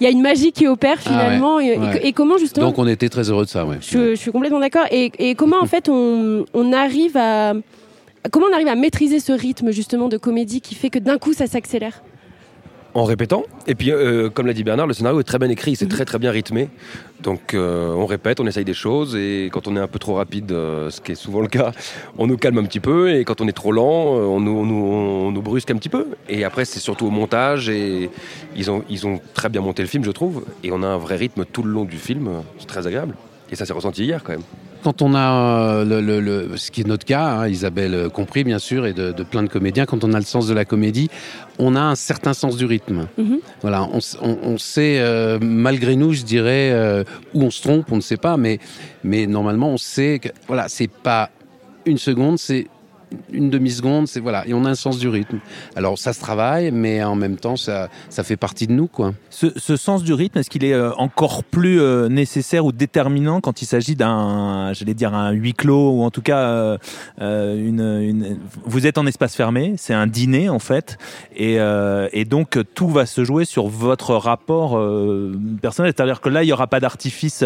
il y a une magie qui opère Ah ouais, finalement. Et- comment justement Donc on était très heureux de ça. Ouais. Je, je suis complètement d'accord. Et, et comment en fait on, on arrive à comment on arrive à maîtriser ce rythme justement de comédie qui fait que d'un coup ça s'accélère? En répétant. Et puis, euh, comme l'a dit Bernard, le scénario est très bien écrit, c'est très très bien rythmé. Donc, euh, on répète, on essaye des choses, et quand on est un peu trop rapide, euh, ce qui est souvent le cas, on nous calme un petit peu, et quand on est trop lent, on nous brusque un petit peu. Et après, c'est surtout au montage, et ils ont, ils ont très bien monté le film, je trouve, et on a un vrai rythme tout le long du film, c'est très agréable. Et ça s'est ressenti hier quand même. Quand on a euh, le, le- le- ce qui est notre cas, hein, Isabelle compris bien sûr, et de, de plein de comédiens, quand on a le sens de la comédie, on a un certain sens du rythme. Mhm. Voilà, on, on- on sait euh, malgré nous, je dirais, euh, où on se trompe, on ne sait pas, mais mais normalement on sait que voilà, c'est pas une seconde, c'est une demi-seconde, c'est voilà, et on a un sens du rythme. Alors ça se travaille, mais en même temps ça ça fait partie de nous quoi. Ce, sens du rythme, est-ce qu'il est euh, encore plus euh, nécessaire ou déterminant quand il s'agit d'un, j'allais dire un huis clos ou en tout cas euh, une, Vous êtes en espace fermé, c'est un dîner en fait, et, et donc tout va se jouer sur votre rapport personnel. C'est-à-dire que là, il n'y aura pas d'artifice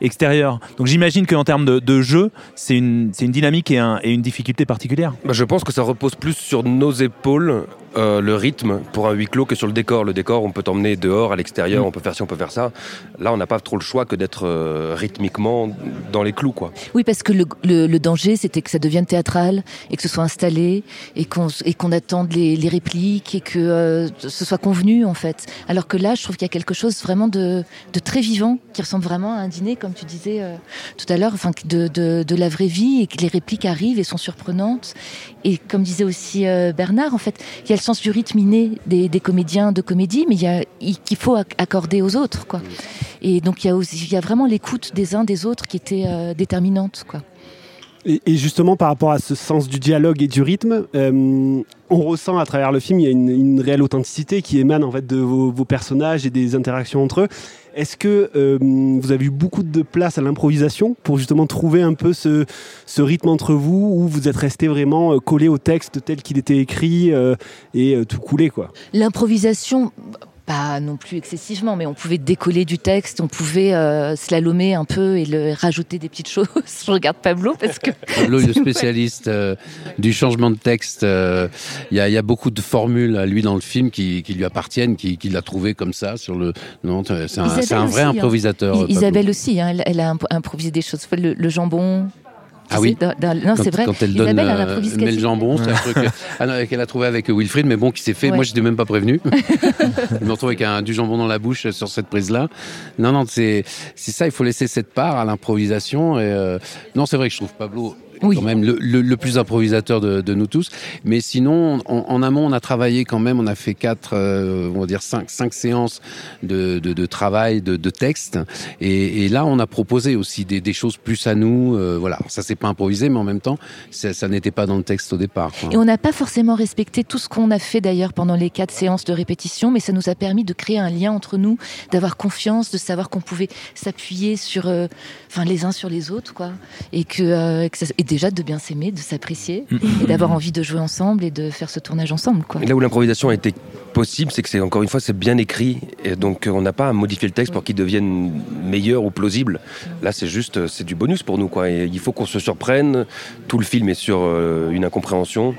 extérieur. Donc j'imagine qu'en termes de, jeu, c'est une, une dynamique et une difficulté particulière. Bah, je pense que ça repose plus sur nos épaules, euh, le rythme pour un huis clos que sur le décor. Le décor, on peut t'emmener dehors, à l'extérieur, Mm. on peut faire ci, on peut faire ça. Là, on n'a pas trop le choix que d'être euh, rythmiquement dans les clous, quoi. Oui, parce que le, le- le danger, c'était que ça devienne théâtral et que ce soit installé et qu'on qu'on attende les, les répliques et que euh, ce soit convenu en fait. Alors que là, je trouve qu'il y a quelque chose vraiment de, de très vivant qui ressemble vraiment à un dîner, comme tu disais tout à l'heure, enfin de, de, de la vraie vie et que les répliques arrivent et sont surprenantes. Et comme disait aussi euh, Bernard, en fait, il y a le sens du rythme inné des, des comédiens de comédie, mais il y a il- qu'il faut ac- accorder aux autres, quoi. Et donc il y a aussi, il y a vraiment l'écoute des uns des autres qui était euh, déterminante, quoi. Et, et justement, par rapport à ce sens du dialogue et du rythme, euh, on ressent à travers le film, il y a une, une réelle authenticité qui émane en fait de vos, vos personnages et des interactions entre eux. Est-ce que euh, vous avez eu beaucoup de place à l'improvisation pour justement trouver un peu ce, rythme entre vous, ou vous êtes resté vraiment euh, collé au texte tel qu'il était écrit euh, et euh, tout coulé quoi? L'improvisation, pas non plus excessivement, mais on pouvait décoller du texte, on pouvait euh, slalomer un peu et le, rajouter des petites choses. Je regarde Pablo parce que Pablo est le spécialiste euh, du changement de texte. euh, Il y, a, il y a beaucoup de formules à lui dans le film qui, qui lui appartiennent, qui- qu'il a trouvé comme ça sur le. Non, c'est un, vrai aussi, hein. improvisateur. Isabelle aussi, hein, elle, elle a imp- improvisé des choses. Le, le jambon. Ah oui. dans- dans- non, quand, c'est vrai. quand elle donne euh, jambon, c'est un truc ah non, qu'elle a trouvé avec Wilfried, mais bon, qui s'est fait. Ouais. Moi, je n'étais même pas prévenu. je me retrouve avec un, du jambon dans la bouche sur cette prise-là. Non, non, c'est c'est ça. Il faut laisser cette part à l'improvisation. Et euh, non, c'est vrai que je trouve Pablo quand même le, le- le plus improvisateur de, de nous tous. Mais sinon, en, en amont, on a travaillé quand même. On a fait quatre, euh, on va dire cinq, cinq séances de, de, de travail, de, de texte. Et, et là, on a proposé aussi des, des choses plus à nous. euh, voilà, ça c'est pas improvisé, mais en même temps, ça, ça n'était pas dans le texte au départ. quoi. Et on n'a pas forcément respecté tout ce qu'on a fait d'ailleurs pendant les quatre séances de répétition, mais ça nous a permis de créer un lien entre nous, d'avoir confiance, de savoir qu'on pouvait s'appuyer sur, euh, enfin les uns sur les autres, quoi, et que, euh, que ça- et déjà de bien s'aimer, de s'apprécier, et d'avoir envie de jouer ensemble et de faire ce tournage ensemble, quoi. Là où l'improvisation a été possible, c'est que c'est encore une fois c'est bien écrit, et donc euh, on n'a pas à modifier le texte pour qu'il devienne meilleur ou plausible. Là, c'est juste euh, c'est du bonus pour nous quoi. Et il faut qu'on se surprenne. Tout le film est sur euh, une incompréhension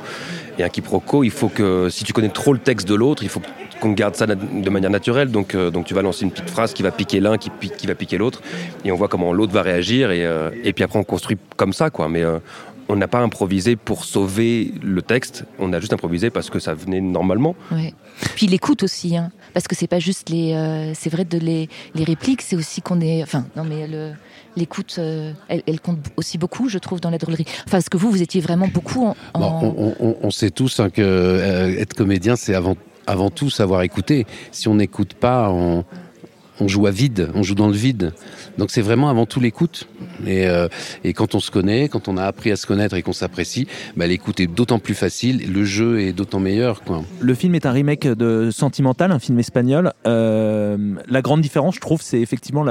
et un quiproquo. Il faut que si tu connais trop le texte de l'autre, il faut qu'on garde ça de manière naturelle. Donc euh, donc tu vas lancer une petite phrase qui va piquer l'un, qui, va piquer l'autre, et on voit comment l'autre va réagir et, euh, puis après on construit comme ça quoi. Mais euh, on n'a pas improvisé pour sauver le texte, on a juste improvisé parce que ça venait normalement. Ouais. Puis l'écoute aussi, hein, parce que c'est pas juste les, c'est vrai de les répliques, c'est aussi qu'on est, enfin non mais le- l'écoute, euh, elle, compte aussi beaucoup, je trouve, dans la drôlerie. Enfin, que vous, vous étiez vraiment beaucoup on sait tous hein, que euh, être comédien, c'est avant, avant tout savoir écouter. Si on n'écoute pas, on, on joue à vide, on joue dans le vide. Donc c'est vraiment avant tout l'écoute. Et, euh, et quand on se connaît, quand on a appris à se connaître et qu'on s'apprécie, bah, l'écoute est d'autant plus facile, le jeu est d'autant meilleur. Quoi. Le film est un remake de Sentimental, un film espagnol. Euh, la grande différence, je trouve, c'est effectivement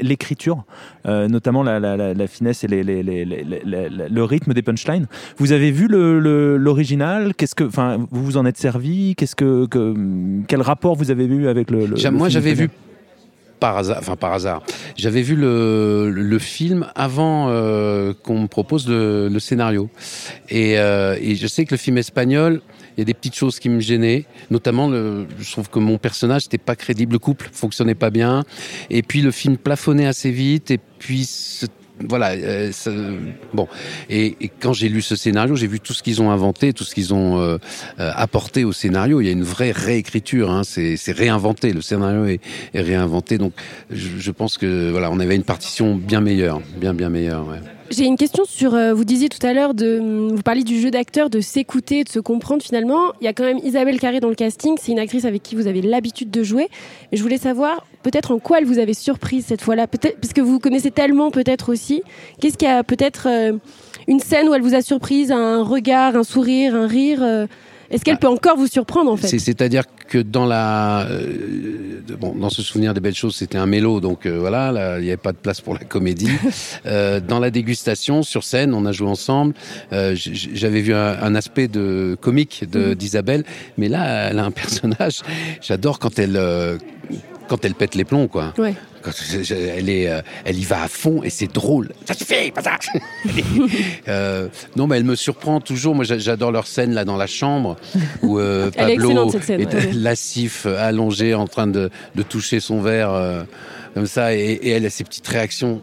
l'écriture, euh, notamment la, la- la- la finesse et les- les- les- le rythme des punchlines. Vous avez vu le- le- l'original? Qu'est-ce que, enfin, vous vous en êtes servi? Qu'est-ce que, que- quel rapport vous avez eu avec le, le- Moi, film j'avais vu par hasard, enfin par hasard, j'avais vu le, le film avant euh, qu'on me propose le, scénario. Et, euh, et je sais que le film espagnol, il y a des petites choses qui me gênaient, notamment je trouve que mon personnage n'était pas crédible, le couple fonctionnait pas bien, et puis le film plafonnait assez vite, et puis voilà, euh, bon. Et, quand j'ai lu ce scénario, j'ai vu tout ce qu'ils ont inventé, tout ce qu'ils ont euh, euh, apporté au scénario. Il y a une vraie réécriture, hein, c'est réinventé. Le scénario est, réinventé. Donc, je, pense que voilà, on avait une partition bien meilleure, bien bien meilleure. J'ai une question sur. vous disiez tout à l'heure de. Vous parliez du jeu d'acteur, de s'écouter, de se comprendre finalement. Il y a quand même Isabelle Carré dans le casting. C'est une actrice avec qui vous avez l'habitude de jouer. Je voulais savoir peut-être en quoi elle vous avait surprise cette fois-là. Peut-être parce que vous connaissez tellement peut-être aussi. Qu'est-ce qu'il y a peut-être euh, une scène où elle vous a surprise, un regard, un sourire, un rire. euh, Est-ce qu'elle peut encore vous surprendre en fait C'est- C'est-à-dire que dans la, euh, bon, dans ce souvenir des belles choses, c'était un mélo, donc voilà, là, il n'y avait pas de place pour la comédie. Dans la dégustation, sur scène, on a joué ensemble. J'avais vu un, un aspect de comique de- d'Isabelle, mais là, elle a un personnage. J'adore quand elle, quand elle pète les plombs, quoi. Ouais. Quand elle est, euh, elle y va à fond et c'est drôle. Ça suffit, pas ça. Euh, non, mais elle me surprend toujours. Moi, j'a- j'adore leur scène là dans la chambre où euh, est Pablo scène, est ouais. lassif, allongé, en train de, de toucher son verre euh, comme ça, et, et elle a ses petites réactions.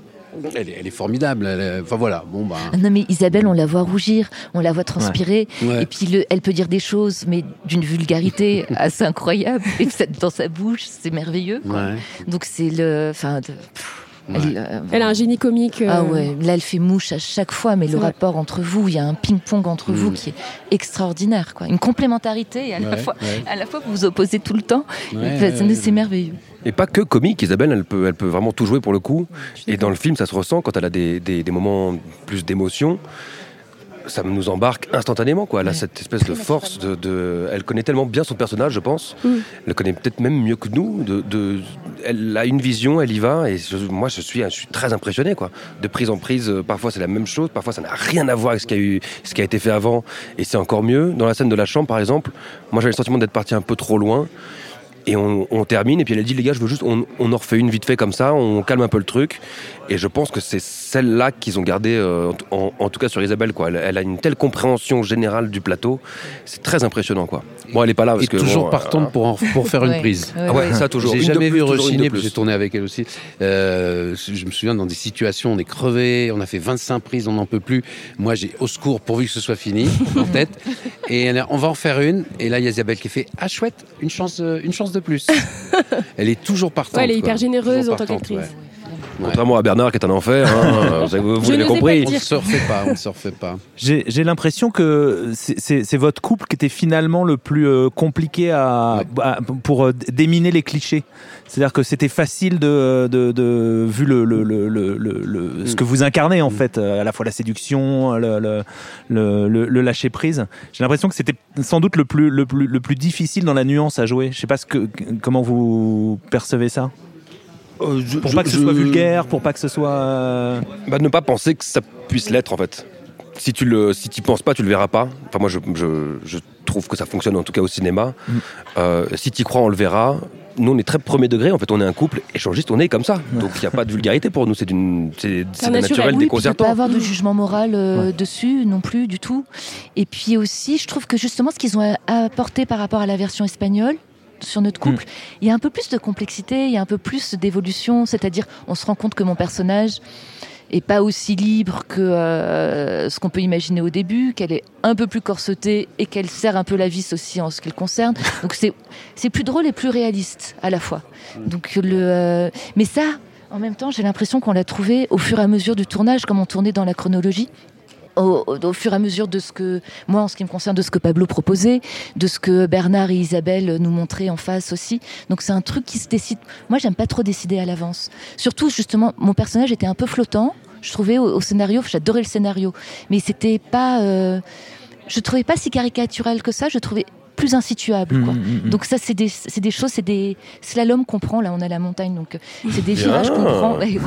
Elle est, elle est formidable. elle est- enfin voilà. Bon bah. Ah Non mais Isabelle, on la voit rougir, on la voit transpirer, Ouais. et puis le- elle peut dire des choses, mais d'une vulgarité assez incroyable, et ça, dans sa bouche, c'est merveilleux. Ouais. Donc c'est le, enfin, de- Ouais. elle, euh, Elle a un génie comique. euh, Ah ouais, là elle fait mouche à chaque fois, mais le vrai. rapport entre vous, il y a un ping-pong entre vous Mm. qui est extraordinaire, quoi. Une complémentarité, et à la fois, ouais. à la fois vous vous opposez tout le temps. C'est merveilleux. Et pas que comique, Isabelle, elle peut, elle peut vraiment tout jouer pour le coup. Et dans le film, ça se ressent quand elle a des, des- des moments plus d'émotion. Ça nous embarque instantanément, quoi. Elle a cette espèce de force. De, de- Elle connaît tellement bien son personnage, je pense. Mm. Elle le connaît peut-être même mieux que nous. De, de- Elle a une vision, elle y va. Et je- moi, je suis, je suis très impressionné, quoi. De prise en prise, euh, parfois c'est la même chose, parfois ça n'a rien à voir avec ce qui, a eu, ce qui a été fait avant. Et c'est encore mieux. Dans la scène de la chambre, par exemple, moi j'avais le sentiment d'être parti un peu trop loin. Et on, on termine, et puis elle a dit, les gars, je veux juste, on, on en refait une vite fait comme ça, on calme un peu le truc. Et je pense que c'est celle-là qu'ils ont gardé, euh, en, en tout cas sur Isabelle, quoi. Elle, elle a une telle compréhension générale du plateau, c'est très impressionnant, quoi. Bon, elle est pas là parce Et que. toujours bon, partante euh, pour, en- pour faire une prise. Ah ouais, ça toujours. J'ai jamais plus, vu plus. j'ai tourné avec elle aussi. Euh, je me souviens dans des situations, on est crevé, on a fait 25 prises, on n'en peut plus. Moi, j'ai au secours pourvu que ce soit fini en tête. Et elle on va en faire une. Et là, il y a Isabelle qui fait Ah chouette, une chance, euh, une chance de plus. elle est toujours partante. Ouais, elle est hyper quoi. généreuse Toujours en tant qu'actrice. Ouais. Contrairement à Bernard qui est un enfer, hein, vous, l'avez compris. On ne se refait pas, on ne se refait pas. J'ai j'ai l'impression que c'est- votre couple qui était finalement le plus euh, compliqué à, à- pour euh, déminer les clichés. C'est-à-dire que c'était facile de, de, de- vu le, le, le, le- le- le- ce que vous incarnez en fait, euh, à la fois la séduction, le, le, le, le- le lâcher prise. J'ai l'impression que c'était sans doute le plus, le, plus, le plus difficile dans la nuance à jouer. Je sais pas ce que, comment vous percevez ça. Euh, je- Pour je- pas que ce je- soit vulgaire, pour pas que ce soit. euh, Bah, ne pas penser que ça puisse l'être en fait. Si tu le, si tu penses pas, tu le verras pas. Enfin moi je, je, je trouve que ça fonctionne en tout cas au cinéma. Mm. Euh, si tu y crois, on le verra. Nous on est très premier degré. En fait, on est un couple échangiste. On est comme ça. Donc il n'y a pas de vulgarité pour nous. C'est d'une, c'est, naturel. naturel, Oui, puis il ne déconcertant. pas avoir de jugement moral euh, dessus non plus du tout. Et puis aussi, je trouve que justement, ce qu'ils ont apporté par rapport à la version espagnole sur notre couple, il y a un peu plus de complexité, il y a un peu plus d'évolution. C'est-à-dire, on se rend compte que mon personnage est pas aussi libre que euh, ce qu'on peut imaginer au début, qu'elle est un peu plus corsetée et qu'elle serre un peu la vis aussi en ce qui le concerne. Donc c'est c'est plus drôle et plus réaliste à la fois. Donc le euh, mais ça en même temps, j'ai l'impression qu'on l'a trouvé au fur et à mesure du tournage, comme on tournait dans la chronologie. Au, au- fur et à mesure de ce que, moi en ce qui me concerne, de ce que Pablo proposait, de ce que Bernard et Isabelle nous montraient en face aussi. Donc c'est un truc qui se décide. Moi, j'aime pas trop décider à l'avance. Surtout, justement, mon personnage était un peu flottant. Je trouvais au, au scénario, j'adorais le scénario, mais c'était pas. euh, je trouvais pas si caricatural que ça. Je trouvais plus insituable. Quoi. Mm, mm, mm. Donc ça, c'est des, des choses, c'est des slaloms qu'on prend. Là, on a la montagne, donc euh, c'est des virages qu'on prend. Oui.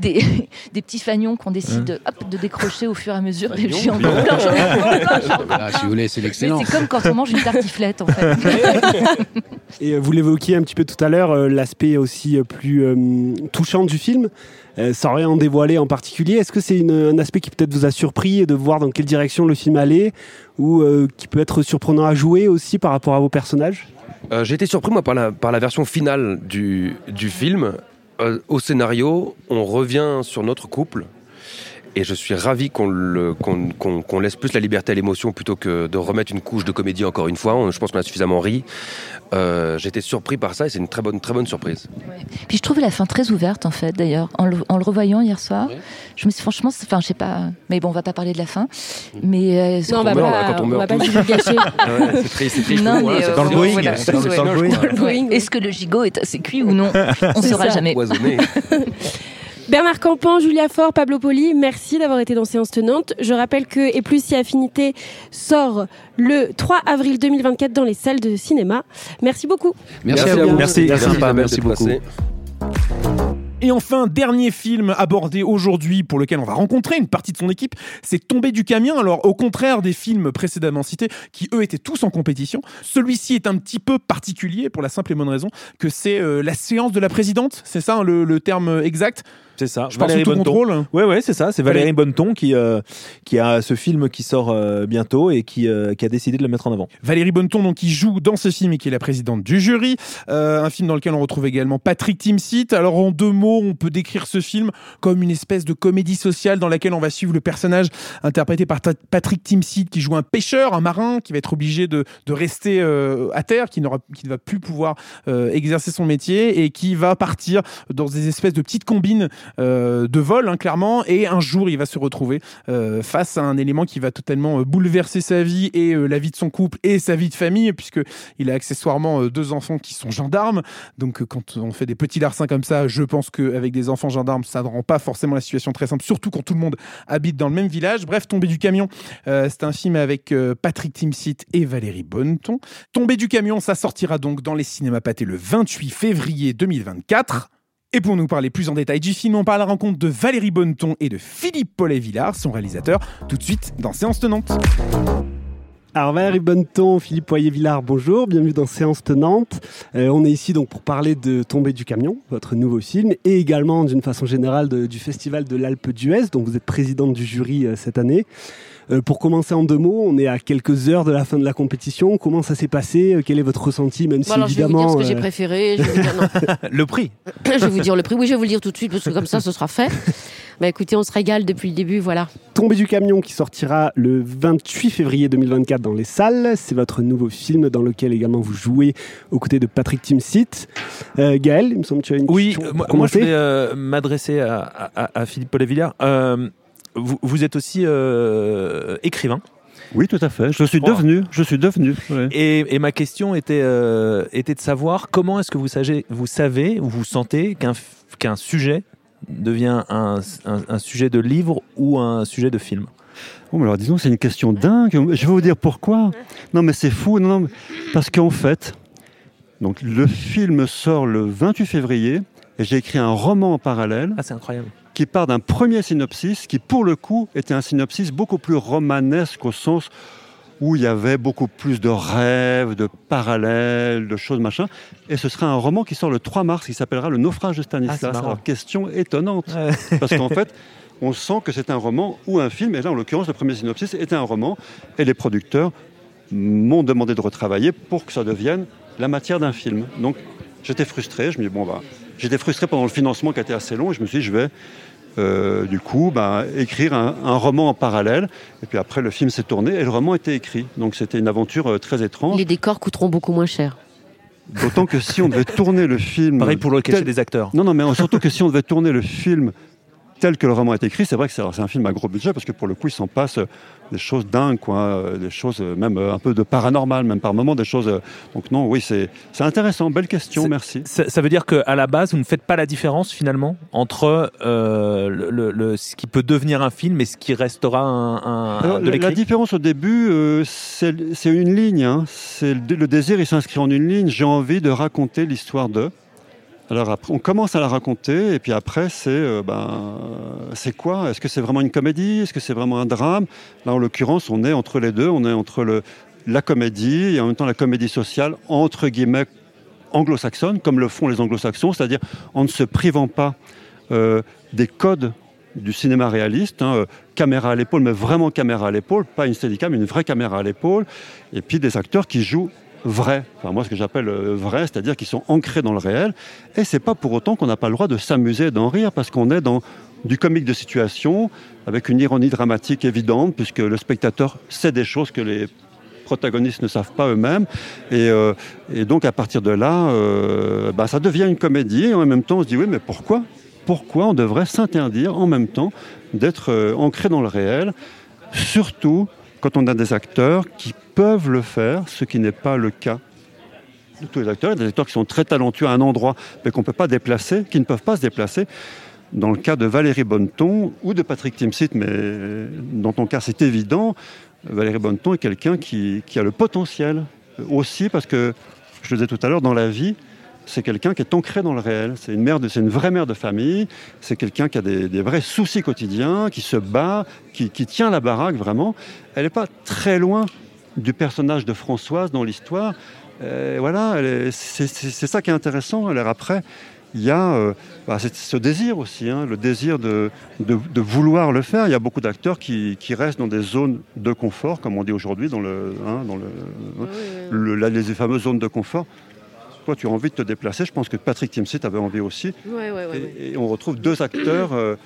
des, des petits fagnons qu'on décide hop, de décrocher au fur et à mesure. Encore Ah, si vous voulez, c'est l'excellent. c'est comme quand on mange une tartiflette, en fait. Et euh, vous l'évoquiez un petit peu tout à l'heure, euh, l'aspect aussi plus euh, touchant du film, sans rien en dévoiler en particulier. Est-ce que c'est un aspect qui peut-être vous a surpris de voir dans quelle direction le film allait ou euh, qui peut être surprenant à jouer aussi par rapport à vos personnages? Euh, J'ai été surpris moi par la, version finale du, film. Euh, au scénario, on revient sur notre couple. Et je suis ravi qu'on laisse plus la liberté à l'émotion plutôt que de remettre une couche de comédie encore une fois. On- je pense qu'on a suffisamment ri. Euh, été surpris par ça et c'est une très bonne, très bonne surprise. Puis je trouvais la fin très ouverte, en fait, d'ailleurs. En, le- en le revoyant hier soir, je me suis franchement, enfin, je sais pas, mais bon, on va pas parler de la fin. Mais euh, Non, on meurt, pas, là, quand on on meurt va pas tous. divulgacher. Ouais, c'est triste. Non, mais, euh, Dans le Boeing, voilà. Est-ce que le gigot est assez cuit ou non? On C'est saura ça. jamais. Bernard Campan, Julia Faure, Pablo Poli, merci d'avoir été dans Séance Tenante. Je rappelle que Et plus si affinité sort le 3 avril 2024 dans les salles de cinéma. Merci beaucoup. Merci, Merci à vous. Merci, Merci, sympa, merci beaucoup. Et enfin, dernier film abordé aujourd'hui pour lequel on va rencontrer une partie de son équipe, c'est Tomber du camion. Alors, au contraire des films précédemment cités, qui eux étaient tous en compétition, celui-ci est un petit peu particulier pour la simple et bonne raison que c'est euh, la séance de la présidente. C'est ça hein, le, le terme exact? C'est ça. Je Valérie Bonneton. contrôle. Ouais, ouais, c'est ça. C'est Valérie Bonneton qui, euh, qui a ce film qui sort euh, bientôt et qui, euh, qui a décidé de le mettre en avant. Valérie Bonneton, donc, qui joue dans ce film et qui est la présidente du jury. Euh, un film dans lequel on retrouve également Patrick Timsit. Alors, en deux mots, on peut décrire ce film comme une espèce de comédie sociale dans laquelle on va suivre le personnage interprété par Patrick Timsit, qui joue un pêcheur, un marin, qui va être obligé de, de rester euh, à terre, qui, qui ne va plus pouvoir euh, exercer son métier et qui va partir dans des espèces de petites combines de vol, hein, clairement. Et un jour, il va se retrouver euh, face à un élément qui va totalement euh, bouleverser sa vie et euh, la vie de son couple et sa vie de famille, puisque il a accessoirement euh, deux enfants qui sont gendarmes. Donc, euh, quand on fait des petits larcins comme ça, je pense qu'avec des enfants gendarmes, ça ne rend pas forcément la situation très simple, surtout quand tout le monde habite dans le même village. Bref, Tomber du camion, euh, c'est un film avec euh, Patrick Timsit et Valérie Bonneton. Tomber du camion, ça sortira donc dans les cinémas pâtés le 28 février 2024. Et pour nous parler plus en détail du film, on parle à la rencontre de Valérie Bonneton et de Philippe Paulet-Villard, son réalisateur, tout de suite dans Séance Tenante. Alors Valérie Bonneton, Philippe Poirier-Villard, bonjour, bienvenue dans Séance Tenante. Euh, on est ici donc pour parler de Tomber du camion, votre nouveau film, et également d'une façon générale du Festival de l'Alpe d'Huez, dont vous êtes présidente du jury euh, cette année. Euh, pour commencer en deux mots, on est à quelques heures de la fin de la compétition. Comment ça s'est passé? Euh, Quel est votre ressenti, même si Bon, alors, je vais vous dire évidemment... ce que j'ai euh, préféré. Je vais, vous dire, non. Le prix. je vais vous dire le prix. Oui, je vais vous le dire tout de suite parce que comme ça, ce sera fait. Bah écoutez, on se régale depuis le début, voilà. Tomber du camion qui sortira le 28 février 2024 dans les salles. C'est votre nouveau film dans lequel également vous jouez aux côtés de Patrick Timsit. Euh, Gaël, il me semble que tu as une Oui, question. euh, pour moi, moi, je euh, m'adresser à, à- à Philippe Paulet-Villard. Euh, vous, vous êtes aussi euh, écrivain. Oui, tout à fait. Je suis crois. devenu. Je suis devenu. ouais. Et, et ma question était, euh, était de savoir comment est-ce que vous savez, vous savez ou vous sentez qu'un sujet devient un, un- un sujet de livre ou un sujet de film? Bon, mais alors disons, c'est une question dingue. Je vais vous dire pourquoi. Non, mais c'est fou. Non, parce qu'en fait, donc le film sort le 28 février et j'ai écrit un roman en parallèle. Ah, c'est incroyable. Qui part d'un premier synopsis qui, pour le coup, était un synopsis beaucoup plus romanesque au sens où il y avait beaucoup plus de rêves, de parallèles, de choses machin. Et ce sera un roman qui sort le 3 mars, qui s'appellera Le naufrage de Ah, Stanislas. marrant. Alors, question étonnante. Parce qu'en fait, on sent que c'est un roman ou un film. Et là, en l'occurrence, le premier synopsis était un roman. Et les producteurs m'ont demandé de retravailler pour que ça devienne la matière d'un film. Donc, j'étais frustré. Je me dis, bon, bah, j'étais frustré pendant le financement qui a été assez long. Et je me suis dit, je vais. Euh, du coup, bah, écrire un, un roman en parallèle. Et puis après, le film s'est tourné et le roman était écrit. Donc c'était une aventure euh, très étrange. Les décors coûteront beaucoup moins cher. D'autant que si on devait tourner le film. Pareil pour le cachet tel- des acteurs. Non, non, mais surtout que si on devait tourner le film tel que le roman est écrit, c'est vrai que c'est un film à gros budget parce que pour le coup, il s'en passe des choses dingues, quoi, des choses euh, même euh, un peu de paranormal, même par moments, des choses. euh, Donc, non, oui, c'est intéressant. Belle question, merci. Ça, veut dire qu'à la base, vous ne faites pas la différence finalement entre euh, le, le- le- ce qui peut devenir un film et ce qui restera un, un- Alors, de la, différence au début, euh, c'est une ligne. hein. Le désir, il s'inscrit en une ligne. J'ai envie de raconter l'histoire de. Alors on commence à la raconter, et puis après, c'est euh, ben, c'est quoi? Est-ce que c'est vraiment une comédie? Est-ce que c'est vraiment un drame? Là, en l'occurrence, on est entre les deux. On est entre la comédie et en même temps la comédie sociale, entre guillemets, anglo-saxonne, comme le font les anglo-saxons, c'est-à-dire en ne se privant pas euh, des codes du cinéma réaliste, hein, euh, caméra à l'épaule, mais vraiment caméra à l'épaule, pas une steadicam, une vraie caméra à l'épaule, et puis des acteurs qui jouent vrai, enfin moi ce que j'appelle euh, vrai, c'est-à-dire qui sont ancrés dans le réel, et c'est pas pour autant qu'on n'a pas le droit de s'amuser et d'en rire, parce qu'on est dans du comique de situation, avec une ironie dramatique évidente, puisque le spectateur sait des choses que les protagonistes ne savent pas eux-mêmes. Et, euh, donc à partir de là, euh, bah, ça devient une comédie. Et en même temps, on se dit oui, mais pourquoi? Pourquoi on devrait s'interdire en même temps d'être euh, ancré dans le réel? Surtout quand on a des acteurs qui peuvent le faire, ce qui n'est pas le cas de tous les acteurs. Il y a des acteurs qui sont très talentueux à un endroit, mais qu'on ne peut pas déplacer, qui ne peuvent pas se déplacer. Dans le cas de Valérie Bonneton ou de Patrick Timsit, mais dans ton cas c'est évident, Valérie Bonneton est quelqu'un qui, qui a le potentiel euh, aussi parce que, je le disais tout à l'heure, dans la vie, c'est quelqu'un qui est ancré dans le réel. C'est une, mère de, c'est une vraie mère de famille, c'est quelqu'un qui a des, des vrais soucis quotidiens, qui se bat, qui, qui tient la baraque vraiment. Elle n'est pas très loin du personnage de Françoise dans l'histoire. Euh, voilà, est- c'est, c'est- c'est ça qui est intéressant. Alors après, il y a euh, bah, c'est ce désir aussi, hein, le désir de, de- de vouloir le faire. Il y a beaucoup d'acteurs qui, qui restent dans des zones de confort, comme on dit aujourd'hui, dans, le, hein, dans le, le- la- les fameuses zones de confort. Toi, tu as envie de te déplacer. Je pense que Patrick Timsit avait envie aussi. Ouais, ouais, ouais, ouais. Et, et on retrouve deux acteurs euh,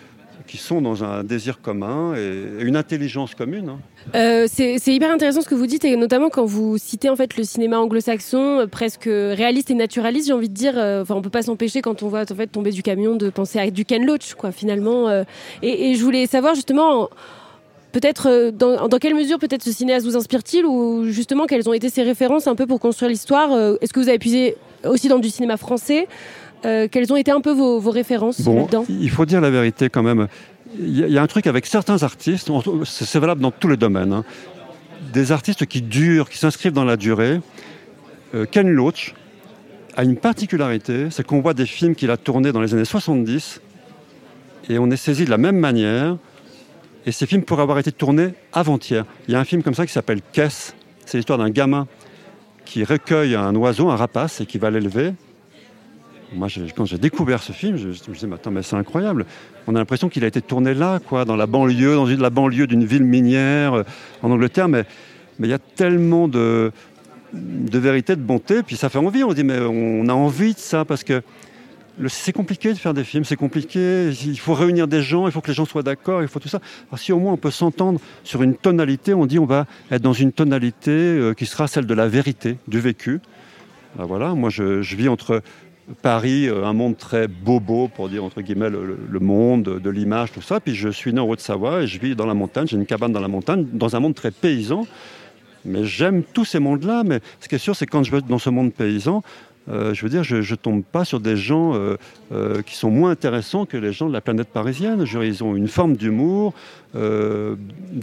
qui sont dans un désir commun et, une intelligence commune. hein. Euh, c'est hyper intéressant ce que vous dites et notamment quand vous citez en fait le cinéma anglo-saxon euh, presque réaliste et naturaliste j'ai envie de dire euh, enfin on peut pas s'empêcher quand on voit en fait tomber du camion de penser à du Ken Loach quoi finalement euh, et, et je voulais savoir justement peut-être euh, dans, dans quelle mesure peut-être ce cinéaste vous inspire-t-il ou justement quelles ont été ses références un peu pour construire l'histoire Euh, est-ce que vous avez puisé aussi dans du cinéma français Euh, quelles ont été un peu vos, vos références Bon, là-dedans il faut dire la vérité quand même. Il y, a- il y a un truc avec certains artistes, c'est valable dans tous les domaines, hein. des artistes qui durent, qui s'inscrivent dans la durée. Euh, Ken Loach a une particularité, c'est qu'on voit des films qu'il a tournés dans les années 70 et on est saisi de la même manière. Et ces films pourraient avoir été tournés avant-hier. Il y a un film comme ça qui s'appelle Kess. C'est l'histoire d'un gamin qui recueille un oiseau, un rapace, et qui va l'élever. Moi, quand j'ai découvert ce film, je, me disais, mais attends, mais c'est incroyable. On a l'impression qu'il a été tourné là, quoi, dans la banlieue, dans une, la banlieue d'une ville minière euh, en Angleterre. Mais il y a tellement de, de vérité, de bonté. Puis ça fait envie. On dit, mais on a envie de ça parce que c'est compliqué de faire des films, c'est compliqué. Il faut réunir des gens, il faut que les gens soient d'accord, il faut tout ça. Si au moins on peut s'entendre sur une tonalité, on dit on va être dans une tonalité euh, qui sera celle de la vérité, du vécu. Ben voilà, moi je, vis entre Paris, euh, un monde très bobo, pour dire entre guillemets le, le- monde de l'image, tout ça. Puis je suis né en Haute-Savoie et je vis dans la montagne, j'ai une cabane dans la montagne, dans un monde très paysan. Mais j'aime tous ces mondes-là. Mais ce qui est sûr, c'est quand je vais dans ce monde paysan, euh, je veux dire, je ne tombe pas sur des gens euh, euh, qui sont moins intéressants que les gens de la planète parisienne. Je ils ont une forme d'humour, de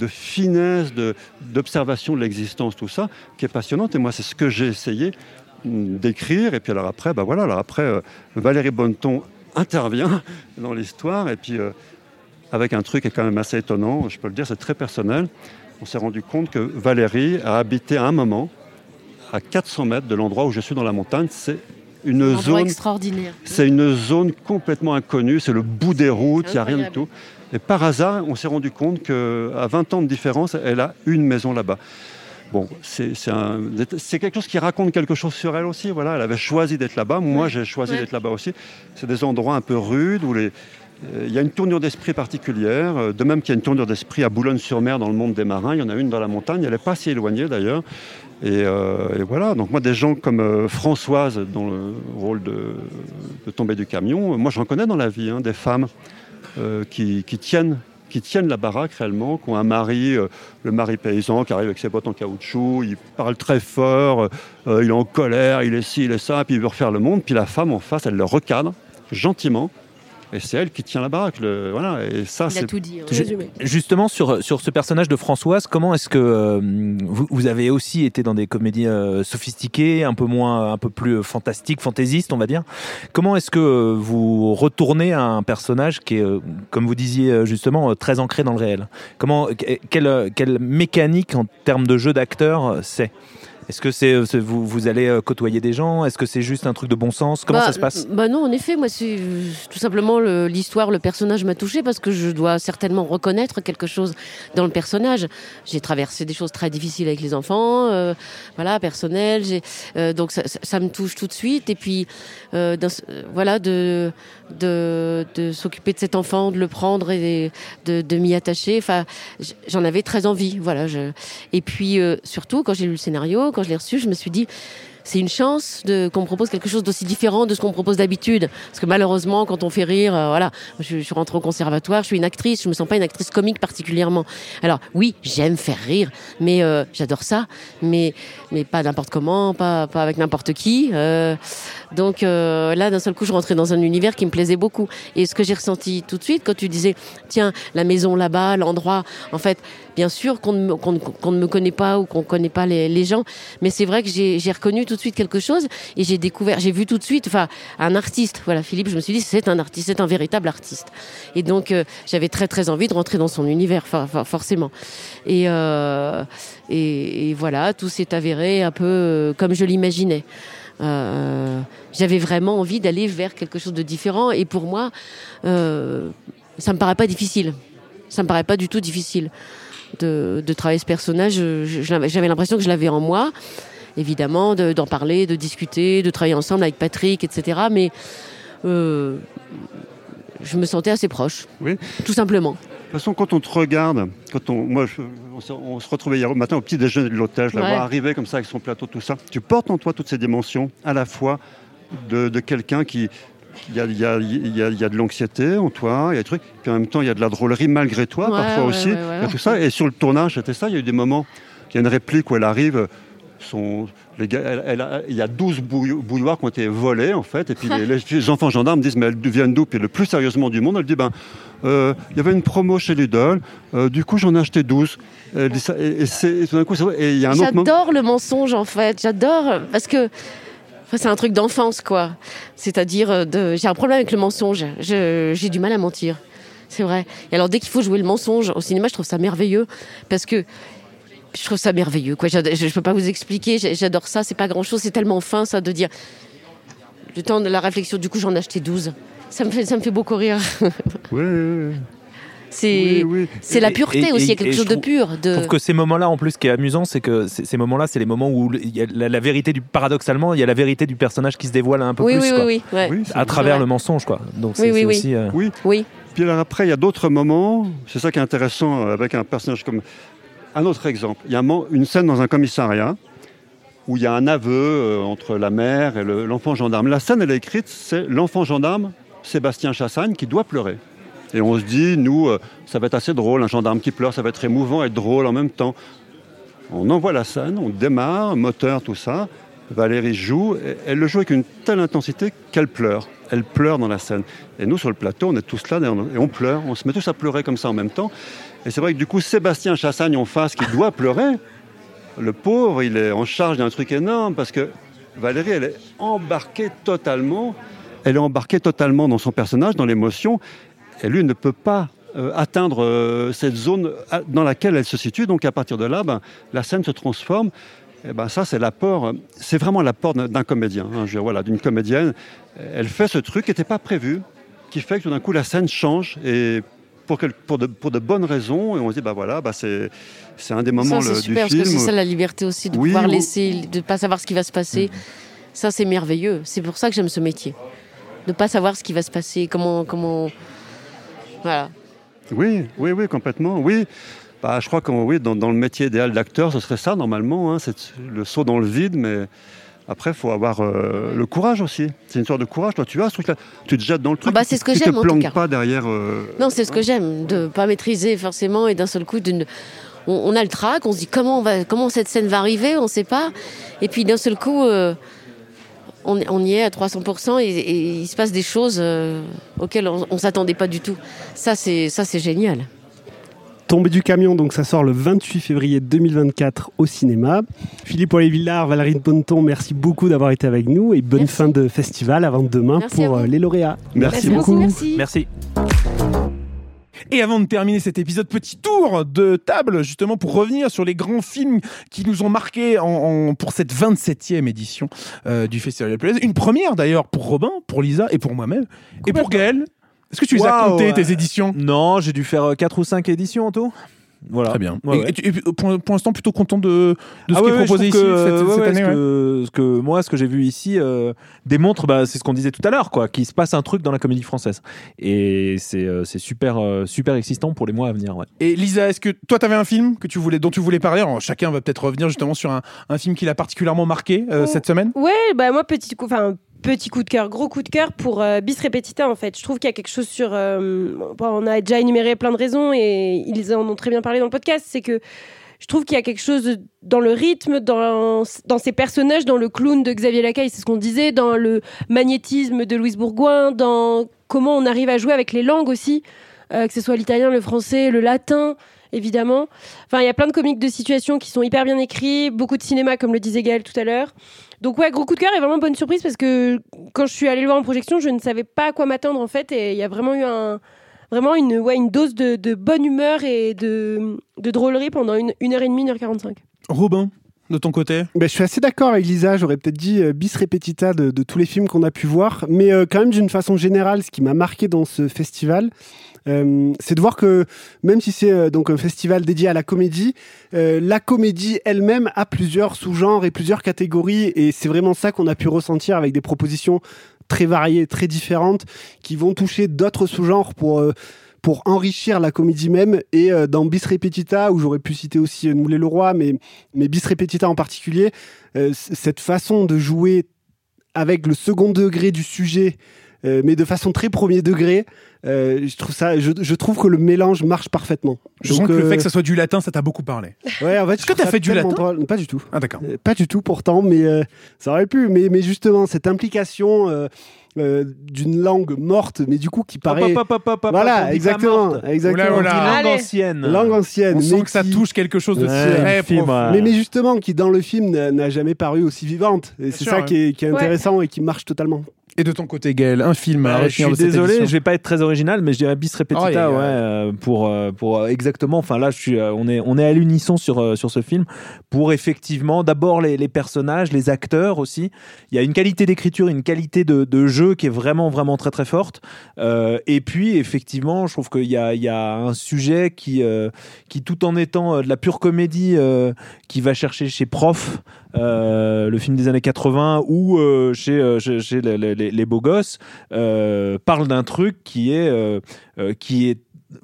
finesse, d'observation de, l'existence, tout ça, qui est passionnante. Et moi, c'est ce que j'ai essayé d'écrire. Et puis alors après, bah voilà, alors après, Valérie Bonneton intervient dans l'histoire. Et puis, avec un truc qui est quand même assez étonnant, je peux le dire, c'est très personnel. On s'est rendu compte que Valérie a habité à un moment à 400 mètres de l'endroit où je suis dans la montagne. C'est une Un zone extraordinaire. c'est une zone complètement inconnue, c'est le bout des routes, il n'y a rien du tout. Et par hasard, on s'est rendu compte qu'à 20 ans de différence, elle a une maison là-bas. Bon, c'est quelque chose qui raconte quelque chose sur elle aussi. Voilà, elle avait choisi d'être là-bas. Moi, j'ai choisi Ouais. d'être là-bas aussi. C'est des endroits un peu rudes où les, euh, il y a une tournure d'esprit particulière. euh, De même qu'il y a une tournure d'esprit à Boulogne-sur-Mer dans le monde des marins. Il y en a une dans la montagne. Elle n'est pas si éloignée d'ailleurs. Et, euh, et voilà. Donc moi, des gens comme euh, Françoise dans le rôle de, de tomber du camion, euh, moi j'en connais dans la vie, hein, des femmes qui, qui tiennent qui tiennent la baraque réellement, qui ont un mari, le mari paysan qui arrive avec ses bottes en caoutchouc, il parle très fort, il est en colère, il est ci, il est ça, puis il veut refaire le monde, puis la femme en face, elle le recadre gentiment, et c'est elle qui tient la baraque. le- voilà, et ça, Il a tout dit. hein. Résumé. Justement, sur, sur ce personnage de Françoise, comment est-ce que euh, vous, vous avez aussi été dans des comédies euh, sophistiquées, un peu moins, un peu plus euh, fantastiques, fantaisistes, on va dire Comment est-ce que euh, vous retournez à un personnage qui est, euh, comme vous disiez justement, euh, très ancré dans le réel? Comment, que- quelle, quelle mécanique en termes de jeu d'acteur euh, c'est? Est-ce que c'est, euh, vous, vous allez euh, côtoyer des gens? Est-ce que c'est juste un truc de bon sens? Comment Bah, ça se passe? Bah non, en effet, moi, c'est tout simplement le- l'histoire, le, personnage m'a touché parce que je dois certainement reconnaître quelque chose dans le personnage. J'ai traversé des choses très difficiles avec les enfants, euh, voilà, personnelles. j'ai- euh, donc ça, ça- ça me touche tout de suite. Et puis, euh, dans voilà, de de, de s'occuper de cet enfant, de le prendre et de, de m'y attacher. Enfin, j'en avais très envie. Voilà. Je... Et puis surtout, quand j'ai lu le scénario, quand je l'ai reçu, je me suis dit c'est une chance de qu'on propose quelque chose d'aussi différent de ce qu'on propose d'habitude. Parce que malheureusement, quand on fait rire, euh, voilà, je, je suis rentrée au conservatoire, je suis une actrice, je me sens pas une actrice comique particulièrement. Alors oui, j'aime faire rire, mais euh, j'adore ça, mais mais pas n'importe comment, pas pas avec n'importe qui. euh, donc euh, là, d'un seul coup, je rentrais dans un univers qui me plaisait beaucoup. Et ce que j'ai ressenti tout de suite, quand tu disais, tiens, la maison là-bas, l'endroit, en fait, bien sûr qu'on ne, me- qu'on ne- me connaît pas ou qu'on ne connaît pas les, les gens, mais c'est vrai que j'ai reconnu tout de suite quelque chose et j'ai découvert, j'ai vu tout de suite, enfin, un artiste. Voilà, Philippe, je me suis dit, c'est un artiste, c'est un véritable artiste. Et donc, euh, j'avais très très envie de rentrer dans son univers, for- for- forcément. Et, et voilà, tout s'est avéré un peu euh, comme je l'imaginais. Euh, j'avais vraiment envie d'aller vers quelque chose de différent et pour moi, euh, ça me paraît pas difficile. Ça me paraît pas du tout difficile de, de travailler ce personnage. J'avais l'impression que je l'avais en moi, évidemment, de- d'en parler, de discuter, de travailler ensemble avec Patrick, etc. Mais euh, je me sentais assez proche, Oui. tout simplement. De toute façon, quand on te regarde, quand on, moi, je- on, se retrouvait hier matin au petit déjeuner de l'hôtel, je la Ouais. vois arriver comme ça avec son plateau, tout ça. Tu portes en toi toutes ces dimensions, à la fois de, de quelqu'un qui. Il y a, il y, a, il y a- il y a de l'anxiété en toi, il y a des trucs, puis en même temps il y a de la drôlerie malgré toi, Ouais, parfois ouais, aussi. ouais, ouais, Il y a tout ça. Et sur le tournage, c'était ça, il y a eu des moments, il y a une réplique où elle arrive, il y a 12 bouillo- bouilloires qui ont été volés en fait, et puis les, enfants gendarmes disent mais elles viennent d'où? Puis le plus sérieusement du monde, elle dit ben euh, il y avait une promo chez Lidl, euh, du coup j'en ai acheté 12. Elle dit ça, et, tout d'un coup. Et il y a un autre. J'adore le mensonge en fait. J'adore parce que c'est un truc d'enfance quoi. C'est-à-dire euh, j'ai un problème avec le mensonge. J'ai du mal à mentir. C'est vrai. Et alors dès qu'il faut jouer le mensonge au cinéma, je trouve ça merveilleux parce que je trouve ça merveilleux quoi. Je, je peux pas vous expliquer. J'adore ça. C'est pas grand chose. C'est tellement fin ça de dire le temps de la réflexion. Du coup, j'en ai acheté 12. Ça me fait ça me fait beaucoup rire. Oui, oui, oui. C'est c'est la Et- pureté et- aussi. Il y a quelque chose je de pur. Je De trouve que ces moments-là, en plus, ce qui est amusant, c'est que ces moments-là, c'est les moments où il y a la, la vérité du paradoxalement, il y a la vérité du personnage qui se dévoile un peu Oui, plus, oui, quoi. oui, oui, ouais. Oui, à travers vrai. le mensonge, quoi. Donc Oui, c'est oui, oui. aussi. euh, Oui. Oui. Puis alors après, il y a d'autres moments, c'est ça qui est intéressant avec un personnage comme... Un autre exemple, il y a une scène dans un commissariat où il y a un aveu euh, entre la mère et le- l'enfant gendarme. La scène, elle est écrite, c'est l'enfant gendarme, Sébastien Chassagne, qui doit pleurer. Et on se dit, nous, euh, ça va être assez drôle, un gendarme qui pleure, ça va être émouvant et drôle en même temps. On envoie la scène, on démarre, moteur, tout ça. Valérie joue, elle le joue avec une telle intensité qu'elle pleure. Elle pleure dans la scène. Et nous, sur le plateau, on est tous là et on pleure. On se met tous à pleurer comme ça en même temps. Et c'est vrai que du coup, Sébastien Chassagne en face, qui doit pleurer, le pauvre, il est en charge d'un truc énorme parce que Valérie, elle est embarquée totalement. Elle est embarquée totalement dans son personnage, dans l'émotion. Et lui ne peut pas euh, atteindre euh, cette zone à- dans laquelle elle se situe. Donc à partir de là, ben, la scène se transforme. Et ben ça, c'est l'apport. euh, C'est vraiment l'apport d'un comédien. hein. Je voilà, d'une comédienne. Elle fait ce truc qui n'était pas prévu, qui fait que tout d'un coup la scène change et pour, quel- pour, de, pour de bonnes raisons. Et on se dit, bah voilà, bah c'est c'est un des moments ça, le- c'est du super, parce film. que c'est ça la liberté aussi, de Oui, pouvoir ou- laisser, de ne pas savoir ce qui va se passer. Ça, c'est merveilleux. C'est pour ça que j'aime ce métier. De ne pas savoir ce qui va se passer, comment. comment... Voilà. Oui, oui, oui, complètement. Oui. Bah, je crois que oui, dans, dans le métier idéal d'acteur, ce serait ça normalement. hein, c'est le saut dans le vide, mais après, il faut avoir euh, le courage aussi. C'est une sorte de courage. Toi, tu as ce truc-là. Tu te jettes dans le truc. bah, c'est ce que tu j'aime, te planques pas derrière. euh, Non, c'est ce que j'aime, de pas maîtriser forcément et d'un seul coup, d'une- on, on a le trac, on se dit comment, on va, comment cette scène va arriver, on ne sait pas. Et puis d'un seul coup, euh, on, on y est à 300% et, et il se passe des choses auxquelles on ne s'attendait pas du tout. Ça, c'est ça, c'est génial. Tombé du camion, donc ça sort le 28 février 2024 au cinéma. Philippe Ollet-Villard, Valérie Bonneton, merci beaucoup d'avoir été avec nous et bonne fin de festival avant demain Merci pour euh, les lauréats. Merci beaucoup. Merci. Merci. Et avant de terminer cet épisode, petit tour de table, justement, pour revenir sur les grands films qui nous ont marqués en, en- pour cette 27e édition euh, du Festival de la Plaise. Une première d'ailleurs pour Robin, pour Lisa et pour moi-même. Et pour Gaël. Est-ce que tu les as Waouh, comptés, ouais. tes éditions Non, j'ai dû faire 4 ou 5 éditions en tout. Voilà. Très bien. Ouais, Et- ouais. et tu- et pour, pour l'instant, plutôt content de, de ce Ah qui ouais, est ouais, proposé je ici trouve que, cette, ouais, cette ouais, année. ce, ouais. que, ce que moi, ce que j'ai vu ici euh, démontre, bah, c'est ce qu'on disait tout à l'heure, quoi, qu'il se passe un truc dans la comédie française. Et c'est euh, c'est super, euh, super excitant pour les mois à venir. Ouais. Et Lisa, est-ce que toi, tu avais un film que tu voulais, dont tu voulais parler? Alors, Chacun va peut-être revenir justement sur un, un film qui l'a particulièrement marqué euh, cette semaine. Ouais, bah moi petit coup, enfin petit coup de cœur, gros coup de cœur pour euh, Bis Repetita en fait. Je trouve qu'il y a quelque chose sur, euh, on a déjà énuméré plein de raisons et ils en ont très bien parlé dans le podcast, c'est que je trouve qu'il y a quelque chose dans le rythme, dans, dans ces personnages, dans le clown de Xavier Lacaille, c'est ce qu'on disait, dans le magnétisme de Louise Bourgoin, dans comment on arrive à jouer avec les langues aussi, euh, que ce soit l'italien, le français, le latin, évidemment. Enfin, il y a plein de comiques de situation qui sont hyper bien écrits, beaucoup de cinéma, comme le disait Gaël tout à l'heure. Donc ouais, gros coup de cœur et vraiment bonne surprise parce que quand je suis allée le voir en projection, je ne savais pas à quoi m'attendre en fait et il y a vraiment eu un vraiment une ouais, une dose de, de bonne humeur et de, de drôlerie pendant une, une heure et demie, une heure 45. Robin, de ton côté Ben, je suis assez d'accord avec Lisa, j'aurais peut-être dit euh, bis repetita de, de tous les films qu'on a pu voir, mais euh, quand même d'une façon générale, ce qui m'a marqué dans ce festival, euh, c'est de voir que même si c'est euh, donc un festival dédié à la comédie, euh, la comédie elle-même a plusieurs sous-genres et plusieurs catégories, et c'est vraiment ça qu'on a pu ressentir avec des propositions très variées, très différentes, qui vont toucher d'autres sous-genres pour pour enrichir la comédie même. Et dans Bis Repetita, où j'aurais pu citer aussi euh, Moulay le Roi, mais, mais Bis Repetita en particulier, cette façon de jouer avec le second degré du sujet, euh, mais de façon très premier degré, euh, je, trouve ça, je, je trouve que le mélange marche parfaitement. Je sens Donc, que le euh, fait que ça soit du latin, ça t'a beaucoup parlé. Ouais, en fait, Est-ce que t'as fait du latin Pas du tout. Ah d'accord. Euh, Pas du tout pourtant, mais euh, ça aurait pu. Mais, mais justement, cette implication euh, euh, d'une langue morte, mais du coup qui paraît. voilà, exactement, exactement. Oula, oula. Langue ancienne. Langue ancienne. On sent mais que ça touche quelque chose de Ouais, très profond. ouais. Mais, mais justement, qui dans le film n'a n'a jamais paru aussi vivante. Et c'est sûr, ça ouais. qui est, qui est Ouais. intéressant et qui marche totalement. Et de ton côté, Gaël, un film à Bah, je suis désolé, je vais pas être très original, mais je dirais bis repetita, ouais, euh, pour euh, pour euh, exactement. Enfin là, je suis, euh, on est on est à l'unisson sur euh, sur ce film pour effectivement d'abord les, les personnages, les acteurs aussi. Il y a une qualité d'écriture, une qualité de, de jeu qui est vraiment vraiment très très forte. Euh, et puis effectivement, je trouve qu'il y a il y a un sujet qui euh, qui tout en étant euh, de la pure comédie, euh, qui va chercher chez Prof. euh, le film des années 80 ou euh, chez, euh, chez, chez les, les- les- beaux gosses parle d'un truc qui est, qui est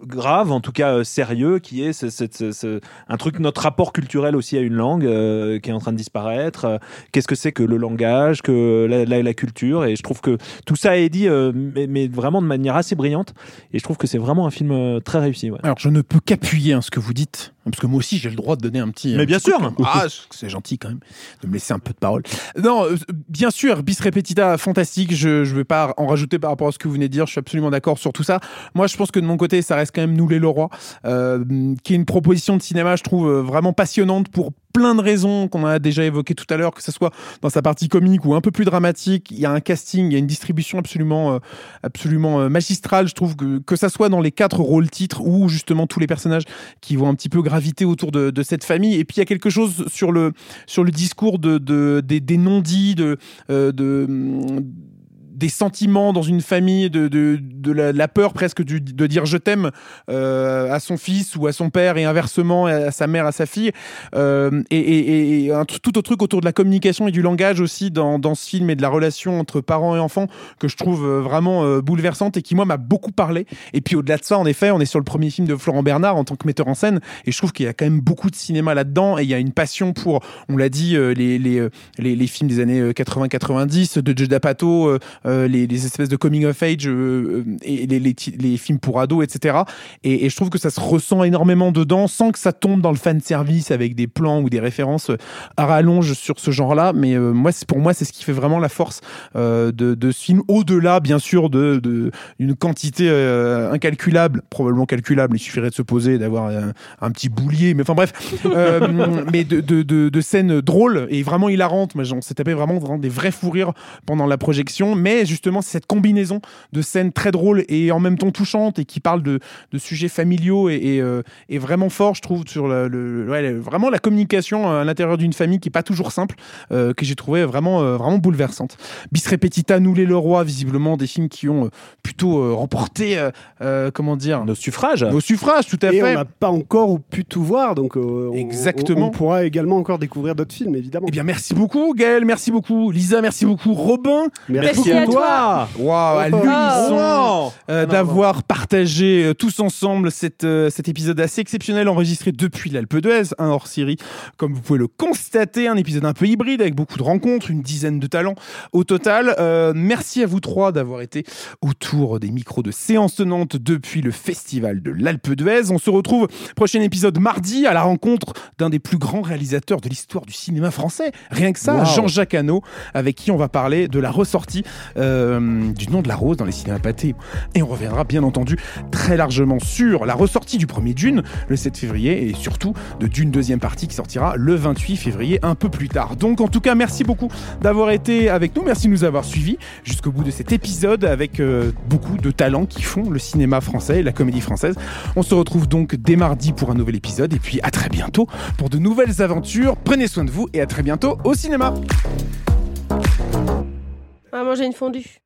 grave, en tout cas sérieux, qui est ce- ce- ce- un truc, notre rapport culturel aussi à une langue euh, qui est en train de disparaître. Qu'est-ce que c'est que le langage, que la, la- culture? Et je trouve que tout ça est dit, mais, mais vraiment de manière assez brillante. Et je trouve que c'est vraiment un film très réussi. ouais. Alors, je ne peux qu'appuyer hein, ce que vous dites, parce que moi aussi, j'ai le droit de donner un petit. Mais bien petit sûr. Ah, c'est gentil quand même de me laisser un peu de parole. Non, euh, bien sûr, bis repetita, fantastique. Je ne vais pas en rajouter par rapport à ce que vous venez de dire. Je suis absolument d'accord sur tout ça. Moi, je pense que de mon côté, ça reste quand même Nous les Leroy, euh, qui est une proposition de cinéma, je trouve, euh, vraiment passionnante pour plein de raisons qu'on a déjà évoquées tout à l'heure, que ce soit dans sa partie comique ou un peu plus dramatique. Il y a un casting, il y a une distribution absolument, euh, absolument euh, magistrale. Je trouve que que ça soit dans les quatre rôles titres ou justement tous les personnages qui vont un petit peu graviter autour de, de cette famille. Et puis il y a quelque chose sur le sur le discours de, de des, des non-dits, de, euh, de hum, des sentiments dans une famille, de, de, de la, peur presque du- de dire je t'aime euh, à son fils ou à son père et inversement à sa mère, à sa fille. Euh, et, et- et un tout autre truc autour de la communication et du langage aussi dans, dans ce film et de la relation entre parents et enfants que je trouve euh, vraiment euh, bouleversante et qui moi m'a beaucoup parlé. Et puis au-delà de ça, en effet, on est sur le premier film de Florent Bernard en tant que metteur en scène et je trouve qu'il y a quand même beaucoup de cinéma là-dedans et il y a une passion pour, on l'a dit, euh, les, les, les, les films des années euh, 80-90 de Joe D'Apato, euh, les, espèces de coming of age euh, euh, et les, films pour ados, etc. Et, je trouve que ça se ressent énormément dedans sans que ça tombe dans le fan service avec des plans ou des références à rallonge sur ce genre-là. Mais moi, pour moi, c'est ce qui fait vraiment la force de, de ce film, au-delà, bien sûr, de, de une quantité incalculable, probablement calculable. Il suffirait de se poser d'avoir un, petit boulier. Mais enfin bref, mais de, de, scènes drôles et vraiment hilarantes. On s'est tapé vraiment des vrais fous rires pendant la projection. Mais justement, c'est cette combinaison de scènes très drôles et en même temps touchantes et qui parlent de, de sujets familiaux et, et, euh, et vraiment fort, je trouve, sur le, le- ouais, le- vraiment la communication à l'intérieur d'une famille qui est pas toujours simple, euh, que j'ai trouvé vraiment, euh, vraiment bouleversante. Bis repetita, Nous les Leroy, visiblement des films qui ont euh, plutôt euh, remporté, euh, euh, comment dire, nos suffrages. Nos suffrages, tout à Et fait. on n'a pas encore pu tout voir, donc euh, on- Exactement. On, on pourra également encore découvrir d'autres films, évidemment. Eh bien, merci beaucoup, Gaël, merci beaucoup, Lisa, merci beaucoup, Robin. Merci à toi. Waouh, à l'unisson, euh, d'avoir partagé euh, tous ensemble cette, euh, cet épisode assez exceptionnel enregistré depuis l'Alpe d'Huez, un hors série, comme vous pouvez le constater, un épisode un peu hybride avec beaucoup de rencontres, une dizaine de talents au total. Euh, merci à vous trois d'avoir été autour des micros de séance tenante depuis le festival de l'Alpe d'Huez. On se retrouve prochain épisode mardi à la rencontre d'un des plus grands réalisateurs de l'histoire du cinéma français. Rien que ça, Wow. Jean-Jacques Hano, avec qui on va parler de la ressortie euh, du nom de la rose dans les cinémas pâtés. Et on reviendra bien entendu très largement sur la ressortie du premier Dune le 7 février et surtout de Dune deuxième partie qui sortira le 28 février un peu plus tard. Donc en tout cas, merci beaucoup d'avoir été avec nous. Merci de nous avoir suivis jusqu'au bout de cet épisode avec euh, beaucoup de talents qui font le cinéma français et la comédie française. On se retrouve donc dès mardi pour un nouvel épisode et puis à très bientôt pour de nouvelles aventures. Prenez soin de vous et à très bientôt au cinéma. Va manger une fondue.